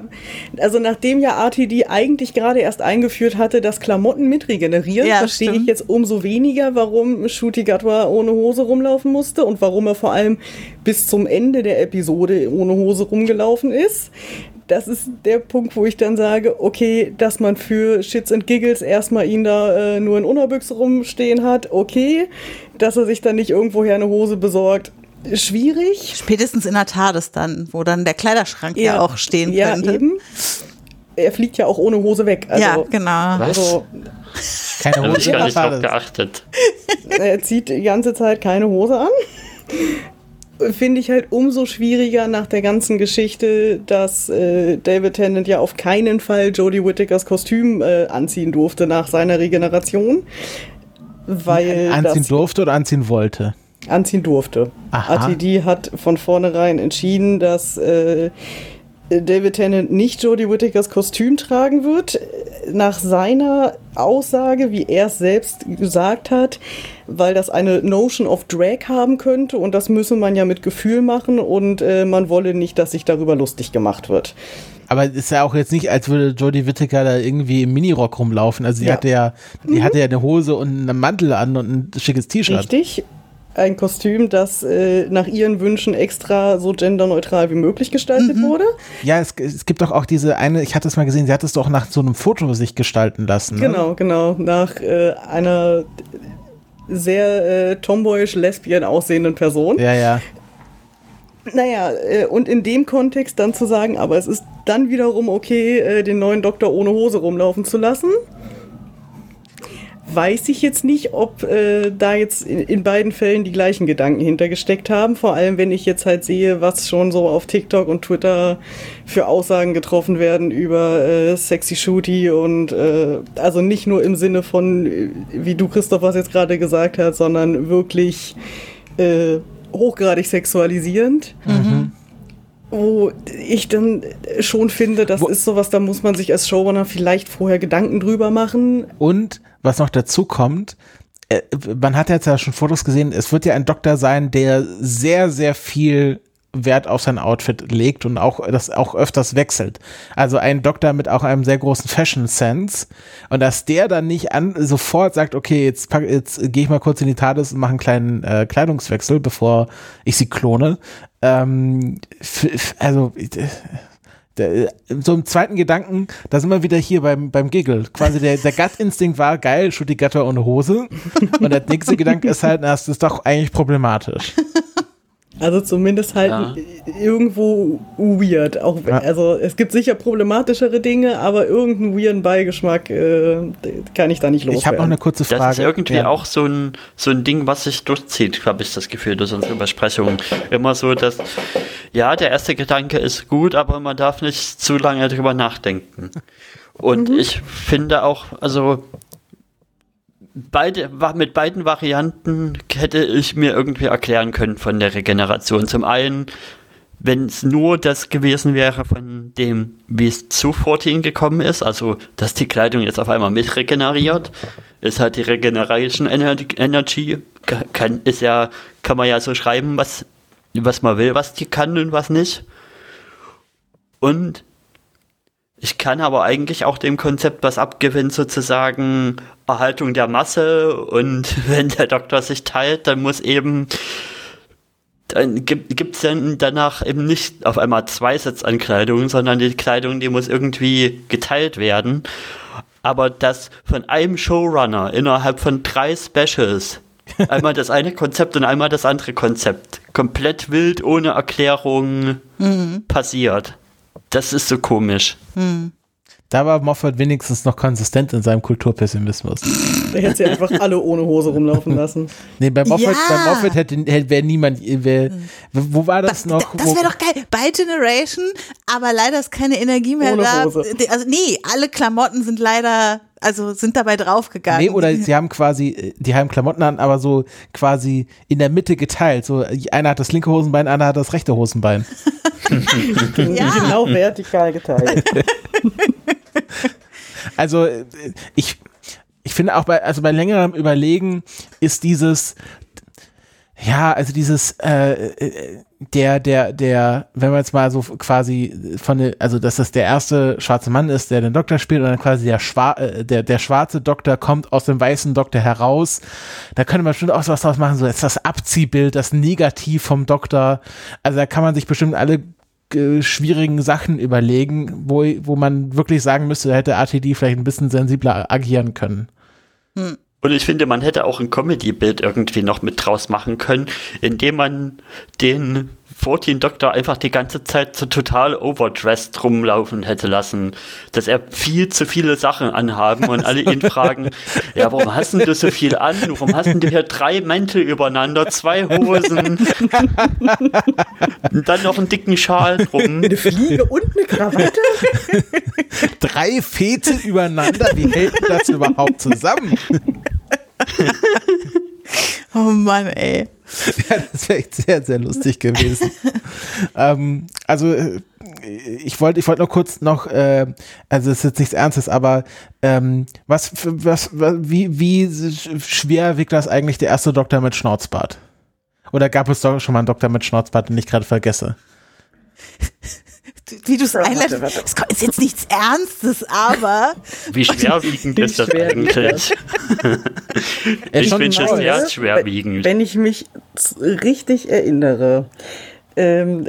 also nachdem ja RTD eigentlich gerade erst eingeführt hatte, dass Klamotten mitregenerieren, ja, verstehe ich jetzt umso weniger, warum Shooty Gatwa ohne Hose rumlaufen musste und warum er vor allem bis zum Ende der Episode ohne Hose rumgelaufen ist. Das ist der Punkt, wo ich dann sage, okay, dass man für Shits and Giggles erstmal ihn da äh, nur in Unterbüchse rumstehen hat, okay. Dass er sich dann nicht irgendwoher eine Hose besorgt, schwierig. Spätestens in der TARDIS dann, wo dann der Kleiderschrank ja, ja auch stehen ja, könnte. Eben. Er fliegt ja auch ohne Hose weg. Also, ja, genau. Also, keine Hose. Ich gar nicht drauf geachtet. Er zieht die ganze Zeit keine Hose an. Finde ich halt umso schwieriger nach der ganzen Geschichte, dass äh, David Tennant ja auf keinen Fall Jodie Whittakers Kostüm äh, anziehen durfte nach seiner Regeneration. Weil anziehen durfte oder anziehen wollte? Anziehen durfte. Aha. ATD hat von vornherein entschieden, dass äh, David Tennant nicht Jodie Whittakers Kostüm tragen wird. Nach seiner Aussage, wie er es selbst gesagt hat, weil das eine Notion of Drag haben könnte und das müsse man ja mit Gefühl machen und äh, man wolle nicht, dass sich darüber lustig gemacht wird. Aber ist ja auch jetzt nicht, als würde Jodie Whittaker da irgendwie im Minirock rumlaufen. Also sie ja. hatte ja, die mhm. hatte ja eine Hose und einen Mantel an und ein schickes T-Shirt. Richtig ein Kostüm, das äh, nach ihren Wünschen extra so genderneutral wie möglich gestaltet mhm. wurde. Ja, es, es gibt doch auch diese eine, ich hatte es mal gesehen, sie hat es doch nach so einem Foto sich gestalten lassen. Ne? Genau, genau, nach äh, einer sehr äh, tomboyisch lesbian aussehenden Person. Ja, ja. Naja, äh, und in dem Kontext dann zu sagen, aber es ist dann wiederum okay, äh, den neuen Doktor ohne Hose rumlaufen zu lassen weiß ich jetzt nicht, ob äh, da jetzt in, in, beiden Fällen die gleichen Gedanken hintergesteckt haben. Vor allem, wenn ich jetzt halt sehe, was schon so auf TikTok und Twitter für Aussagen getroffen werden über äh, Sexy Shooty und äh, also nicht nur im Sinne von, äh, wie du Christoph was jetzt gerade gesagt hast, sondern wirklich äh, hochgradig sexualisierend. Mhm wo ich dann schon finde, das wo ist sowas, da muss man sich als Showrunner vielleicht vorher Gedanken drüber machen. Und was noch dazu kommt, äh, man hat jetzt ja schon Fotos gesehen, es wird ja ein Doktor sein, der sehr, sehr viel Wert auf sein Outfit legt und auch das auch öfters wechselt. Also ein Doktor mit auch einem sehr großen Fashion Sense und dass der dann nicht an sofort sagt, okay, jetzt pack, jetzt gehe ich mal kurz in die TARDIS und mache einen kleinen äh, Kleidungswechsel, bevor ich sie klone. Ähm, also so im zweiten Gedanken, da sind wir wieder hier beim, beim Giggle. Quasi der, der Gut-Instinkt war geil, die Gatter ohne Hose. Und der nächste Gedanke ist halt, na, das ist doch eigentlich problematisch. Also zumindest halt ja. irgendwo weird. Auch, ja. Also es gibt sicher problematischere Dinge, aber irgendeinen weirden Beigeschmack äh, kann ich da nicht loswerden. Ich habe noch eine kurze Frage. Das ist irgendwie ja. auch so ein, so ein Ding, was sich durchzieht, habe ich das Gefühl, durch unsere Übersprechungen. Immer so, dass, ja, der erste Gedanke ist gut, aber man darf nicht zu lange drüber nachdenken. Und mhm. ich finde auch, also beide, mit beiden Varianten hätte ich mir irgendwie erklären können von der Regeneration. Zum einen, wenn es nur das gewesen wäre von dem, wie es zu 14 gekommen ist, also dass die Kleidung jetzt auf einmal mit regeneriert, ist halt die Regeneration Energy, kann, ist ja, kann man ja so schreiben, was, was man will, was die kann und was nicht. Und ich kann aber eigentlich auch dem Konzept was abgewinnen, sozusagen Erhaltung der Masse und wenn der Doktor sich teilt, dann muss eben dann gibt es dann danach eben nicht auf einmal zwei Sets an Kleidung, sondern die Kleidung, die muss irgendwie geteilt werden. Aber das von einem Showrunner innerhalb von drei Specials, einmal das eine Konzept und einmal das andere Konzept, komplett wild, ohne Erklärung mhm. passiert. Das ist so komisch. Mhm. Da war Moffat wenigstens noch konsistent in seinem Kulturpessimismus. Der hätte sie einfach alle ohne Hose rumlaufen lassen. Nee, bei Moffat, ja. bei Moffat hätte, hätte wäre niemand, wär, wo war das noch? Das wäre doch geil. By Generation, aber leider ist keine Energie mehr ohne da. Hose. Also nee, alle Klamotten sind leider, also sind dabei draufgegangen. Nee, oder sie haben quasi, die haben Klamotten an, aber so quasi in der Mitte geteilt. So, einer hat das linke Hosenbein, einer hat das rechte Hosenbein. ja. Genau vertikal geteilt. also ich, ich finde auch bei, also bei längerem Überlegen ist dieses, ja, also dieses, äh, der, der, der, wenn man jetzt mal so quasi von also dass das der erste schwarze Mann ist, der den Doktor spielt und dann quasi der, Schwa äh, der, der schwarze Doktor kommt aus dem weißen Doktor heraus, da könnte man bestimmt auch was draus machen, so jetzt das Abziehbild, das Negativ vom Doktor, also da kann man sich bestimmt alle äh, schwierigen Sachen überlegen, wo, wo man wirklich sagen müsste, da hätte RTD vielleicht ein bisschen sensibler agieren können. Hm. Und ich finde, man hätte auch ein Comedy-Bild irgendwie noch mit draus machen können, indem man den 14 Doktor einfach die ganze Zeit so total overdressed rumlaufen hätte lassen, dass er viel zu viele Sachen anhaben und alle ihn fragen, ja, warum hast du so viel an? Warum hast du hier drei Mäntel übereinander, zwei Hosen und dann noch einen dicken Schal drum? Eine Fliege und eine Krawatte? drei Fete übereinander, wie hält das überhaupt zusammen? Oh Mann, ey. Ja, das wäre echt sehr, sehr lustig gewesen. ähm, also äh, ich wollte ich wollte noch kurz noch, äh, also es ist jetzt nichts Ernstes, aber ähm, was, was, was, wie, wie schwer wiegt das eigentlich der erste Doktor mit Schnauzbart? Oder gab es doch schon mal einen Doktor mit Schnauzbart, den ich gerade vergesse? wie du es einleitest. Es ist jetzt nichts Ernstes, aber. Wie schwerwiegend ist das eigentlich? ich finde es sehr schwerwiegend. Wenn ich mich richtig erinnere, ähm,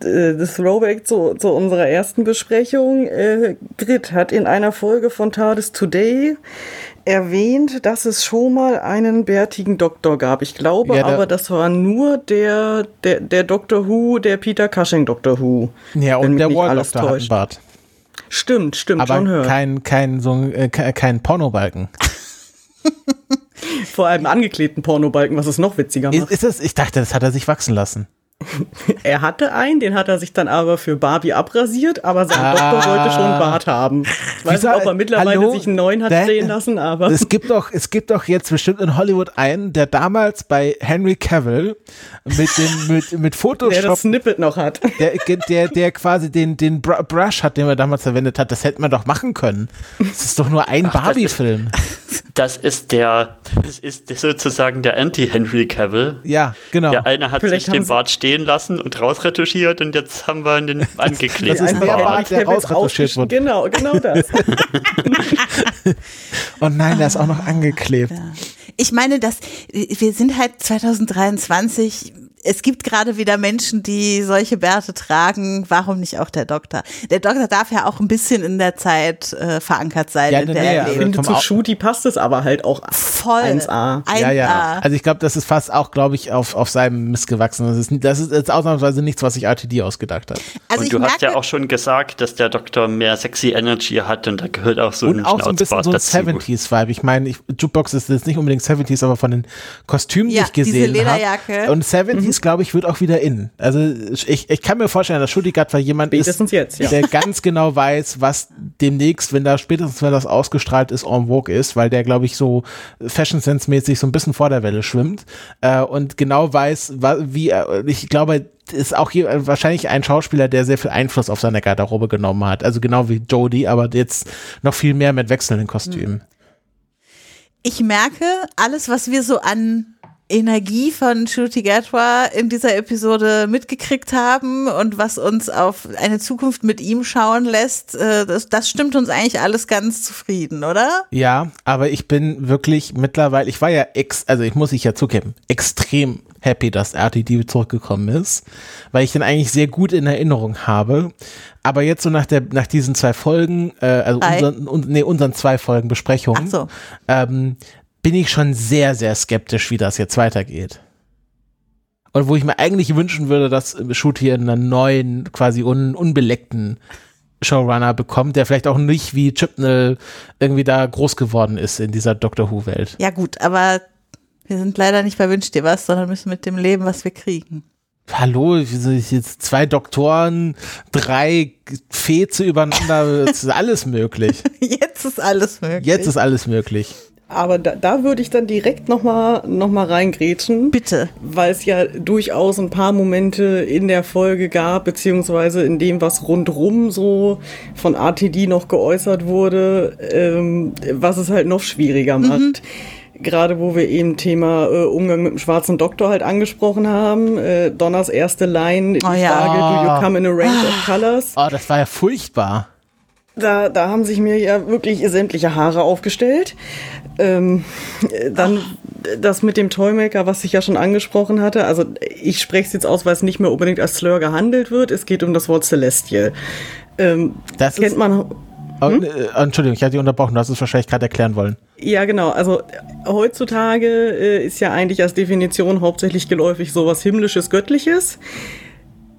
das Throwback zu, zu unserer ersten Besprechung. Äh, Grit hat in einer Folge von TARDIS Today erwähnt, dass es schon mal einen bärtigen Doktor gab. Ich glaube ja, aber, das war nur der, der, der Doctor Who, der Peter Cushing Doctor Who. Ja, und der War Doctor hat einen Bart. Stimmt, stimmt, aber schon hören. kein, kein, so, äh, kein Pornobalken. Vor allem angeklebten Pornobalken, was es noch witziger macht. Ist, ist das, ich dachte, das hat er sich wachsen lassen. er hatte einen, den hat er sich dann aber für Barbie abrasiert, aber sein ah. Doktor wollte schon einen Bart haben. Ich weiß nicht, ob er mittlerweile Hallo? sich einen neuen hat der, drehen lassen, aber. Es gibt doch, es gibt doch jetzt bestimmt in Hollywood einen, der damals bei Henry Cavill mit dem, mit, mit Photoshop. Der das Snippet noch hat. Der, der, der quasi den, den Brush hat, den er damals verwendet hat. Das hätte man doch machen können. Das ist doch nur ein Barbie-Film. Das ist der, das ist sozusagen der Anti-Henry Cavill. Ja, genau. Der eine hat Vielleicht sich den Bart stehen lassen und rausretuschiert und jetzt haben wir den angeklebt. Das ist der Bart, der rausretuschiert wird. Genau, genau das. und nein, der ist auch noch angeklebt. Ich meine, dass wir sind halt 2023 es gibt gerade wieder Menschen, die solche Bärte tragen. Warum nicht auch der Doktor? Der Doktor darf ja auch ein bisschen in der Zeit äh, verankert sein. Ja, in der ja, ich finde, zu Shooty passt es aber halt auch voll 1A. 1A. Ja, ja. Also ich glaube, das ist fast auch, glaube ich, auf, auf seinem Mist gewachsen. Das ist, das ist jetzt ausnahmsweise nichts, was sich RTD ausgedacht hat. Also und du hast ja auch schon gesagt, dass der Doktor mehr sexy Energy hat und da gehört auch so und ein auch so ein bisschen so ein 70s-Vibe. Ich meine, Jukebox ist jetzt nicht unbedingt 70s, aber von den Kostümen, die ich gesehen habe. Diese Lederjacke. Und 70s Hoodies, glaube ich, wird auch wieder in. Also ich, ich kann mir vorstellen, dass Schudigard war jemand Spätestens ist, jetzt, ja. der ganz genau weiß, was demnächst, wenn da spätestens, wenn das ausgestrahlt ist, en vogue ist, weil der, glaube ich, so Fashion Sense mäßig so ein bisschen vor der Welle schwimmt äh, und genau weiß, wie, äh, ich glaube, ist auch hier wahrscheinlich ein Schauspieler, der sehr viel Einfluss auf seine Garderobe genommen hat. Also genau wie Jodie, aber jetzt noch viel mehr mit wechselnden Kostümen. Ich merke, alles, was wir so an Energie von Shruti Gatwa in dieser Episode mitgekriegt haben und was uns auf eine Zukunft mit ihm schauen lässt, äh, das, das stimmt uns eigentlich alles ganz zufrieden, oder? Ja, aber ich bin wirklich mittlerweile, ich war ja ex, also ich muss ich ja zugeben, extrem happy, dass RTD zurückgekommen ist, weil ich den eigentlich sehr gut in Erinnerung habe. Aber jetzt so nach der, nach diesen zwei Folgen, äh, also unseren, un, nee, unseren zwei Folgen Besprechungen, so. ähm, bin ich schon sehr, sehr skeptisch, wie das jetzt weitergeht. Und wo ich mir eigentlich wünschen würde, dass Shoot hier einen neuen, quasi un, unbeleckten Showrunner bekommt, der vielleicht auch nicht wie Chipnell irgendwie da groß geworden ist in dieser Doctor Who-Welt. Ja, gut, aber wir sind leider nicht bei Wünsch dir was, sondern müssen mit dem leben, was wir kriegen. Hallo, jetzt zwei Doktoren, drei Feze übereinander, es ist alles möglich. Jetzt ist alles möglich. Jetzt ist alles möglich. Aber da, da würde ich dann direkt nochmal noch mal reingrätschen. Bitte. Weil es ja durchaus ein paar Momente in der Folge gab, beziehungsweise in dem, was rundrum so von RTD noch geäußert wurde, ähm, was es halt noch schwieriger macht. Mhm gerade wo wir eben Thema äh, Umgang mit dem schwarzen Doktor halt angesprochen haben. Äh, Donners erste Line, die oh, ja. Frage, do you come in a range of colors? Oh, das war ja furchtbar. Da, da haben sich mir ja wirklich sämtliche Haare aufgestellt. Ähm, dann das mit dem Toymaker, was ich ja schon angesprochen hatte. Also ich spreche es jetzt aus, weil es nicht mehr unbedingt als Slur gehandelt wird. Es geht um das Wort Celestial. Ähm, das kennt man. Oh, hm? Äh, Entschuldigung, ich hatte dich unterbrochen. Du hast es wahrscheinlich gerade erklären wollen. Ja, genau. Also heutzutage äh, ist ja eigentlich als Definition hauptsächlich geläufig sowas himmlisches, göttliches.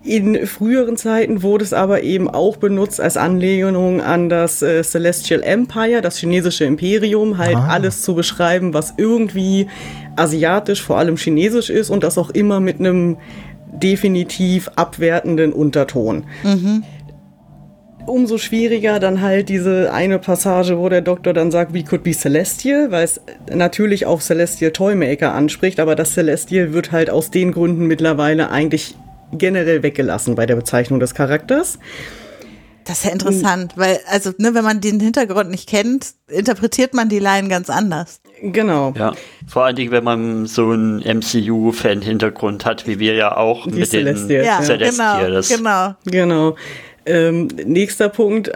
In früheren Zeiten wurde es aber eben auch benutzt als Anlehnung an das äh, Celestial Empire, das chinesische Imperium, halt ah. alles zu beschreiben, was irgendwie asiatisch, vor allem chinesisch ist und das auch immer mit einem definitiv abwertenden Unterton. Mhm umso schwieriger dann halt diese eine Passage, wo der Doktor dann sagt, we could be Celestial, weil es natürlich auf Celestial Toymaker anspricht, aber das Celestial wird halt aus den Gründen mittlerweile eigentlich generell weggelassen bei der Bezeichnung des Charakters. Das ist ja interessant, weil, also, ne, wenn man den Hintergrund nicht kennt, interpretiert man die Line ganz anders. Genau. Ja, vor allen Dingen, wenn man so einen MCU-Fan-Hintergrund hat, wie wir ja auch die mit Celestial. den ja, Celestials. Genau, genau. Genau. Ähm, nächster Punkt.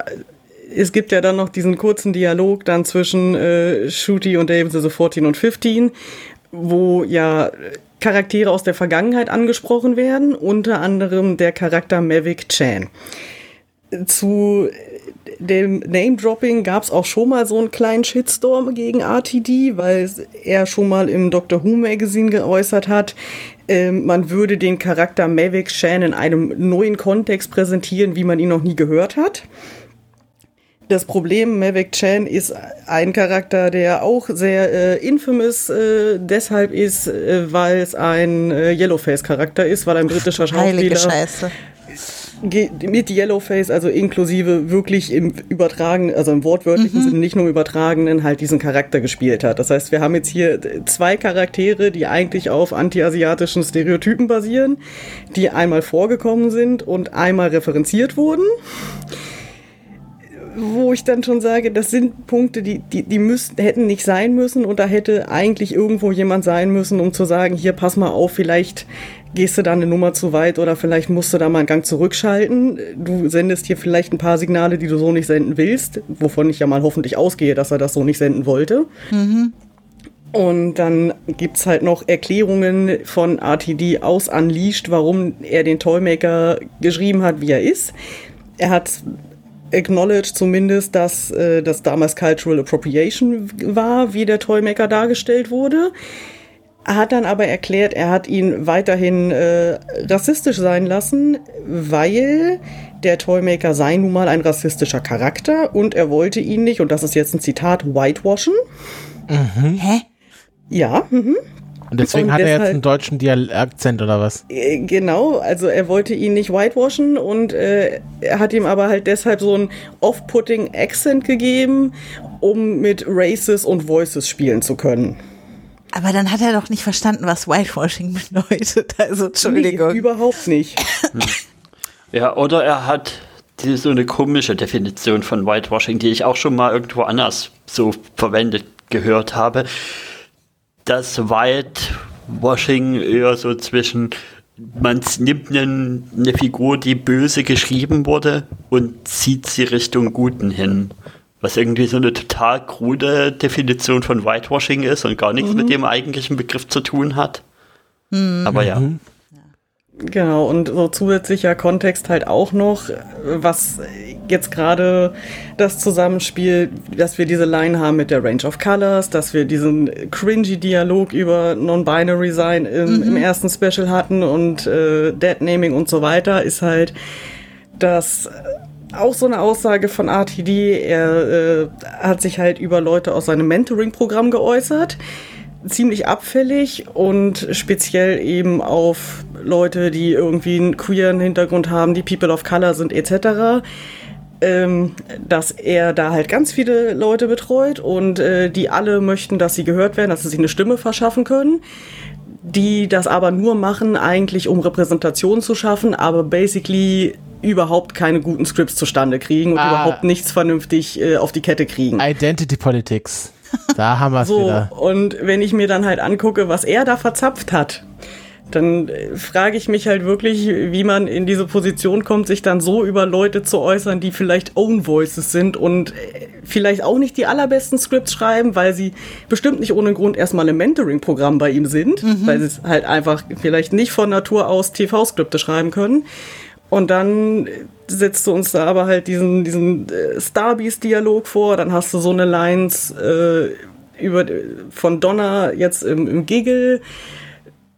Es gibt ja dann noch diesen kurzen Dialog dann zwischen äh, Shooty und Davis, also 14 und 15, wo ja Charaktere aus der Vergangenheit angesprochen werden, unter anderem der Charakter Mavic Chan. Zu dem Name-Dropping gab es auch schon mal so einen kleinen Shitstorm gegen RTD, weil er schon mal im Doctor Who Magazine geäußert hat, ähm, man würde den Charakter Mavic Shan in einem neuen Kontext präsentieren, wie man ihn noch nie gehört hat. Das Problem, Mavic Chan ist ein Charakter, der auch sehr äh, infamous äh, deshalb ist, äh, weil es ein äh, Yellowface-Charakter ist, weil ein britischer Schauspieler Scheiße mit Yellowface, also inklusive wirklich im übertragenen, also im wortwörtlichen mhm. Sinne, nicht nur im übertragenen, halt diesen Charakter gespielt hat. Das heißt, wir haben jetzt hier zwei Charaktere, die eigentlich auf anti-asiatischen Stereotypen basieren, die einmal vorgekommen sind und einmal referenziert wurden wo ich dann schon sage, das sind Punkte, die, die, die müssten, hätten nicht sein müssen und da hätte eigentlich irgendwo jemand sein müssen, um zu sagen, hier pass mal auf, vielleicht gehst du da eine Nummer zu weit oder vielleicht musst du da mal einen Gang zurückschalten. Du sendest hier vielleicht ein paar Signale, die du so nicht senden willst, wovon ich ja mal hoffentlich ausgehe, dass er das so nicht senden wollte. Mhm. Und dann gibt es halt noch Erklärungen von RTD aus Unleashed, warum er den Toymaker geschrieben hat, wie er ist. Er hat acknowledged zumindest, dass äh, das damals Cultural Appropriation war, wie der Toymaker dargestellt wurde hat dann aber erklärt, er hat ihn weiterhin äh, rassistisch sein lassen, weil der Toymaker sei nun mal ein rassistischer Charakter und er wollte ihn nicht, und das ist jetzt ein Zitat, whitewashen. Mhm. Hä? Ja. Mhm. Und deswegen Und hat er jetzt deshalb- einen deutschen Dialektzent oder was? Äh, Genau, also er wollte ihn nicht whitewashen und äh, er hat ihm aber halt deshalb so einen off-putting Accent gegeben, um mit Races und Voices spielen zu können. Aber dann hat er doch nicht verstanden, was Whitewashing bedeutet. Also Entschuldigung. Nee, überhaupt nicht. Ja, oder er hat die, so eine komische Definition von Whitewashing, die ich auch schon mal irgendwo anders so verwendet gehört habe. Das Whitewashing eher so zwischen, man nimmt einen, eine Figur, die böse geschrieben wurde und zieht sie Richtung Guten hin. Was irgendwie so eine total krude Definition von Whitewashing ist und gar nichts mit dem eigentlichen Begriff zu tun hat. Aber ja. Genau, und so zusätzlicher Kontext halt auch noch, was jetzt gerade das Zusammenspiel, dass wir diese Line haben mit der Range of Colors, dass wir diesen cringy Dialog über Non-Binary sein im, im ersten Special hatten und äh, Deadnaming und so weiter, ist halt das auch so eine Aussage von RTD. Er äh, hat sich halt über Leute aus seinem Mentoring-Programm geäußert ziemlich abfällig und speziell eben auf Leute, die irgendwie einen queeren Hintergrund haben, die People of Color sind etc. Ähm, dass er da halt ganz viele Leute betreut und äh, die alle möchten, dass sie gehört werden, dass sie sich eine Stimme verschaffen können. Die das aber nur machen, eigentlich um Repräsentation zu schaffen, aber basically überhaupt keine guten Scripts zustande kriegen und Ah. überhaupt nichts vernünftig äh, auf die Kette kriegen. Identity Politics. Da haben wir es So, wieder. und wenn ich mir dann halt angucke, was er da verzapft hat, dann äh, frage ich mich halt wirklich, wie man in diese Position kommt, sich dann so über Leute zu äußern, die vielleicht Own Voices sind und äh, vielleicht auch nicht die allerbesten Scripts schreiben, weil sie bestimmt nicht ohne Grund erstmal im Mentoring-Programm bei ihm sind, weil sie es halt einfach vielleicht nicht von Natur aus TV-Skripte schreiben können. Und dann setzt du uns da aber halt diesen, diesen äh, Starbeast-Dialog vor, dann hast du so eine Lines äh, über, von Donna jetzt im, im Giggle,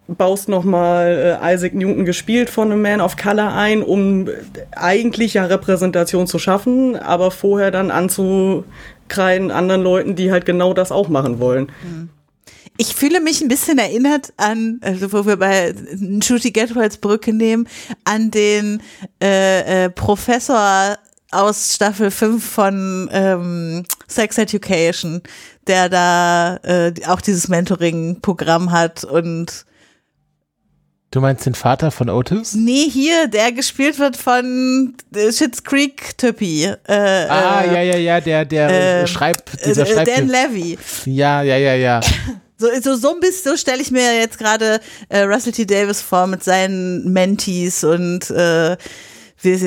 baust nochmal äh, Isaac Newton gespielt von einem Man of Color ein, um äh, eigentlich ja Repräsentation zu schaffen, aber vorher dann anzukreiden anderen Leuten, die halt genau das auch machen wollen. Ich fühle mich ein bisschen erinnert an, also wo wir bei Shooty Gatwells Brücke nehmen, an den äh, äh, Professor aus Staffel 5 von ähm, Sex Education, der da äh, auch dieses Mentoring-Programm hat und Du meinst den Vater von Otis? nee, hier, der gespielt wird von äh, Schitt's Creek Typpi. Äh, Ah, äh, ja, ja, ja, der, der äh, äh, Schreib, dieser äh, Schreib. Dan Levy. Ja, ja, ja, ja. So, so, so ein bisschen, so stelle ich mir jetzt gerade äh, Russell T. Davis vor mit seinen Mentees und äh, wie,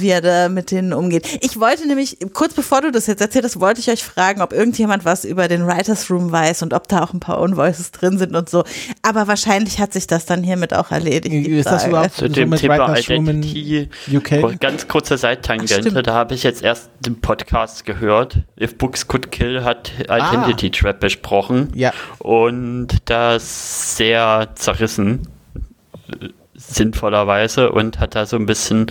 wie er da mit denen umgeht. Ich wollte nämlich, kurz bevor du das jetzt erzählt hast, wollte ich euch fragen, ob irgendjemand was über den Writers Room weiß und ob da auch ein paar Own Voices drin sind und so. Aber wahrscheinlich hat sich das dann hiermit auch erledigt. die Ist das überhaupt Zu so dem Thema Writers Room in Identity, UK? ganz kurze Ach, Seittangente, da habe ich jetzt erst den Podcast gehört. If Books Could Kill hat Identity Trap besprochen Ja. und das sehr zerrissen, sinnvollerweise, und hat da so ein bisschen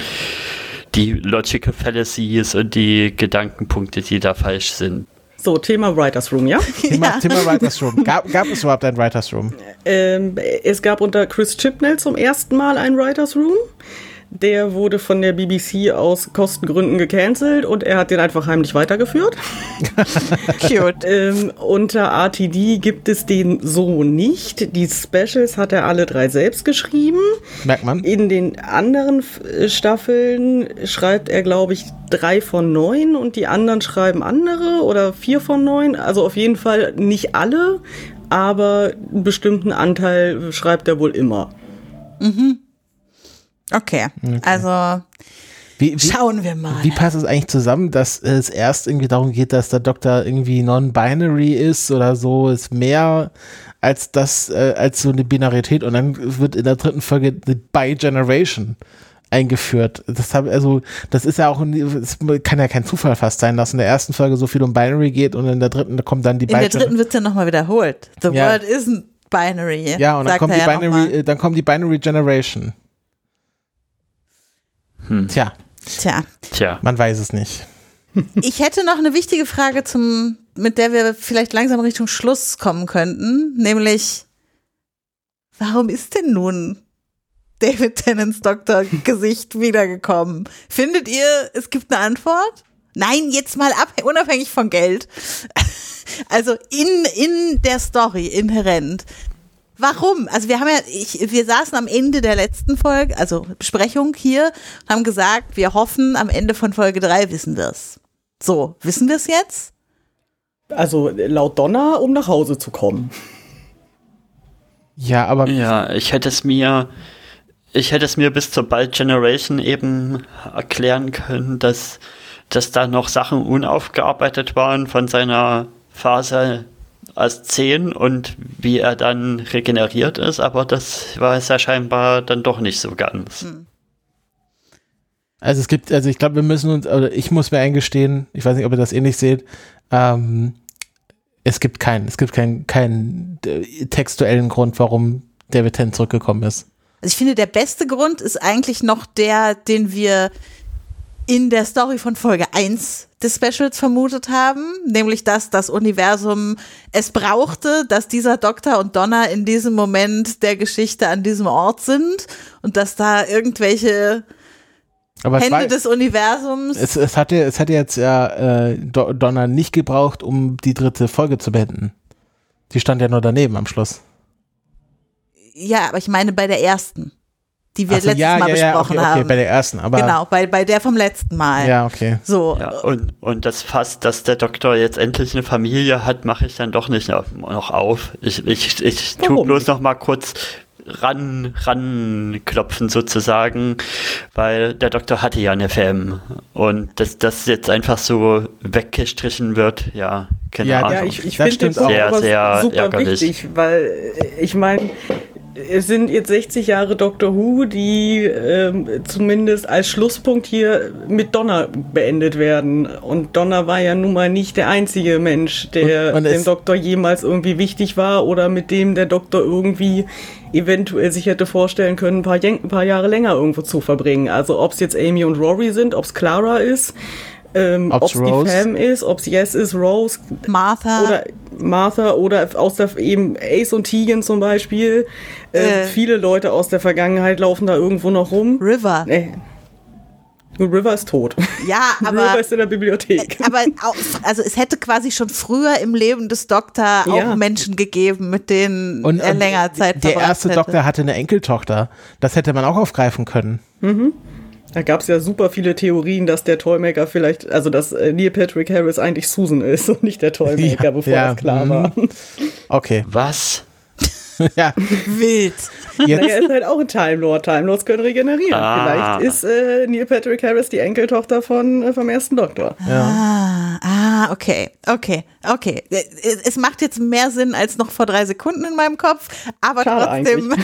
die Logical Fallacies und die Gedankenpunkte, die da falsch sind. So, Thema Writers Room, ja? Thema, Thema Writers Room. Gab, gab es überhaupt ein Writers Room? Ähm, es gab unter Chris Chibnall zum ersten Mal ein Writers Room. Der wurde von der BBC aus Kostengründen gecancelt und er hat den einfach heimlich weitergeführt. Cute. Ähm, unter RTD gibt es den so nicht. Die Specials hat er alle drei selbst geschrieben. Merkt man? In den anderen äh, Staffeln schreibt er, glaube ich, drei von neun und die anderen schreiben andere oder vier von neun. Also auf jeden Fall nicht alle, aber einen bestimmten Anteil schreibt er wohl immer. Okay, also Wie, wie, schauen wir mal. wie passt es eigentlich zusammen, dass es erst irgendwie darum geht, dass der Doktor irgendwie non-binary ist oder so, ist mehr als das, äh, als so eine Binarität und dann wird in der dritten Folge the Bi-Generation eingeführt. Das hab, also, das ist ja auch, es kann ja kein Zufall fast sein, dass in der ersten Folge so viel um Binary geht und in der dritten kommt dann die In der dritten wird es ja nochmal wiederholt. The Ja. world isn't binary. Ja, und dann kommt, die ja Binary, äh, dann kommt die Binary Generation. Tja, Tja, Tja, man weiß es nicht. ich hätte noch eine wichtige Frage zum, mit der wir vielleicht langsam Richtung Schluss kommen könnten, nämlich warum ist denn nun David Tennants Doktor Gesicht wiedergekommen? Findet ihr, es gibt eine Antwort? Nein, jetzt mal ab, unabhängig von Geld. Also in, in der Story inhärent. Warum? Also wir haben ja, ich, wir saßen am Ende der letzten Folge, also Besprechung hier, haben gesagt, wir hoffen, am Ende von Folge 3 wissen wir es. So, wissen wir es jetzt? Also laut Donner, um nach Hause zu kommen. Ja, aber. Ja, ich hätte es mir, ich hätte es mir bis zur Bald Generation eben erklären können, dass, dass da noch Sachen unaufgearbeitet waren von seiner Phase als 10 und wie er dann regeneriert ist, aber das war es ja scheinbar dann doch nicht so ganz. Hm. Also es gibt, also ich glaube, wir müssen uns, oder ich muss mir eingestehen, ich weiß nicht, ob ihr das ähnlich seht, ähm, es gibt keinen, es gibt keinen, keinen äh, textuellen Grund, warum David Tennant zurückgekommen ist. Also ich finde, der beste Grund ist eigentlich noch der, den wir in der Story von Folge 1 des Specials vermutet haben, nämlich dass das Universum es brauchte, dass dieser Doktor und Donna in diesem Moment der Geschichte an diesem Ort sind und dass da irgendwelche aber Hände war, des Universums. Es, es, hatte, es hatte jetzt ja äh, Donna nicht gebraucht, um die dritte Folge zu beenden. Die stand ja nur daneben am Schluss. Ja, aber ich meine bei der ersten die wir so, letztes ja, Mal ja, besprochen ja, okay, okay, haben. bei der ersten, aber. Genau, bei, bei der vom letzten Mal. Ja, okay. So. Ja, und, und das Fast, dass der Doktor jetzt endlich eine Familie hat, mache ich dann doch nicht noch auf. Ich, ich, ich tue bloß noch mal kurz ran, ran klopfen sozusagen, weil der Doktor hatte ja eine Fam und dass das jetzt einfach so weggestrichen wird, ja, keine ja, Ahnung. Ja, ich, ich finde das sehr, sehr super ärgerlich. wichtig, weil ich meine, es sind jetzt 60 Jahre Doctor Who, die ähm, zumindest als Schlusspunkt hier mit Donner beendet werden. Und Donner war ja nun mal nicht der einzige Mensch, der und, und dem Doktor jemals irgendwie wichtig war oder mit dem der Doktor irgendwie eventuell sich hätte vorstellen können, ein paar, ein paar Jahre länger irgendwo zu verbringen. Also ob es jetzt Amy und Rory sind, ob es Clara ist, ähm, ob es die Fam ist, ob es Yes ist, Rose, Martha oder Martha oder aus der eben Ace und Tegan zum Beispiel. Äh, äh, viele Leute aus der Vergangenheit laufen da irgendwo noch rum. River. Äh, River ist tot. Ja, aber. River ist in der Bibliothek. Aber auch, also es hätte quasi schon früher im Leben des Doktor auch ja. Menschen gegeben, mit denen und, er länger Zeit Der erste hätte. Doktor hatte eine Enkeltochter. Das hätte man auch aufgreifen können. Mhm. Da gab es ja super viele Theorien, dass der Toymaker vielleicht, also dass äh, Neil Patrick Harris eigentlich Susan ist und nicht der Toymaker, ja, bevor ja, das klar war. Mhm. Okay. Was? ja. Wild. Jetzt. Naja, ist halt auch ein Time Lord. Time Lords können regenerieren. Ah. Vielleicht ist äh, Neil Patrick Harris die Enkeltochter von, äh, vom ersten Doktor. Ja. Ah, ah, okay. Okay. Okay. Es macht jetzt mehr Sinn als noch vor drei Sekunden in meinem Kopf, aber Schade trotzdem.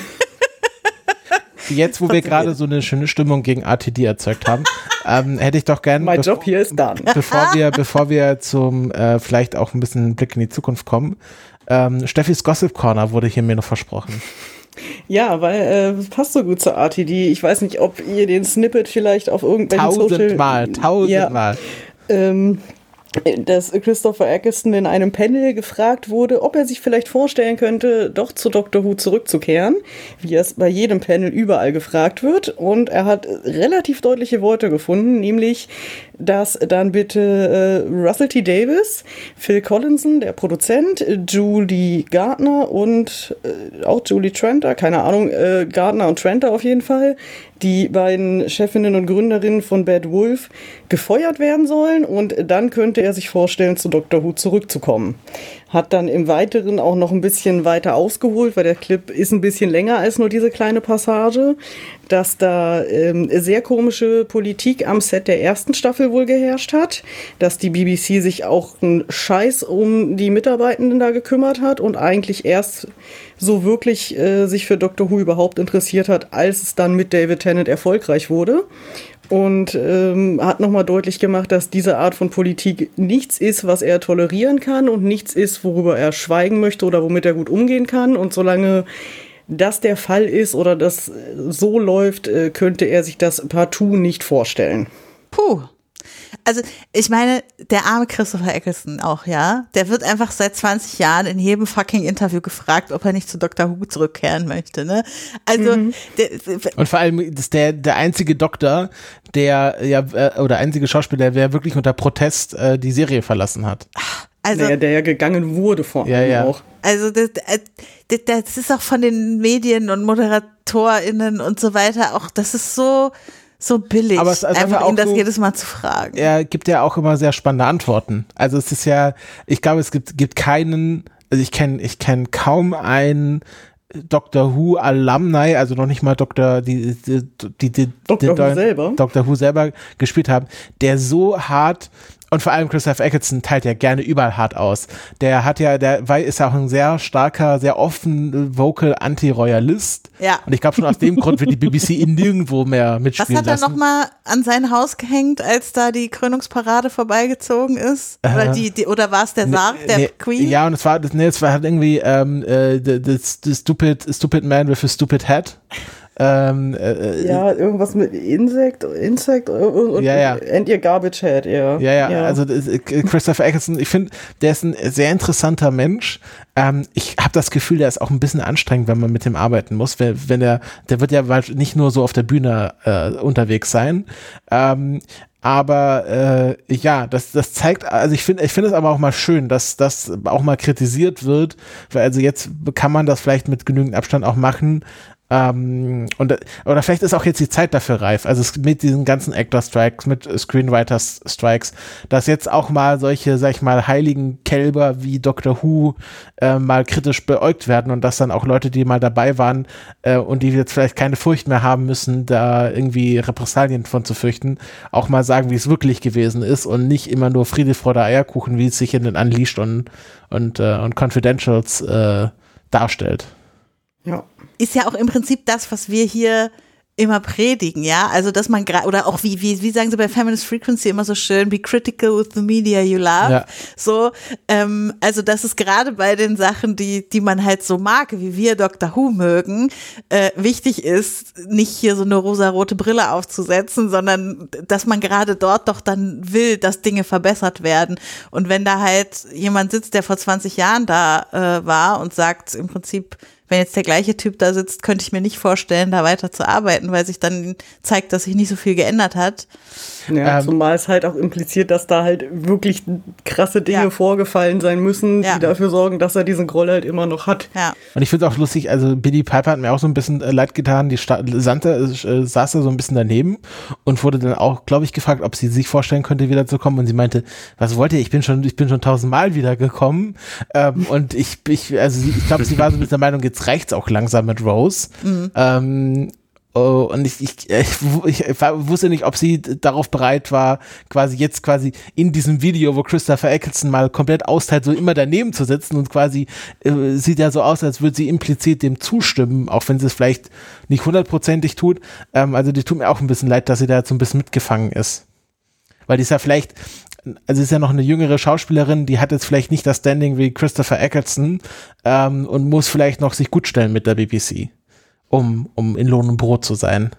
Jetzt, wo wir gerade so eine schöne Stimmung gegen RTD erzeugt haben, ähm, hätte ich doch gerne. Mein Job hier ist dann. Bevor wir, bevor wir zum äh, vielleicht auch ein bisschen Blick in die Zukunft kommen, ähm, Steffis Gossip Corner wurde hier mir noch versprochen. Ja, weil äh, passt so gut zur RTD. Ich weiß nicht, ob ihr den Snippet vielleicht auf irgendwelchen Tausendmal, Social... tausendmal. Ja, ähm, dass Christopher Eccleston in einem Panel gefragt wurde, ob er sich vielleicht vorstellen könnte, doch zu Doctor Who zurückzukehren, wie es bei jedem Panel überall gefragt wird. Und er hat relativ deutliche Worte gefunden, nämlich, dass dann bitte äh, Russell T. Davis, Phil Collinson, der Produzent, Julie Gardner und äh, auch Julie Trenter, keine Ahnung, äh, Gardner und Trenter auf jeden Fall, die beiden Chefinnen und Gründerinnen von Bad Wolf gefeuert werden sollen und dann könnte er sich vorstellen, zu Dr. Who zurückzukommen. Hat dann im Weiteren auch noch ein bisschen weiter ausgeholt, weil der Clip ist ein bisschen länger als nur diese kleine Passage, dass da ähm, sehr komische Politik am Set der ersten Staffel wohl geherrscht hat, dass die BBC sich auch einen Scheiß um die Mitarbeitenden da gekümmert hat und eigentlich erst so wirklich äh, sich für Doctor Who überhaupt interessiert hat, als es dann mit David Tennant erfolgreich wurde und ähm, hat nochmal deutlich gemacht, dass diese Art von Politik nichts ist, was er tolerieren kann und nichts ist, worüber er schweigen möchte oder womit er gut umgehen kann. Und solange das der Fall ist oder das so läuft, äh, könnte er sich das partout nicht vorstellen. Puh. Also, ich meine, der arme Christopher Eccleston auch, ja, der wird einfach seit 20 Jahren in jedem fucking Interview gefragt, ob er nicht zu Dr. Who zurückkehren möchte, ne? Also, mhm. der, und vor allem ist der, der einzige Doktor, der, ja, äh, oder einzige Schauspieler, der wirklich unter Protest äh, die Serie verlassen hat. Also, naja, der ja gegangen wurde vor allem ja, ja. auch. Also das, äh, das, das ist auch von den Medien und ModeratorInnen und so weiter auch, das ist so, so billig, aber es ist einfach auch ihn das so, jedes Mal zu fragen. Er gibt ja auch immer sehr spannende Antworten. Also es ist ja, ich glaube, es gibt, gibt keinen, also ich kenne ich kenn kaum einen Doctor Who Alumni, also noch nicht mal Dr. die, die, die, die Doctor Who selber Doctor Who selber gespielt haben, der so hart und vor allem Christoph Eccleston teilt ja gerne überall hart aus. Der hat ja, der ist ja auch ein sehr starker, sehr offen vocal Anti-Royalist. Ja. Und ich glaube schon aus dem Grund wird die BBC ihn nirgendwo mehr mitspielen Was hat er lassen. nochmal an sein Haus gehängt, als da die Krönungsparade vorbeigezogen ist? Oder Äh, die, die oder war es der Sarg der nee, Queen? Ja, und es war, nee, es war halt irgendwie ähm, äh, the, the, the stupid, stupid man with a stupid head. Ähm, äh, Ja, irgendwas mit Insect, Insect und Ja, ja. and your garbage head, ja. Ja, ja, also das, äh, Christopher Eccleston, ich finde, der ist ein sehr interessanter Mensch. Ähm, ich habe das Gefühl, der ist auch ein bisschen anstrengend, wenn man mit dem arbeiten muss. Wenn, wenn er, der wird ja nicht nur so auf der Bühne äh, unterwegs sein. Ähm, aber äh, ja, das, das zeigt, also ich finde, ich finde es aber auch mal schön, dass das auch mal kritisiert wird, weil also jetzt kann man das vielleicht mit genügend Abstand auch machen. Ähm, und, oder vielleicht ist auch jetzt die Zeit dafür reif. Also es, mit diesen ganzen Actor Strikes, mit Screenwriter Strikes, dass jetzt auch mal solche, sag ich mal, heiligen Kälber wie Doctor Who äh, mal kritisch beäugt werden und dass dann auch Leute, die mal dabei waren äh, und die jetzt vielleicht keine Furcht mehr haben müssen, da irgendwie Repressalien von zu fürchten, auch mal sagen, wie es wirklich gewesen ist und nicht immer nur Friede vor der Eierkuchen, wie es sich in den Unleashed und, und, äh, und Confidentials äh, darstellt. Ja. ist ja auch im Prinzip das, was wir hier immer predigen, ja, also dass man gerade oder auch wie wie wie sagen sie bei Feminist Frequency immer so schön, be critical with the media you love, Ja. so, ähm, also das ist gerade bei den Sachen, die die man halt so mag, wie wir Dr. Who mögen, äh, wichtig ist, nicht hier so eine rosarote Brille aufzusetzen, sondern dass man gerade dort doch dann will, dass Dinge verbessert werden und wenn da halt jemand sitzt, der vor 20 Jahren da äh, war und sagt im Prinzip wenn jetzt der gleiche Typ da sitzt, könnte ich mir nicht vorstellen, da weiter zu arbeiten, weil sich dann zeigt, dass sich nicht so viel geändert hat. Ja, Ähm, zumal es halt auch impliziert, dass da halt wirklich krasse Dinge Ja. vorgefallen sein müssen, Ja. die dafür sorgen, dass er diesen Groll halt immer noch hat. Ja. Und ich finde es auch lustig, also Billy Piper hat mir auch so ein bisschen äh, leid getan, die Sta Sante äh, saß da so ein bisschen daneben und wurde dann auch, glaube ich, gefragt, ob sie sich vorstellen könnte, wiederzukommen und sie meinte, was wollt ihr, ich bin schon, ich bin schon tausendmal wiedergekommen ähm, und ich, ich, also ich glaube, sie war so mit der Meinung, jetzt reicht's auch langsam mit Rose. Ähm, Oh, und ich, ich, ich, ich war- wusste nicht, ob sie darauf bereit war, quasi jetzt quasi in diesem Video, wo Christopher Eccleston mal komplett austeilt, so immer daneben zu sitzen und quasi äh, sieht ja so aus, als würde sie implizit dem zustimmen, auch wenn sie es vielleicht nicht hundertprozentig tut. Ähm, also die tut mir auch ein bisschen leid, dass sie da jetzt so ein bisschen mitgefangen ist. Weil die ist ja vielleicht, also ist ja noch eine jüngere Schauspielerin, die hat jetzt vielleicht nicht das Standing wie Christopher Eccleston ähm, und muss vielleicht noch sich gut stellen mit der BBC, um, um in Lohn und Brot zu sein.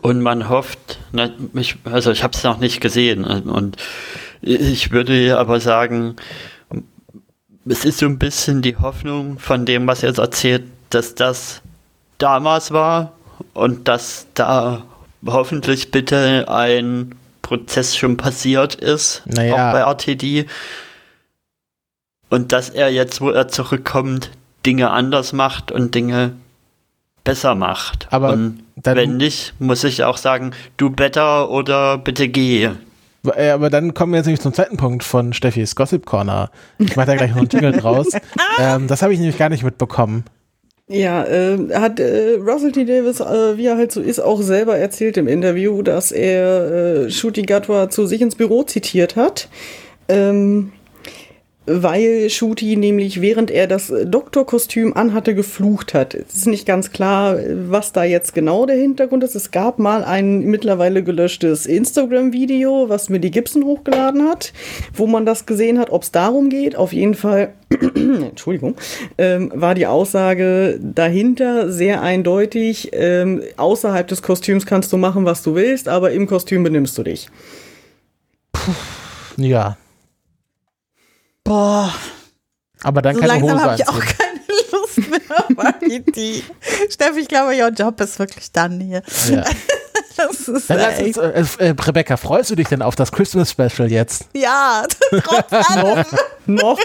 Und man hofft, na, ich, also ich habe es noch nicht gesehen und ich würde aber sagen, es ist so ein bisschen die Hoffnung von dem, was er jetzt erzählt, dass das damals war und dass da hoffentlich bitte ein Prozess schon passiert ist, Naja. auch bei RTD. Und dass er jetzt, wo er zurückkommt, Dinge anders macht und Dinge besser macht. Aber und dann- wenn nicht, muss ich auch sagen, du better oder bitte geh. Äh, Aber dann kommen wir jetzt nämlich zum zweiten Punkt von Steffis Gossip Corner. Ich mache da gleich noch einen Jingle draus. Ähm, das habe ich nämlich gar nicht mitbekommen. Ja, äh, hat äh, Russell T. Davis, äh, wie er halt so ist, auch selber erzählt im Interview, dass er äh, Shuti Gatwa zu sich ins Büro zitiert hat. Ähm, weil Shuti nämlich, während er das Doktorkostüm anhatte, geflucht hat. Es ist nicht ganz klar, was da jetzt genau der Hintergrund ist. Es gab mal ein mittlerweile gelöschtes Instagram-Video, was Millie Gibson hochgeladen hat, wo man das gesehen hat, ob es darum geht. Auf jeden Fall, Entschuldigung, ähm, war die Aussage dahinter sehr eindeutig. Ähm, außerhalb des Kostüms kannst du machen, was du willst, aber im Kostüm benimmst du dich. Ja. Boah, Aber dann so keine langsam Hose habe ich auch anziehen. keine Lust mehr IT. Steffi, ich glaube, your Job ist wirklich dann hier. Ja. Das ist Dann lass uns, äh, äh, Rebecca, freust du dich denn auf das Christmas Special jetzt? ja, trotz allem. Noch.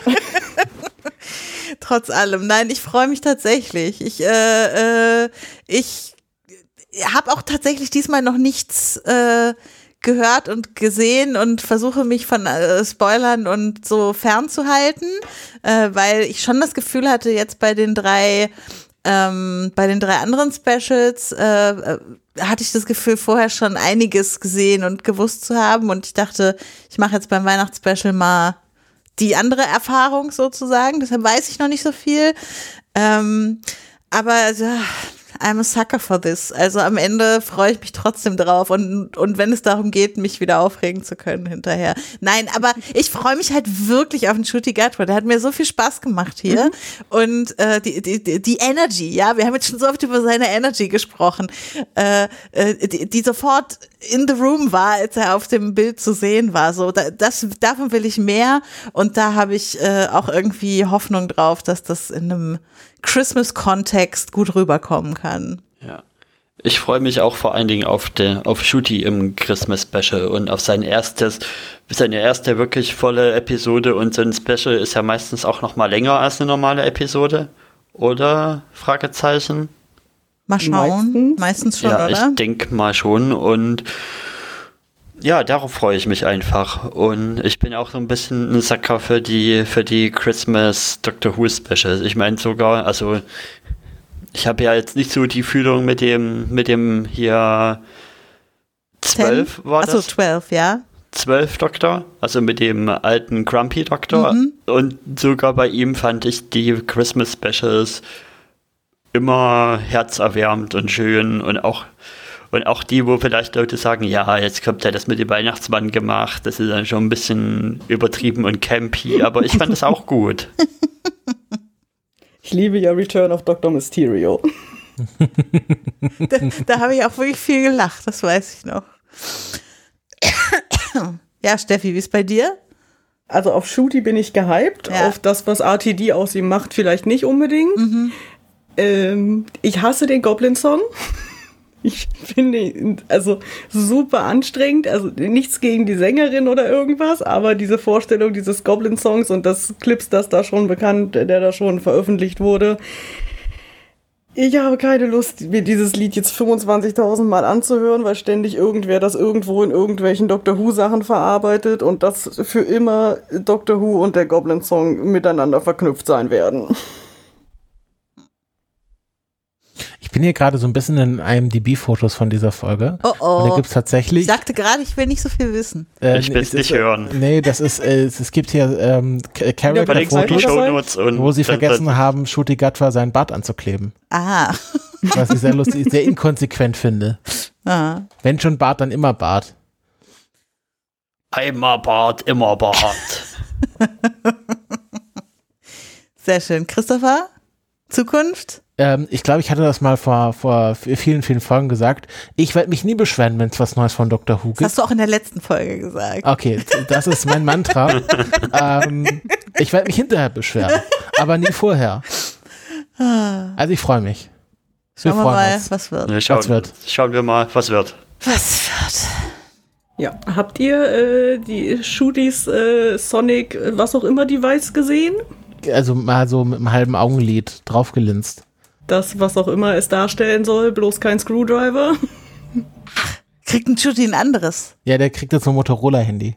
Trotz allem. Nein, ich freue mich tatsächlich. Ich, äh, äh, ich habe auch tatsächlich diesmal noch nichts äh, gehört und gesehen und versuche mich von äh, Spoilern und so fernzuhalten, äh, weil ich schon das Gefühl hatte, jetzt bei den drei ähm, bei den drei anderen Specials äh, äh, hatte ich das Gefühl, vorher schon einiges gesehen und gewusst zu haben. Und ich dachte, ich mache jetzt beim Weihnachtsspecial mal die andere Erfahrung sozusagen. Deshalb weiß ich noch nicht so viel. Ähm, aber ja, I'm a sucker for this. Also am Ende freue ich mich trotzdem drauf und, und wenn es darum geht, mich wieder aufregen zu können hinterher. Nein, aber ich freue mich halt wirklich auf den Shooty Gatwa. Der hat mir so viel Spaß gemacht hier. Und äh, die, die, die- die Energy, ja, wir haben jetzt schon so oft über seine Energy gesprochen, äh, äh, die, die sofort in the room war, als er auf dem Bild zu sehen war. So, da, das, davon will ich mehr und da habe ich äh, auch irgendwie Hoffnung drauf, dass das in einem Christmas-Kontext gut rüberkommen kann. Ja. Ich freue mich auch vor allen Dingen auf, den, auf Shooty im Christmas Special und auf sein erstes, seine erste wirklich volle Episode und so ein Special ist ja meistens auch noch mal länger als eine normale Episode. Oder? Fragezeichen. Mal schauen. Meistens, Meistens. schon, ja, oder? ich denke mal schon und ja, darauf freue ich mich einfach. Und ich bin auch so ein bisschen ein Sacker für die, für die Christmas Doctor Who Specials. Ich meine sogar, also ich habe ja jetzt nicht so die Fühlung mit dem, mit dem hier zwölf war Achso, das? 12, ja. zwölf Doktor, also mit dem alten Grumpy Doktor. Mhm. Und sogar bei ihm fand ich die Christmas Specials immer herzerwärmend und schön und auch und auch die, wo vielleicht Leute sagen, ja, jetzt kommt ja das mit dem Weihnachtsmann gemacht, das ist dann schon ein bisschen übertrieben und campy, aber ich fand das auch gut. Ich liebe ja Return of Dr. Mysterio. Da, da habe ich auch wirklich viel gelacht, das weiß ich noch. Ja, Steffi, wie ist bei dir? Also auf Shooty bin ich gehypt. Ja. Auf das, was RTD aus ihm macht, vielleicht nicht unbedingt. Ähm, ich hasse den Goblin-Song. Ich finde ihn also super anstrengend. Also nichts gegen die Sängerin oder irgendwas, aber diese Vorstellung dieses Goblin-Songs und das Clips, das da schon bekannt, der da schon veröffentlicht wurde. Ich habe keine Lust, mir dieses Lied jetzt 25.000 Mal anzuhören, weil ständig irgendwer das irgendwo in irgendwelchen Doctor Who-Sachen verarbeitet und das für immer Doctor Who und der Goblin-Song miteinander verknüpft sein werden. Ich bin hier gerade so ein bisschen in IMDb-Fotos von dieser Folge. Oh Und da oh. gibt es tatsächlich. Ich sagte gerade, ich will nicht so viel wissen. äh, Ich will's es nicht ist, äh, hören. Nee, das ist, äh, es, gibt hier ähm, Character-Fotos, wo sie dann- vergessen haben, Shuti Gatwa seinen Bart anzukleben. Ah. Was ich sehr lustig, sehr inkonsequent finde. ah. Wenn schon Bart, dann immer Bart. Einmal Bart, immer Bart. Sehr schön. Christopher? Zukunft? Ähm, ich glaube, ich hatte das mal vor, vor vielen, vielen Folgen gesagt. Ich werde mich nie beschweren, wenn es was Neues von Dr. Who Das gibt. hast du auch in der letzten Folge gesagt. Okay, das ist mein Mantra. ähm, ich werde mich hinterher beschweren, aber nie vorher. Also ich freue mich. Wir Schauen wir freuen mal, uns. was wird. Ne, schauen, Was wird? schauen wir mal, was wird. Was wird? Ja, habt ihr äh, die Shooties äh, Sonic, äh, was auch immer Device gesehen? Also mal so mit einem halben Augenlid draufgelinst. Das, was auch immer es darstellen soll, bloß kein Screwdriver. Kriegt ein Judy ein anderes? Ja, der kriegt jetzt so ein Motorola-Handy.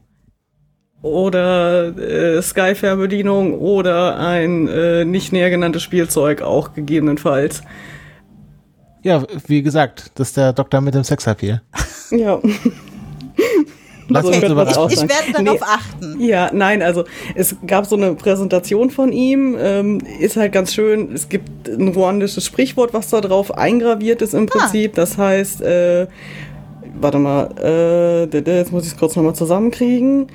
Oder äh, Sky-Fernbedienung oder ein äh, nicht näher genanntes Spielzeug auch gegebenenfalls. Ja, wie gesagt, das ist der Doktor mit dem Sexappeal. Ja. Lass Okay, uns auch Ich sagen. werde darauf Nee. achten. Ja, nein, also es gab so eine Präsentation von ihm, ähm, ist halt ganz schön. Es gibt ein ruandisches Sprichwort, was da drauf eingraviert ist im Prinzip. Das heißt, äh, warte mal, äh, jetzt muss ich es kurz nochmal zusammenkriegen.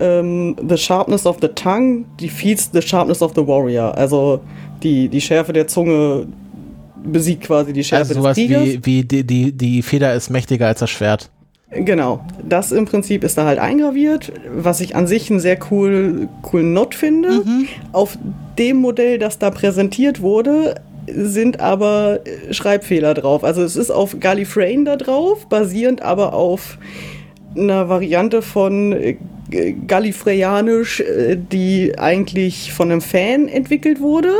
Ähm, the sharpness of the tongue defeats the sharpness of the warrior. Also die, die Schärfe der Zunge besiegt quasi die Schärfe Also sowas des Tigers. wie, wie die, die, die Feder ist mächtiger als das Schwert. Genau, das im Prinzip ist da halt eingraviert, was ich an sich einen sehr cool, coolen Not finde. Mhm. Auf dem Modell, das da präsentiert wurde, sind aber Schreibfehler drauf. Also es ist auf Gallifreyan da drauf, basierend aber auf einer Variante von äh, Gallifreyanisch, äh, die eigentlich von einem Fan entwickelt wurde.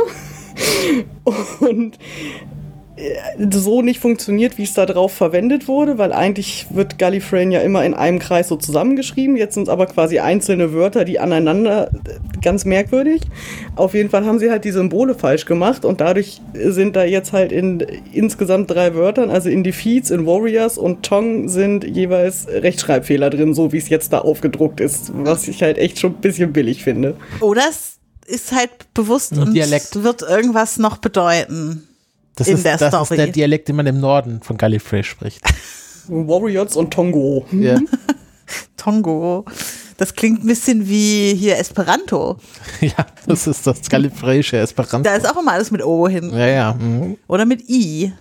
Und so nicht funktioniert, wie es da drauf verwendet wurde, weil eigentlich wird Gallifreyan ja immer in einem Kreis so zusammengeschrieben. Jetzt sind es aber quasi einzelne Wörter, die aneinander ganz merkwürdig. Auf jeden Fall haben sie halt die Symbole falsch gemacht und dadurch sind da jetzt halt in insgesamt drei Wörtern, also in Defeats, in Warriors und Tong sind jeweils Rechtschreibfehler drin, so wie es jetzt da aufgedruckt ist, was ich halt echt schon ein bisschen billig finde. Oder es ist halt bewusst und Dialekt. wird irgendwas noch bedeuten. Das, ist, das Story. ist der Dialekt, den man im Norden von Gallifrey spricht. Warriors und Tongo. Ja. Tongo. Das klingt ein bisschen wie hier Esperanto. Ja, das ist das gallifreyische Esperanto. Da ist auch immer alles mit O hin. Ja, ja. Mhm. Oder mit I.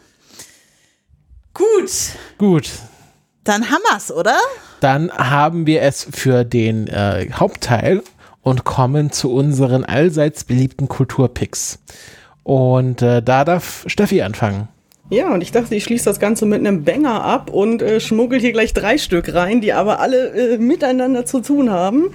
Gut. Gut. Dann haben wir's, oder? Dann haben wir es für den äh, Hauptteil und kommen zu unseren allseits beliebten Kulturpicks. Und äh, da darf Steffi anfangen. Ja, und ich dachte, ich schließe das Ganze mit einem Banger ab und äh, schmuggel hier gleich drei Stück rein, die aber alle äh, miteinander zu tun haben,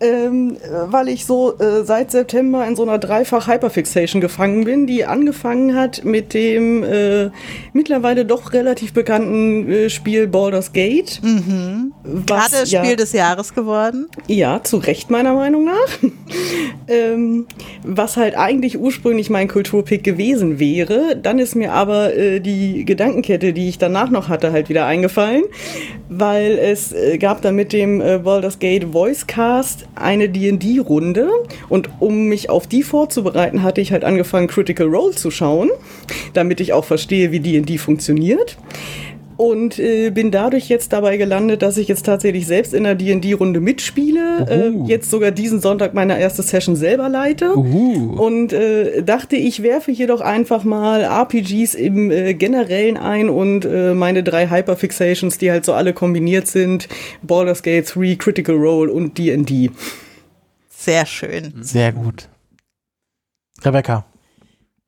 ähm, weil ich so äh, seit September in so einer dreifach Hyperfixation gefangen bin, die angefangen hat mit dem äh, mittlerweile doch relativ bekannten äh, Spiel Baldur's Gate. Mhm. Gerade ja, Spiel des Jahres geworden. Ja, zu Recht meiner Meinung nach. ähm, was halt eigentlich ursprünglich mein Kulturpick gewesen wäre. Dann ist mir aber äh, die Gedankenkette, die ich danach noch hatte, halt wieder eingefallen, weil es äh, gab dann mit dem äh, Baldur's Gate Voicecast eine D&D-Runde und um mich auf die vorzubereiten, hatte ich halt angefangen, Critical Role zu schauen, damit ich auch verstehe, wie D&D funktioniert und äh, bin dadurch jetzt dabei gelandet, dass ich jetzt tatsächlich selbst in der D&D-Runde mitspiele, äh, jetzt sogar diesen Sonntag meine erste Session selber leite Uhu. und äh, dachte, ich werfe hier doch einfach mal RPGs im äh, Generellen ein und äh, meine drei Hyperfixations, die halt so alle kombiniert sind, Baldur's Gate 3, Critical Role und D&D. Sehr schön. Sehr gut. Rebecca.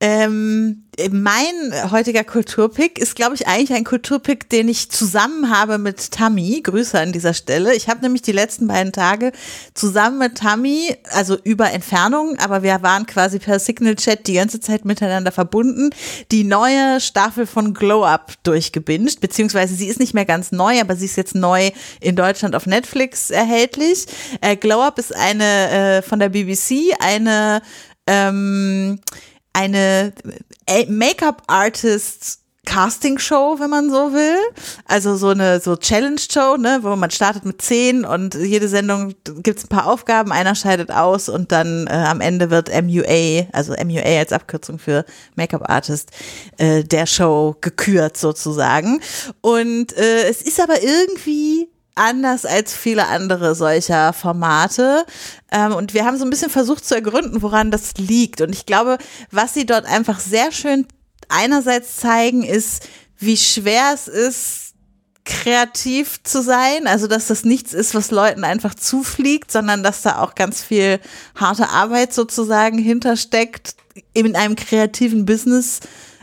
Ähm, mein heutiger Kulturpick ist, glaube ich, eigentlich ein Kulturpick, den ich zusammen habe mit Tammy. Grüße an dieser Stelle. Ich habe nämlich die letzten beiden Tage zusammen mit Tammy, also über Entfernung, aber wir waren quasi per Signal Chat die ganze Zeit miteinander verbunden, die neue Staffel von Glow Up durchgebinged, beziehungsweise sie ist nicht mehr ganz neu, aber sie ist jetzt neu in Deutschland auf Netflix erhältlich. Äh, Glow Up ist eine äh, von der BBC, eine ähm, eine Make-up-Artist Casting-Show, wenn man so will. Also so eine so Challenge-Show, ne, wo man startet mit zehn und jede Sendung gibt's ein paar Aufgaben, einer scheidet aus und dann äh, am Ende wird MUA, also MUA als Abkürzung für Make-up-Artist, äh, der Show gekürt sozusagen. Und äh, es ist aber irgendwie anders als viele andere solcher Formate. Ähm, und wir haben so ein bisschen versucht zu ergründen, woran das liegt. Und ich glaube, was sie dort einfach sehr schön einerseits zeigen, ist, wie schwer es ist, kreativ zu sein, also dass das nichts ist, was Leuten einfach zufliegt, sondern dass da auch ganz viel harte Arbeit sozusagen hintersteckt, in einem kreativen Business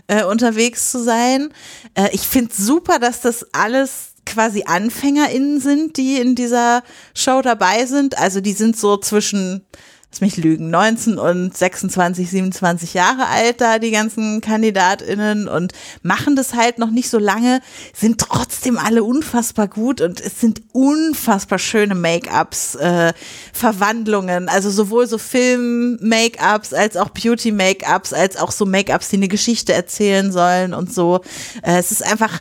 äh, unterwegs zu sein. Äh, ich finde super, dass das alles quasi AnfängerInnen sind, die in dieser Show dabei sind. Also die sind so zwischen, lass mich lügen, 19 und 26, 27 Jahre alt da, die ganzen KandidatInnen und machen das halt noch nicht so lange, sind trotzdem alle unfassbar gut und es sind unfassbar schöne Make-ups, äh, Verwandlungen, also sowohl so Film-Make-ups als auch Beauty-Make-ups, als auch so Make-ups, die eine Geschichte erzählen sollen und so. Äh, es ist einfach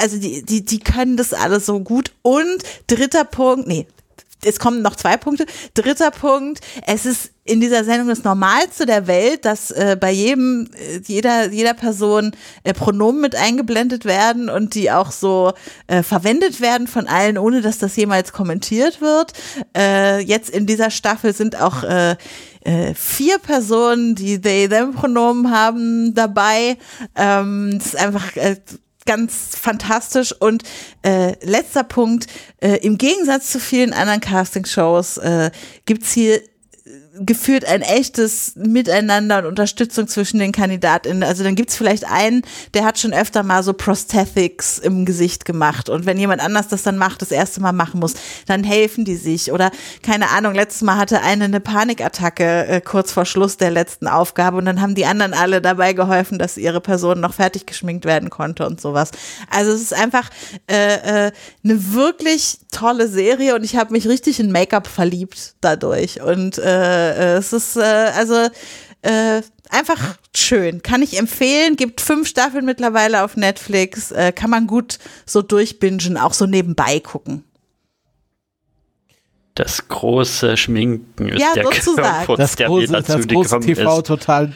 also die, die, die können das alles so gut. Und dritter Punkt, nee, es kommen noch zwei Punkte. Dritter Punkt, es ist in dieser Sendung das Normalste der Welt, dass äh, bei jedem, äh, jeder, jeder Person äh, Pronomen mit eingeblendet werden und die auch so äh, verwendet werden von allen, ohne dass das jemals kommentiert wird. Äh, jetzt in dieser Staffel sind auch äh, äh, vier Personen, die they them Pronomen haben dabei. Ähm, das ist einfach äh, ganz fantastisch. Und äh, letzter Punkt, äh, im Gegensatz zu vielen anderen Castingshows äh, gibt's hier geführt ein echtes Miteinander und Unterstützung zwischen den KandidatInnen. Also dann gibt's vielleicht einen, der hat schon öfter mal so Prosthetics im Gesicht gemacht. Und wenn jemand anders das dann macht, das erste Mal machen muss, dann helfen die sich. Oder keine Ahnung, letztes Mal hatte eine eine Panikattacke äh, kurz vor Schluss der letzten Aufgabe und dann haben die anderen alle dabei geholfen, dass ihre Person noch fertig geschminkt werden konnte und sowas. Also es ist einfach äh, äh, eine wirklich tolle Serie und ich habe mich richtig in Make-up verliebt dadurch. Und äh, äh, es ist äh, also äh, einfach schön. Kann ich empfehlen. Gibt fünf Staffeln mittlerweile auf Netflix. Äh, kann man gut so durchbingen, auch so nebenbei gucken. Das große Schminken ist Ja, der sozusagen. Körper, Das der große, mir dazu das große gekommen TV ist. total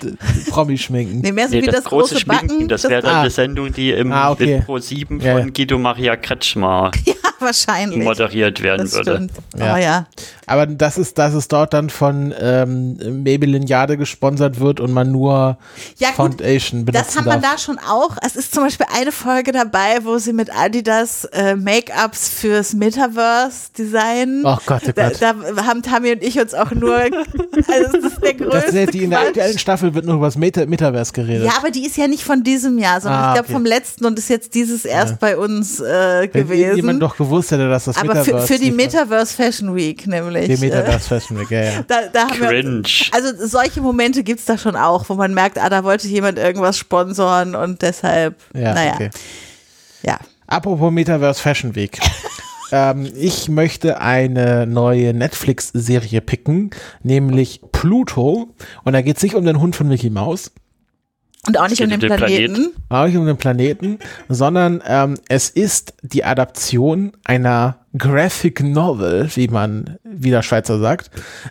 Promi-Schminken. Nee, mehr so Nee, wie das, das, große Schminken, Backen. das wäre dann Ah. eine Sendung, die im Ah, okay. Pro 7 Ja, von ja. Guido Maria Kretschmer ja, wahrscheinlich. moderiert werden das würde. stimmt. Ja. Oh ja. Aber das ist, dass es dort dann von ähm, Maybelline Jade gesponsert wird und man nur Ja, gut, Foundation benutzen Das hat man darf. da schon auch. Es ist zum Beispiel eine Folge dabei, wo sie mit Adidas äh, Make-ups fürs Metaverse designen. Oh Gott, oh da, Gott. da haben Tammy und ich uns auch nur. Also das ist der größte Das ist, die in der aktuellen Staffel wird nur über das Meta Metaverse geredet. Ja, aber die ist ja nicht von diesem Jahr, sondern Ah, ich glaube okay. vom letzten und ist jetzt dieses erst bei uns äh, Wenn gewesen. jemand doch gewusst hätte, dass das aber für, Metaverse für die nicht- Metaverse Fashion Week nämlich. Die äh, Metaverse Fashion Week, ja, ja. da, da haben wir, Cringe. also solche Momente gibt's da schon auch, wo man merkt, ah, da wollte jemand irgendwas sponsoren und deshalb, Ja, naja, okay. ja. Apropos Metaverse Fashion Week. ähm, ich möchte eine neue Netflix-Serie picken, nämlich Pluto. Und da geht es nicht um den Hund von Mickey Mouse, Und auch nicht um den um den Planeten. auch nicht um den Planeten, sondern ähm, es ist die Adaption einer Graphic Novel, wie man wieder Schweizer sagt,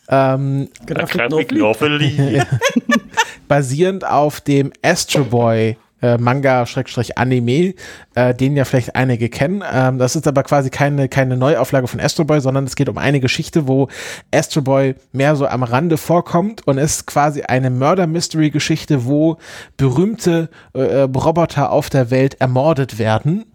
ähm, Graphic. Novel. basierend auf dem Astro Boy äh, Manga-Anime, äh, den ja vielleicht einige kennen. Ähm, das ist aber quasi keine, keine Neuauflage von Astro Boy, sondern es geht um eine Geschichte, wo Astro Boy mehr so am Rande vorkommt und ist quasi eine Murder-Mystery-Geschichte, wo berühmte äh, Roboter auf der Welt ermordet werden.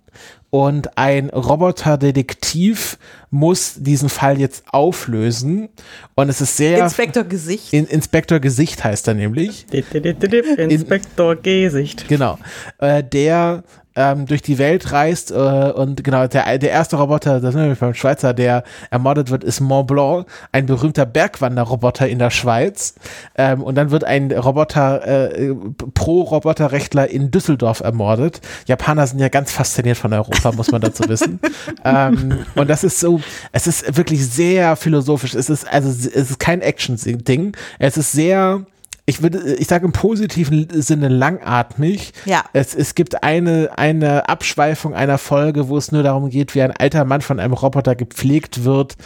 Und ein Roboter-Detektiv muss diesen Fall jetzt auflösen. Und es ist sehr. Inspektor Gesicht. in Inspektor Gesicht heißt er nämlich. Inspektor Gesicht. Genau. Äh, der ähm, durch die Welt reist äh, und genau, der, der erste Roboter, das sind wir beim Schweizer, der ermordet wird, ist Mont Blanc, ein berühmter Bergwanderroboter in der Schweiz. Ähm, und dann wird ein Roboter, äh, Pro-Roboterrechtler in Düsseldorf ermordet. Japaner sind ja ganz fasziniert von Europa, muss man dazu wissen. ähm, und das ist so, es ist wirklich sehr philosophisch. Es ist, also, es ist kein Action-Ding. Es ist sehr, ich würde, ich sage im positiven Sinne langatmig. Ja. Es, es gibt eine, eine Abschweifung einer Folge, wo es nur darum geht, wie ein alter Mann von einem Roboter gepflegt wird,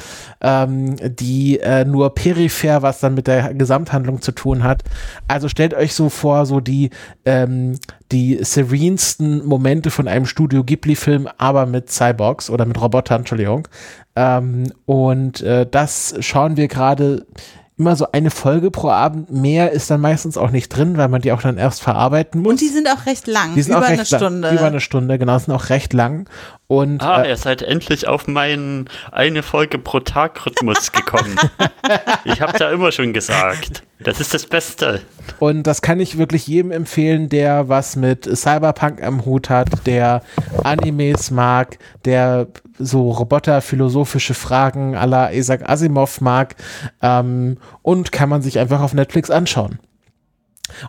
ähm, die äh, nur peripher was dann mit der Gesamthandlung zu tun hat. Also stellt euch so vor, so die, ähm, die serensten Momente von einem Studio Ghibli-Film, aber mit Cyborgs oder mit Robotern, Entschuldigung. Ähm, und äh, das schauen wir gerade immer so eine Folge pro Abend. Mehr ist dann meistens auch nicht drin, weil man die auch dann erst verarbeiten muss. Und die sind auch recht lang, Die sind über auch eine recht lang, Stunde. Über eine Stunde, genau, sind auch recht lang. Und Ah, äh, ihr seid endlich auf meinen eine Folge pro Tag Rhythmus gekommen. ich habe da immer schon gesagt. Das ist das Beste. Und das kann ich wirklich jedem empfehlen, der was mit Cyberpunk am Hut hat, der Animes mag, der so Roboter-philosophische Fragen à la Isaac Asimov mag. Ähm, und kann man sich einfach auf Netflix anschauen.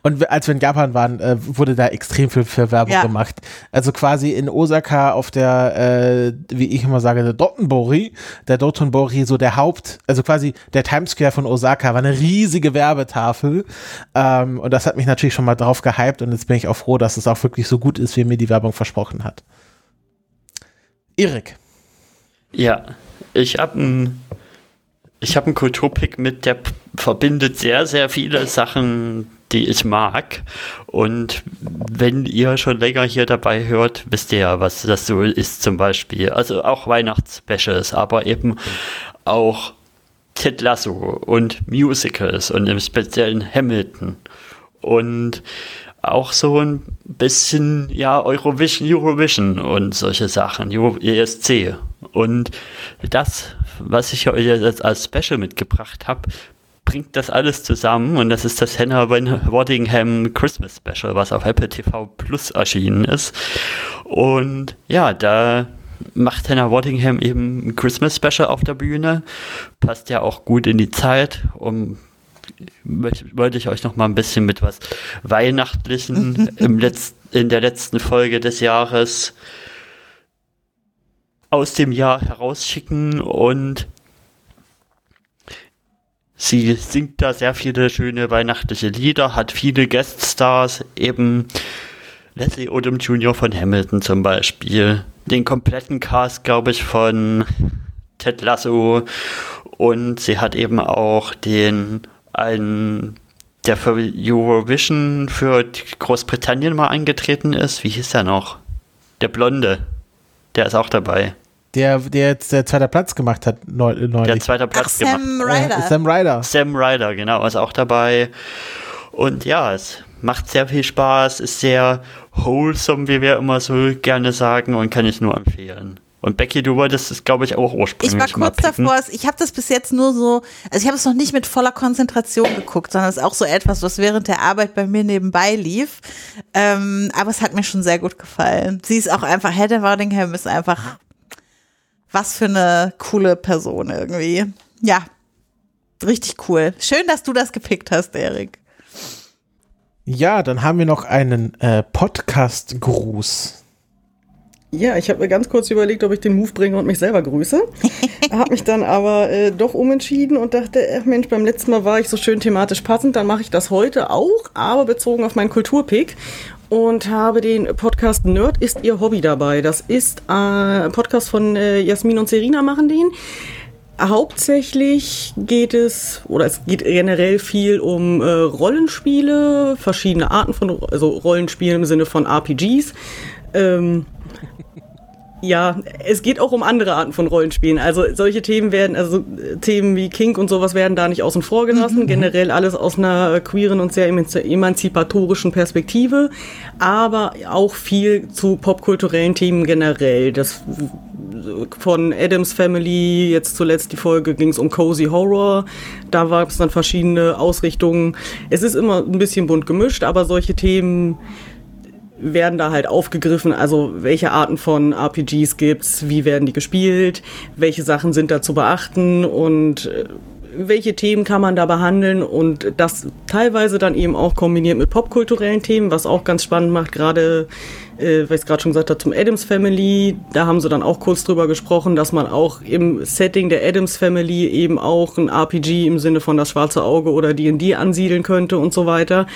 Und als wir in Japan waren, äh, wurde da extrem viel für Werbung Ja. gemacht. Also quasi in Osaka auf der, äh, wie ich immer sage, der Dotonbori, der Dotonbori, so der Haupt, also quasi der Times Square von Osaka, war eine riesige Werbetafel. Ähm, und das hat mich natürlich schon mal drauf gehypt und jetzt bin ich auch froh, dass es auch wirklich so gut ist, wie mir die Werbung versprochen hat. Erik. Ja, ich habe ein, ich habe einen Kulturpick mit, der verbindet sehr, sehr viele Sachen, die ich mag. Und wenn ihr schon länger hier dabei hört, wisst ihr ja, was das so ist zum Beispiel. Also auch Weihnachtsspecials, aber eben auch Ted Lasso und Musicals und im speziellen Hamilton. Und auch so ein bisschen, ja, Eurovision, Eurovision und solche Sachen, ESC. Und das, was ich euch jetzt als Special mitgebracht habe, bringt das alles zusammen und das ist das Hannah Waddingham Christmas Special, was auf Apple TV Plus erschienen ist. Und ja, da macht Hannah Waddingham eben ein Christmas Special auf der Bühne. Passt ja auch gut in die Zeit, um wollte ich euch noch mal ein bisschen mit was Weihnachtlichen im Letz in der letzten Folge des Jahres aus dem Jahr herausschicken und sie singt da sehr viele schöne weihnachtliche Lieder, hat viele Gueststars, eben Leslie Odom Jr. von Hamilton zum Beispiel, den kompletten Cast, glaube ich, von Ted Lasso und sie hat eben auch den einen, der für Eurovision für Großbritannien mal eingetreten ist. Wie hieß der noch? Der Blonde. Der ist auch dabei. Der, der jetzt der zweiter Platz gemacht hat neulich. Der zweiter Platz Ach, Sam gemacht. Ryder. Äh, Sam Ryder. Sam Ryder, genau, ist auch dabei. Und ja, es macht sehr viel Spaß, ist sehr wholesome, wie wir immer so gerne sagen, und kann ich nur empfehlen. Und Becky, du wolltest es, glaube ich, auch ursprünglich Ich war kurz davor, ich habe das bis jetzt nur so, also ich habe es noch nicht mit voller Konzentration geguckt, sondern es ist auch so etwas, was während der Arbeit bei mir nebenbei lief. Ähm, aber es hat mir schon sehr gut gefallen. Sie ist auch einfach, Hedda Waddingham ist einfach was für eine coole Person irgendwie. Ja, richtig cool. Schön, dass du das gepickt hast, Erik. Ja, dann haben wir noch einen äh, Podcast-Gruß. Ja, ich habe mir ganz kurz überlegt, ob ich den Move bringe und mich selber grüße. habe mich dann aber äh, doch umentschieden und dachte, ach Mensch, beim letzten Mal war ich so schön thematisch passend, dann mache ich das heute auch, aber bezogen auf meinen Kulturpick und habe den Podcast Nerd ist ihr Hobby dabei. Das ist äh, ein Podcast von äh, Jasmin und Serena machen den. Hauptsächlich geht es, oder es geht generell viel um äh, Rollenspiele, verschiedene Arten von, also Rollenspielen im Sinne von RPGs. Ähm, ja, es geht auch um andere Arten von Rollenspielen. Also solche Themen werden, also Themen wie Kink und sowas werden da nicht außen vor gelassen. Generell alles aus einer queeren und sehr emanzi- emanzipatorischen Perspektive, aber auch viel zu popkulturellen Themen generell. Das von Adams Family, jetzt zuletzt die Folge ging es um Cozy Horror. Da gab es dann verschiedene Ausrichtungen. Es ist immer ein bisschen bunt gemischt, aber solche Themen werden da halt aufgegriffen, also welche Arten von RPGs gibt's, wie werden die gespielt, welche Sachen sind da zu beachten? Und äh, welche Themen kann man da behandeln? Und das teilweise dann eben auch kombiniert mit popkulturellen Themen, was auch ganz spannend macht, gerade, äh, weil ich es gerade schon gesagt habe, zum Adams Family, da haben sie dann auch kurz drüber gesprochen, dass man auch im Setting der Adams Family eben auch ein RPG im Sinne von das schwarze Auge oder D&D ansiedeln könnte und so weiter.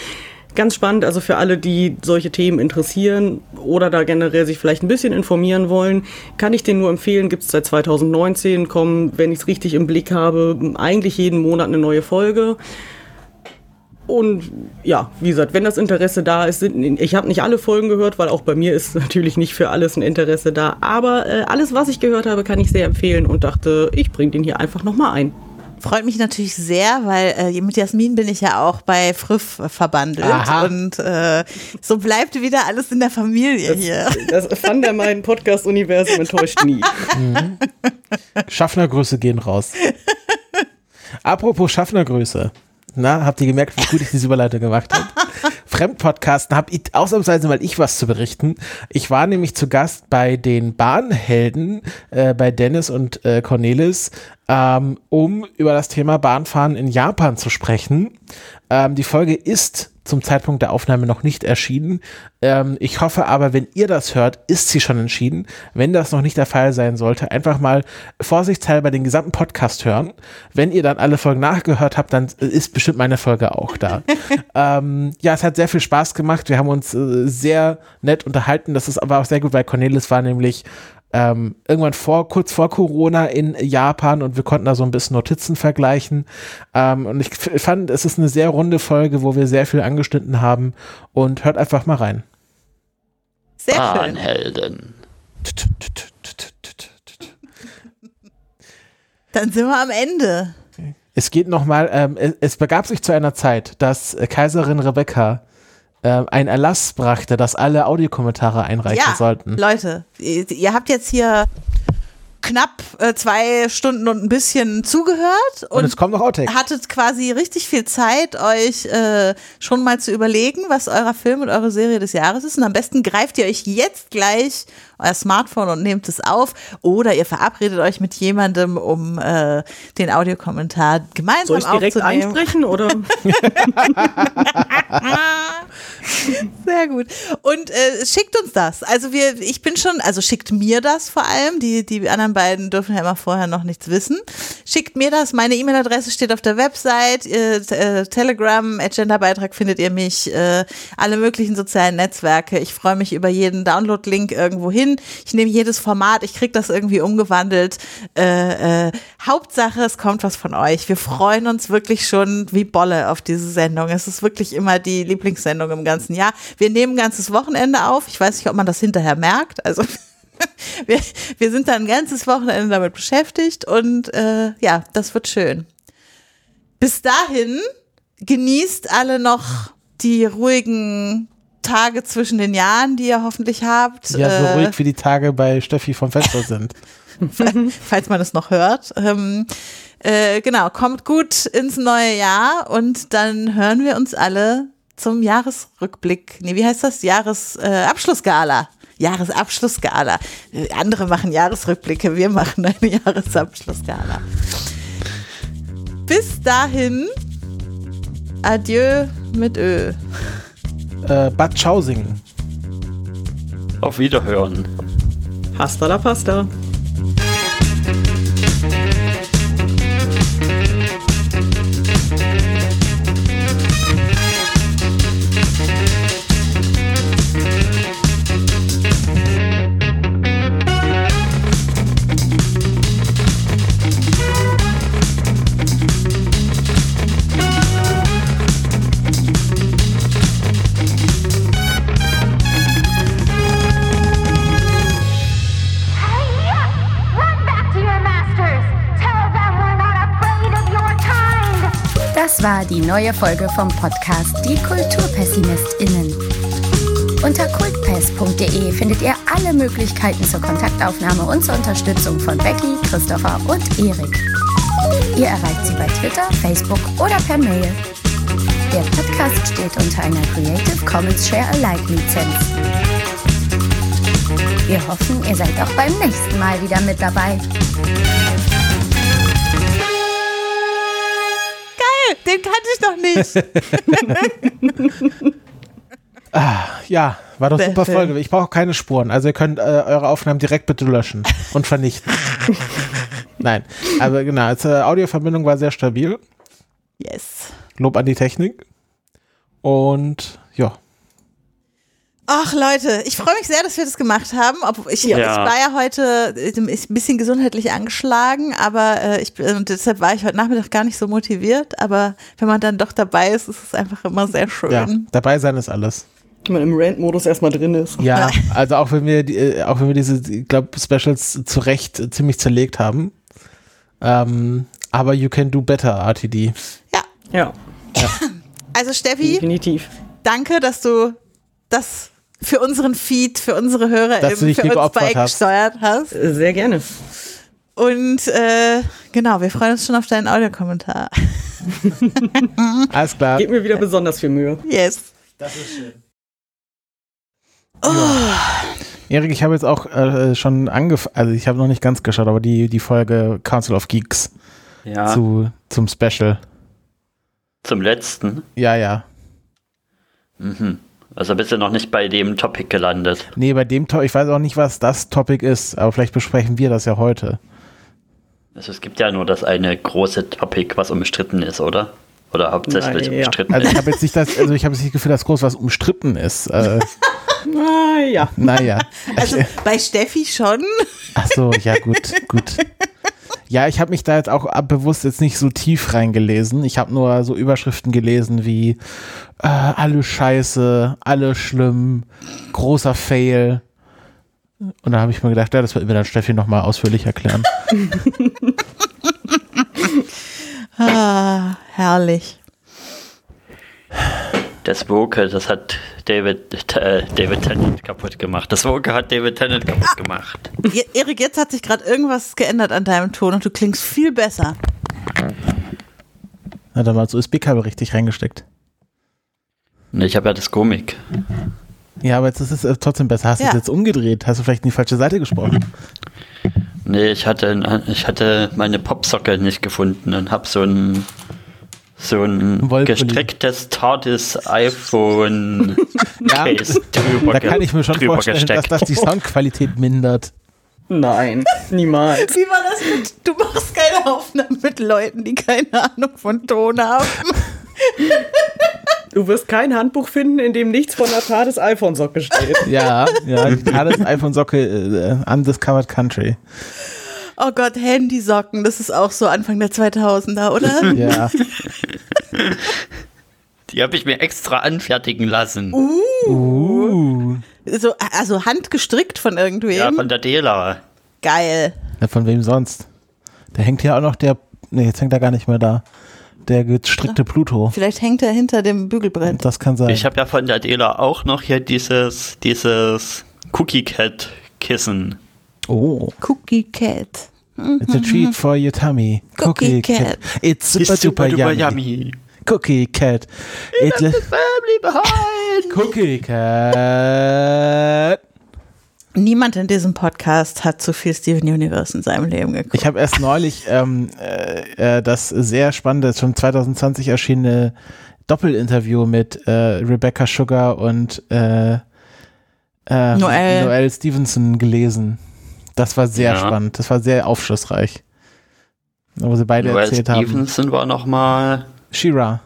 Ganz spannend, also für alle, die solche Themen interessieren oder da generell sich vielleicht ein bisschen informieren wollen, kann ich den nur empfehlen. Gibt es seit 2019, kommen, wenn ich es richtig im Blick habe, eigentlich jeden Monat eine neue Folge. Und ja, wie gesagt, wenn das Interesse da ist, sind, ich habe nicht alle Folgen gehört, weil auch bei mir ist natürlich nicht für alles ein Interesse da. Aber äh, alles, was ich gehört habe, kann ich sehr empfehlen und dachte, ich bringe den hier einfach nochmal ein. Freut mich natürlich sehr, weil äh, mit Jasmin bin ich ja auch bei Früff verbandelt Aha. und äh, so bleibt wieder alles in der Familie hier. Das fand er mein Podcast-Universum enttäuscht nie. Schaffnergrüße gehen raus. Apropos Schaffnergrüße. Na, habt ihr gemerkt, wie gut ich diese Überleitung gemacht habe? Fremdpodcasten habe ich ausnahmsweise mal ich was zu berichten. Ich war nämlich zu Gast bei den Bahnhelden, äh, bei Dennis und äh, Cornelis, ähm, um über das Thema Bahnfahren in Japan zu sprechen. Ähm, die Folge ist zum Zeitpunkt der Aufnahme noch nicht erschienen. Ähm, ich hoffe aber, wenn ihr das hört, ist sie schon entschieden. Wenn das noch nicht der Fall sein sollte, einfach mal vorsichtshalber den gesamten Podcast hören. Wenn ihr dann alle Folgen nachgehört habt, dann ist bestimmt meine Folge auch da. ähm, ja, es hat sehr viel Spaß gemacht. Wir haben uns äh, sehr nett unterhalten. Das ist aber auch sehr gut, weil Cornelis war nämlich ähm, irgendwann vor, kurz vor Corona in Japan und wir konnten da so ein bisschen Notizen vergleichen. Ähm, und ich fand, es ist eine sehr runde Folge, wo wir sehr viel angeschnitten haben und hört einfach mal rein. Sehr schön. Bahnhelden. Dann sind wir am Ende. Es geht nochmal, ähm, es, es begab sich zu einer Zeit, dass äh, Kaiserin Rebecca äh, ein Erlass brachte, dass alle Audiokommentare einreichen ja, sollten. Leute, ihr habt jetzt hier knapp äh, zwei Stunden und ein bisschen zugehört Und, es kommt noch Outtake. hattet quasi richtig viel Zeit, euch äh, schon mal zu überlegen, was euer Film und eure Serie des Jahres ist. Und am besten greift ihr euch jetzt gleich euer Smartphone und nehmt es auf. Oder ihr verabredet euch mit jemandem, um äh, den Audiokommentar gemeinsam Soll ich direkt einsprechen oder? Sehr gut. Und äh, schickt uns das. Also wir, ich bin schon, also schickt mir das vor allem. Die, die anderen beiden dürfen ja immer vorher noch nichts wissen. Schickt mir das. Meine E-Mail-Adresse steht auf der Website. Äh, Telegram, Agenda-Beitrag findet ihr mich. Äh, alle möglichen sozialen Netzwerke. Ich freue mich über jeden Download-Link irgendwo hin. Ich nehme jedes Format. Ich kriege das irgendwie umgewandelt. Äh, äh, Hauptsache, es kommt was von euch. Wir freuen uns wirklich schon wie Bolle auf diese Sendung. Es ist wirklich immer die Lieblingssendung im ganzen Jahr. Wir nehmen ein ganzes Wochenende auf. Ich weiß nicht, ob man das hinterher merkt. Also wir, wir sind da ein ganzes Wochenende damit beschäftigt und äh, ja, das wird schön. Bis dahin genießt alle noch die ruhigen Tage zwischen den Jahren, die ihr hoffentlich habt. Ja, so Äh, ruhig wie die Tage bei Steffi vom Fenster sind. falls man es noch hört. Ähm, äh, genau, kommt gut ins neue Jahr und dann hören wir uns alle zum Jahresrückblick. Nee, wie heißt das? Jahresabschlussgala. Äh. Jahresabschlussgala. Andere machen Jahresrückblicke, wir machen eine Jahresabschlussgala. Bis dahin, adieu mit Ö. Äh, Bad Schausing. Auf Wiederhören. Hasta la pasta. Die neue Folge vom Podcast Die KulturpessimistInnen. Unter kultpest.de findet ihr alle Möglichkeiten zur Kontaktaufnahme und zur Unterstützung von Becky, Christopher und Erik. Ihr erreicht sie bei Twitter, Facebook oder per Mail. Der Podcast steht unter einer Creative Commons Share Alike Lizenz. Wir hoffen, ihr seid auch beim nächsten Mal wieder mit dabei. Den kannte ich noch nicht. Ja, war doch super. Folge. Ich brauche keine Spuren. Also ihr könnt äh, eure Aufnahmen direkt bitte löschen und vernichten. Nein, aber genau, also, Audioverbindung war sehr stabil. Yes. Lob an die Technik. Und ja, Ach Leute, ich freue mich sehr, dass wir das gemacht haben. Ob ich, Ja. ich war ja heute äh, ist ein bisschen gesundheitlich angeschlagen, aber äh, ich bin- und deshalb war ich heute Nachmittag gar nicht so motiviert. Aber wenn man dann doch dabei ist, ist es einfach immer sehr schön. ja, dabei sein ist alles. Wenn man im Rant-Modus erstmal drin ist. Ja, also auch wenn wir, die, äh, auch wenn wir diese, ich glaube, Specials zu Recht äh, ziemlich zerlegt haben. Ähm, aber you can do better, RTD. ja. Ja, Also Steffi, definitiv. danke, dass du das für unseren Feed, für unsere Hörer Dass du dich für uns geopfert hast. beigesteuert hast. Äh, Sehr gerne. Und äh, genau, wir freuen uns schon auf deinen Audiokommentar. Alles klar. Gebt mir wieder besonders viel Mühe. Yes. Das ist schön. Erik, ich habe jetzt auch äh, schon angefangen, also ich habe noch nicht ganz geschaut, aber die, die Folge Council of Geeks Ja, zu, zum Special. zum letzten. Ja, ja. Mhm. Also bist du noch nicht bei dem Topic gelandet. Nee, bei dem Topic, ich weiß auch nicht, was das Topic ist, aber vielleicht besprechen wir das ja heute. Also es gibt ja nur das eine große Topic, was umstritten ist, oder? Oder hauptsächlich Naja. umstritten Also ich ist. habe jetzt nicht das, also ich habe jetzt nicht das Gefühl, dass groß was umstritten ist. Äh, Ah, ja. naja. Also bei Steffi schon. Ach so, ja gut, gut. Ja, ich habe mich da jetzt auch bewusst jetzt nicht so tief reingelesen. Ich habe nur so Überschriften gelesen wie äh, alle scheiße, alle schlimm, großer Fail. Und da habe ich mir gedacht, ja, das wird mir dann Steffi nochmal ausführlich erklären. Ah, herrlich. Das Woke, das hat David, äh, David Tennant kaputt gemacht. Das Woke hat David Tennant kaputt gemacht. Erik, jetzt hat sich gerade irgendwas geändert an deinem Ton und du klingst viel besser. Hat er mal das USB-Kabel richtig reingesteckt. Ne, ich habe ja das Komik. Ja, aber jetzt ist es äh, trotzdem besser. Hast du Ja. es jetzt umgedreht? Hast du vielleicht in die falsche Seite gesprochen? Nee, ich hatte, ich hatte meine Popsocke nicht gefunden und habe so ein so ein Wollpulli. gestrecktes TARDIS iPhone Ja, Case drüber, Da kann ich mir schon vorstellen, dass das die Soundqualität mindert. Nein, niemals. Wie war das mit, du machst keine Aufnahmen mit Leuten, die keine Ahnung von Ton haben? Du wirst kein Handbuch finden, in dem nichts von der Tat des iPhone-Socke steht. Ja, ja, das iPhone-Socke äh, Undiscovered Country. Oh Gott, Handysocken, das ist auch so Anfang der 2000er, oder? Ja. Die habe ich mir extra anfertigen lassen. Uh. So, also handgestrickt von irgendwem. Ja, von der Dela. Geil. Ja, von wem sonst? Da hängt ja auch noch der. Nee, jetzt hängt er gar nicht mehr da. Der gestrickte Pluto. Vielleicht hängt er hinter dem Bügelbrett. Das kann sein. Ich habe ja von der Dela auch noch hier dieses, dieses Cookie Cat Kissen. oh. Cookie Cat. It's a treat for your tummy. Cookie cat. It's super, Ist super, duper yummy. yummy. Cookie cat. It's a Family behind. cookie cat. Niemand in diesem Podcast hat zu viel Steven Universe in seinem Leben geguckt. Ich habe erst neulich ähm, äh, äh, das sehr spannende, schon 2020 erschienene Doppelinterview mit äh, Rebecca Sugar und äh, äh, Noel. Noel Stevenson gelesen. Das war sehr Ja. spannend. Das war sehr aufschlussreich. Wo sie beide Noel erzählt haben. Stevenson war nochmal Shira.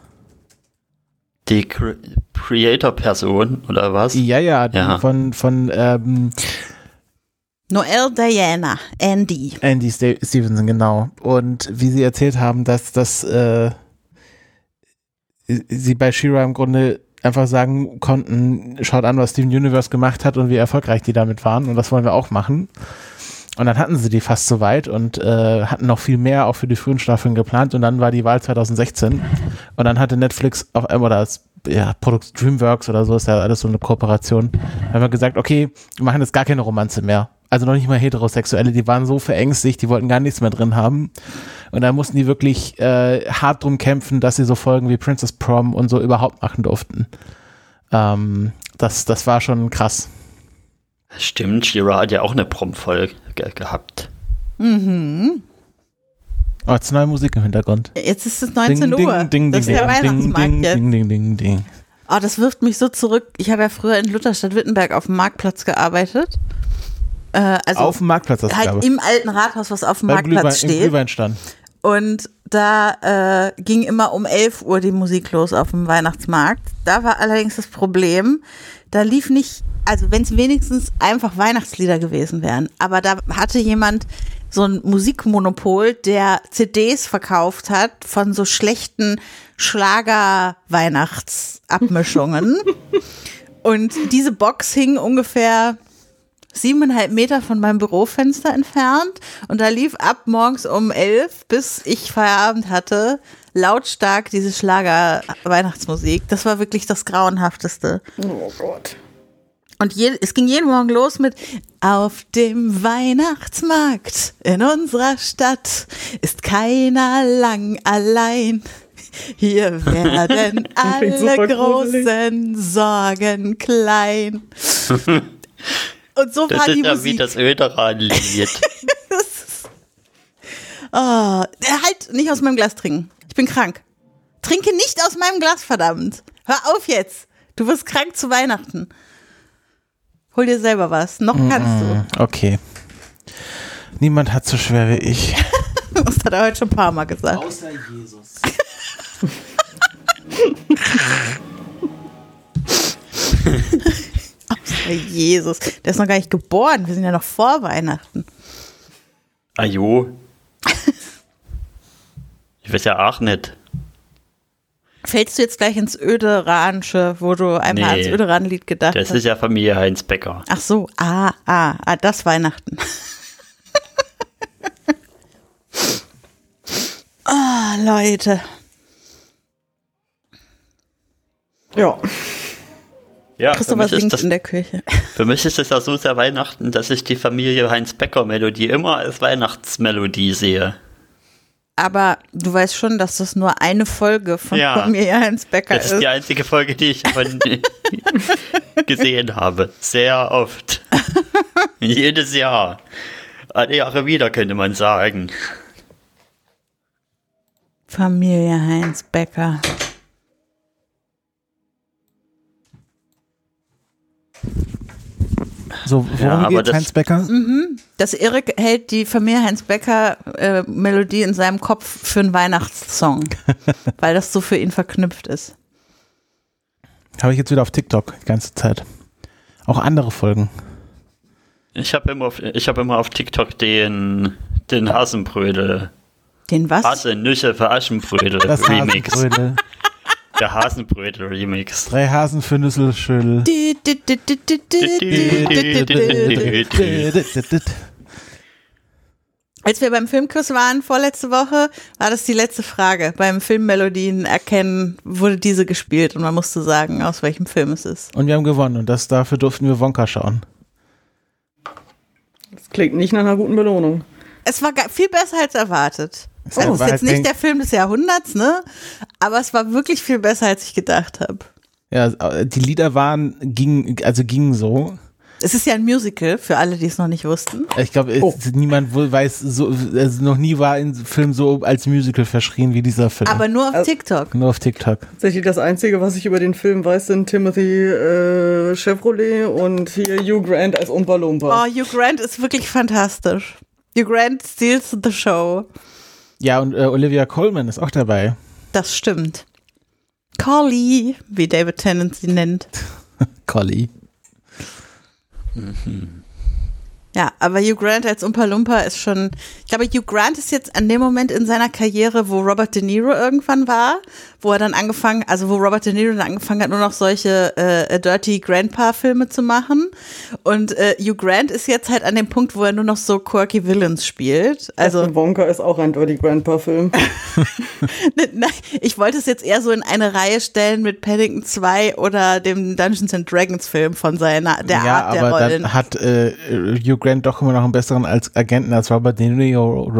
die Cre Creator-Person, oder was? Ja, ja, die Ja. von, von ähm, Noel Diana, Andy. Andy Ste Stevenson, genau. Und wie sie erzählt haben, dass das äh, sie bei Shira im Grunde einfach sagen konnten, schaut an, was Steven Universe gemacht hat und wie erfolgreich die damit waren und das wollen wir auch machen. Und dann hatten sie die fast so weit und äh, hatten noch viel mehr auch für die frühen Staffeln geplant und dann war die Wahl 2016 und dann hatte Netflix auf einmal oder das ja, Produkt Dreamworks oder so ist ja alles so eine Kooperation. Da haben wir gesagt, okay, wir machen jetzt gar keine Romanze mehr. Also noch nicht mal Heterosexuelle, die waren so verängstigt, die wollten gar nichts mehr drin haben. Und da mussten die wirklich äh, hart drum kämpfen, dass sie so Folgen wie Princess Prom und so überhaupt machen durften. Ähm, das, das war schon krass. Stimmt, Shira hat ja auch eine Prom-Folge ge gehabt. Oh, jetzt neue Musik im Hintergrund. Jetzt ist es 19 ding, Uhr. Ding, ding, das ding, ist der ding, Weihnachtsmarkt ding, jetzt. ding, ding, ding, ding. Oh, das wirft mich so zurück. Ich habe ja früher in Lutherstadt Wittenberg auf dem Marktplatz gearbeitet. Äh, also Auf dem Marktplatz, das halt glaube im alten Rathaus, was auf dem Beim Marktplatz Glühwein, im steht. Glühweinstand. Und da äh, ging immer um 11 Uhr die Musik los auf dem Weihnachtsmarkt. Da war allerdings das Problem, da lief nicht, also wenn es wenigstens einfach Weihnachtslieder gewesen wären, aber da hatte jemand so ein Musikmonopol, der CDs verkauft hat von so schlechten Schlager-Weihnachtsabmischungen. Und diese Box hing ungefähr siebeneinhalb Meter von meinem Bürofenster entfernt und da lief ab morgens um elf, bis ich Feierabend hatte, lautstark diese Schlager-Weihnachtsmusik. Das war wirklich das Grauenhafteste. Oh Gott. Und je, es ging jeden Morgen los mit Auf dem Weihnachtsmarkt in unserer Stadt ist keiner lang allein. Hier werden alle großen Sorgen klein. Und so Das war ist die ja wie Musik. das Öderan-Lied. Oh, halt nicht aus meinem Glas trinken. Ich bin krank. Trinke nicht aus meinem Glas, verdammt. Hör auf jetzt. Du wirst krank zu Weihnachten. Hol dir selber was. Noch kannst du. Okay. Niemand hat so schwer wie ich. Das hat er heute schon ein paar Mal gesagt. Außer Jesus. Außer Jesus. Der ist noch gar nicht geboren. Wir sind ja noch vor Weihnachten. Ajo. Ich weiß ja auch nicht. Fällst du jetzt gleich ins Öderanische, wo du einmal Nee. ans Öderan-Lied gedacht Das hast? ist ja Familie Heinz Becker. Ach so, ah, ah, ah, das Weihnachten. Ah, Leute. Ja. Ja, Christopher singt das, in der Küche. für mich ist es ja so sehr Weihnachten, dass ich die Familie Heinz Becker Melodie immer als Weihnachtsmelodie sehe. Aber du weißt schon, dass das nur eine Folge von Ja. Familie Heinz Becker Das ist die einzige Folge, die ich davon gesehen habe. Sehr oft. Jedes Jahr. Alle Jahre wieder, könnte man sagen. Familie Heinz Becker. So, worum Ja, das- Heinz Becker? Das Erik hält die Familie Heinz Becker äh, Melodie in seinem Kopf für einen Weihnachtssong, weil das so für ihn verknüpft ist. Habe ich jetzt wieder auf TikTok die ganze Zeit. Auch andere Folgen. Ich habe immer, auf- ich hab immer auf TikTok den, den Hasenbrödel. Den was? Haselnüsse für Aschenbrödel Das Remix. Hasenbrödel. Der Hasenbrötel-Remix. Drei Hasen für Nüsselschüttel. Als wir beim Filmkurs waren vorletzte Woche, war das die letzte Frage. Beim Filmmelodien erkennen wurde diese gespielt und man musste sagen, aus welchem Film es ist. Und wir haben gewonnen und das dafür durften wir Wonka schauen. Das klingt nicht nach einer guten Belohnung. Es war viel besser als erwartet. Es war ist halt jetzt nicht kein- der Film des Jahrhunderts, ne? Aber es war wirklich viel besser, als ich gedacht habe. Ja, die Lieder waren, gingen, also gingen so. Es ist ja ein Musical, für alle, die es noch nicht wussten. Ich glaube, Oh. niemand wohl weiß, so, also noch nie war ein Film so als Musical verschrien wie dieser Film. Aber nur auf Also- TikTok. Nur auf TikTok. Tatsächlich das Einzige, was ich über den Film weiß, sind Timothy äh, Chevrolet und hier Hugh Grant als Umpa Oh, Lumpa. Hugh Grant ist wirklich fantastisch. Hugh Grant steals the show. Ja, und äh, Olivia Colman ist auch dabei. Das stimmt. Collie, wie David Tennant sie nennt. Collie. Ja, aber Hugh Grant als Umpa Lumpa ist schon, ich glaube, Hugh Grant ist jetzt an dem Moment in seiner Karriere, wo Robert De Niro irgendwann war, wo er dann angefangen, also wo Robert De Niro dann angefangen hat, nur noch solche äh, Dirty Grandpa-Filme zu machen. Und äh, Hugh Grant ist jetzt halt an dem Punkt, wo er nur noch so quirky Villains spielt. Also Also Wonka ist auch ein Dirty Grandpa-Film. Nein, ich wollte es jetzt eher so in eine Reihe stellen mit Paddington 2 oder dem Dungeons and Dragons Film von seiner, der ja, Art der aber Rollen. dann hat äh, Hugh Grant doch immer noch einen besseren als Agenten als Robert De Niro,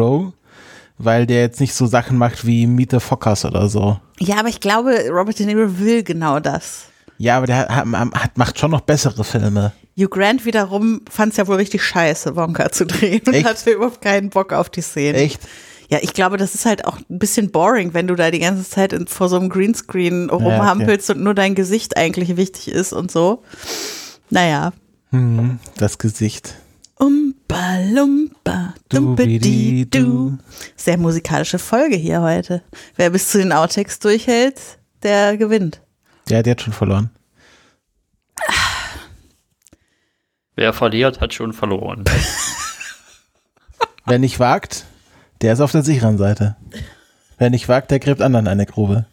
weil der jetzt nicht so Sachen macht wie Meet the Fockers oder so. Ja, aber ich glaube, Robert De Niro will genau das. Ja, aber der hat, hat, macht schon noch bessere Filme. Hugh Grant wiederum fand es ja wohl richtig scheiße, Wonka zu drehen und Echt? hatte überhaupt keinen Bock auf die Szene. Echt? Ja, ich glaube, das ist halt auch ein bisschen boring, wenn du da die ganze Zeit in, vor so einem Greenscreen rumhampelst und nur dein Gesicht eigentlich wichtig ist und so. Naja. Hm, das Gesicht. Umpa Lumpa, dumpedi du. Sehr musikalische Folge hier heute. Wer bis zu den Outtakes durchhält, der gewinnt. Ja, der hat schon verloren. Wer verliert, hat schon verloren. Wer nicht wagt, der ist auf der sicheren Seite. Wer nicht wagt, der gräbt anderen eine Grube.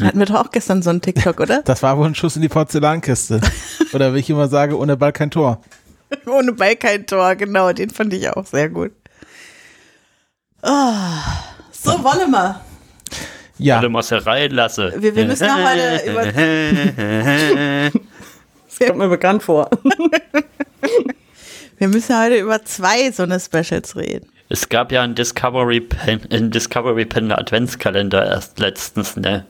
Hatten wir doch auch gestern so einen TikTok, oder? Das war wohl ein Schuss in die Porzellankiste. Oder wie ich immer sage, ohne Ball kein Tor. Ohne Ball kein Tor, genau, den fand ich auch sehr gut. Ah, so, Wollema. Ja, Alle Masserei lasse. Wir, wir müssen noch heute über, Kommt mir bekannt vor. wir müssen heute über zwei so eine Specials reden. Es gab ja einen Discovery Pen, einen Discovery Pen Adventskalender erst letztens, ne?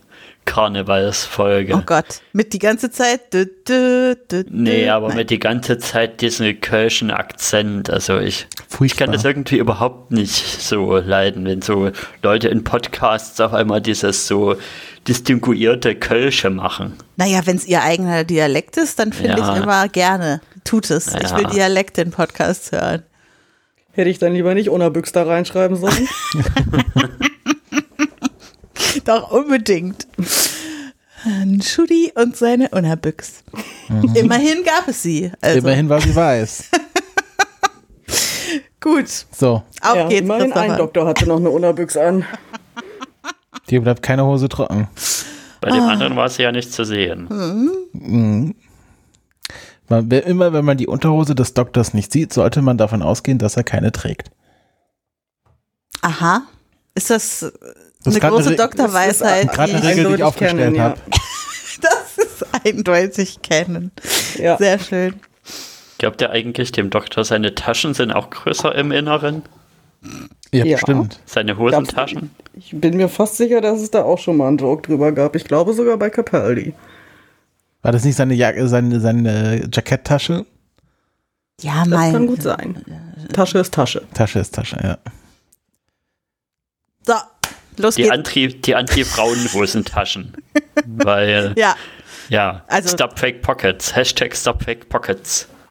Karnevalsfolge. Oh Gott, mit die ganze Zeit. Du, du, du, Nee, aber Nein. mit die ganze Zeit diesen kölschen Akzent. Also ich, ich kann das irgendwie überhaupt nicht so leiden, wenn so Leute in Podcasts auf einmal dieses so distinguierte Kölsche machen. Naja, wenn es ihr eigener Dialekt ist, dann finde Ja. ich immer gerne. Tut es. Ich Ja. will Dialekt in Podcasts hören. Hätte ich dann lieber nicht Unerbüchs da reinschreiben sollen. Doch, unbedingt. Ein Schudi und seine Unerbüchs. Immerhin gab es sie. Also, Immerhin war sie weiß. Gut, So, auf ja, geht's. immerhin ein. Doktor hatte noch eine Unerbüchs an. dir bleibt keine Hose trocken. Bei dem anderen war sie ja nicht zu sehen. Man, wer- immer wenn man die Unterhose des Doktors nicht sieht, sollte man davon ausgehen, dass er keine trägt. Aha. Ist das Das eine große eine Doktorweisheit? Gerade eine die- Regel, die ich Eindeutig aufgestellt kennen, ja. habe. Das ist eindeutig kennen. Ja. Sehr schön. Glaubt ihr eigentlich, dem Doktor seine Taschen sind auch größer im Inneren? Ja, Ja. bestimmt. Seine Hosentaschen? Ich bin mir fast sicher, dass es da auch schon mal einen Joke drüber gab. Ich glaube sogar bei Capaldi. War das nicht seine, Jacke, seine, seine Jacketttasche? Ja, Das mein. kann gut sein. Tasche ist Tasche. Tasche ist Tasche, ja. So, los Die geht's. Anti, die Anti-Frauen-Hosentaschen. Weil, Ja, ja, Also- Stop Fake Pockets. Hashtag Stop Fake Pockets.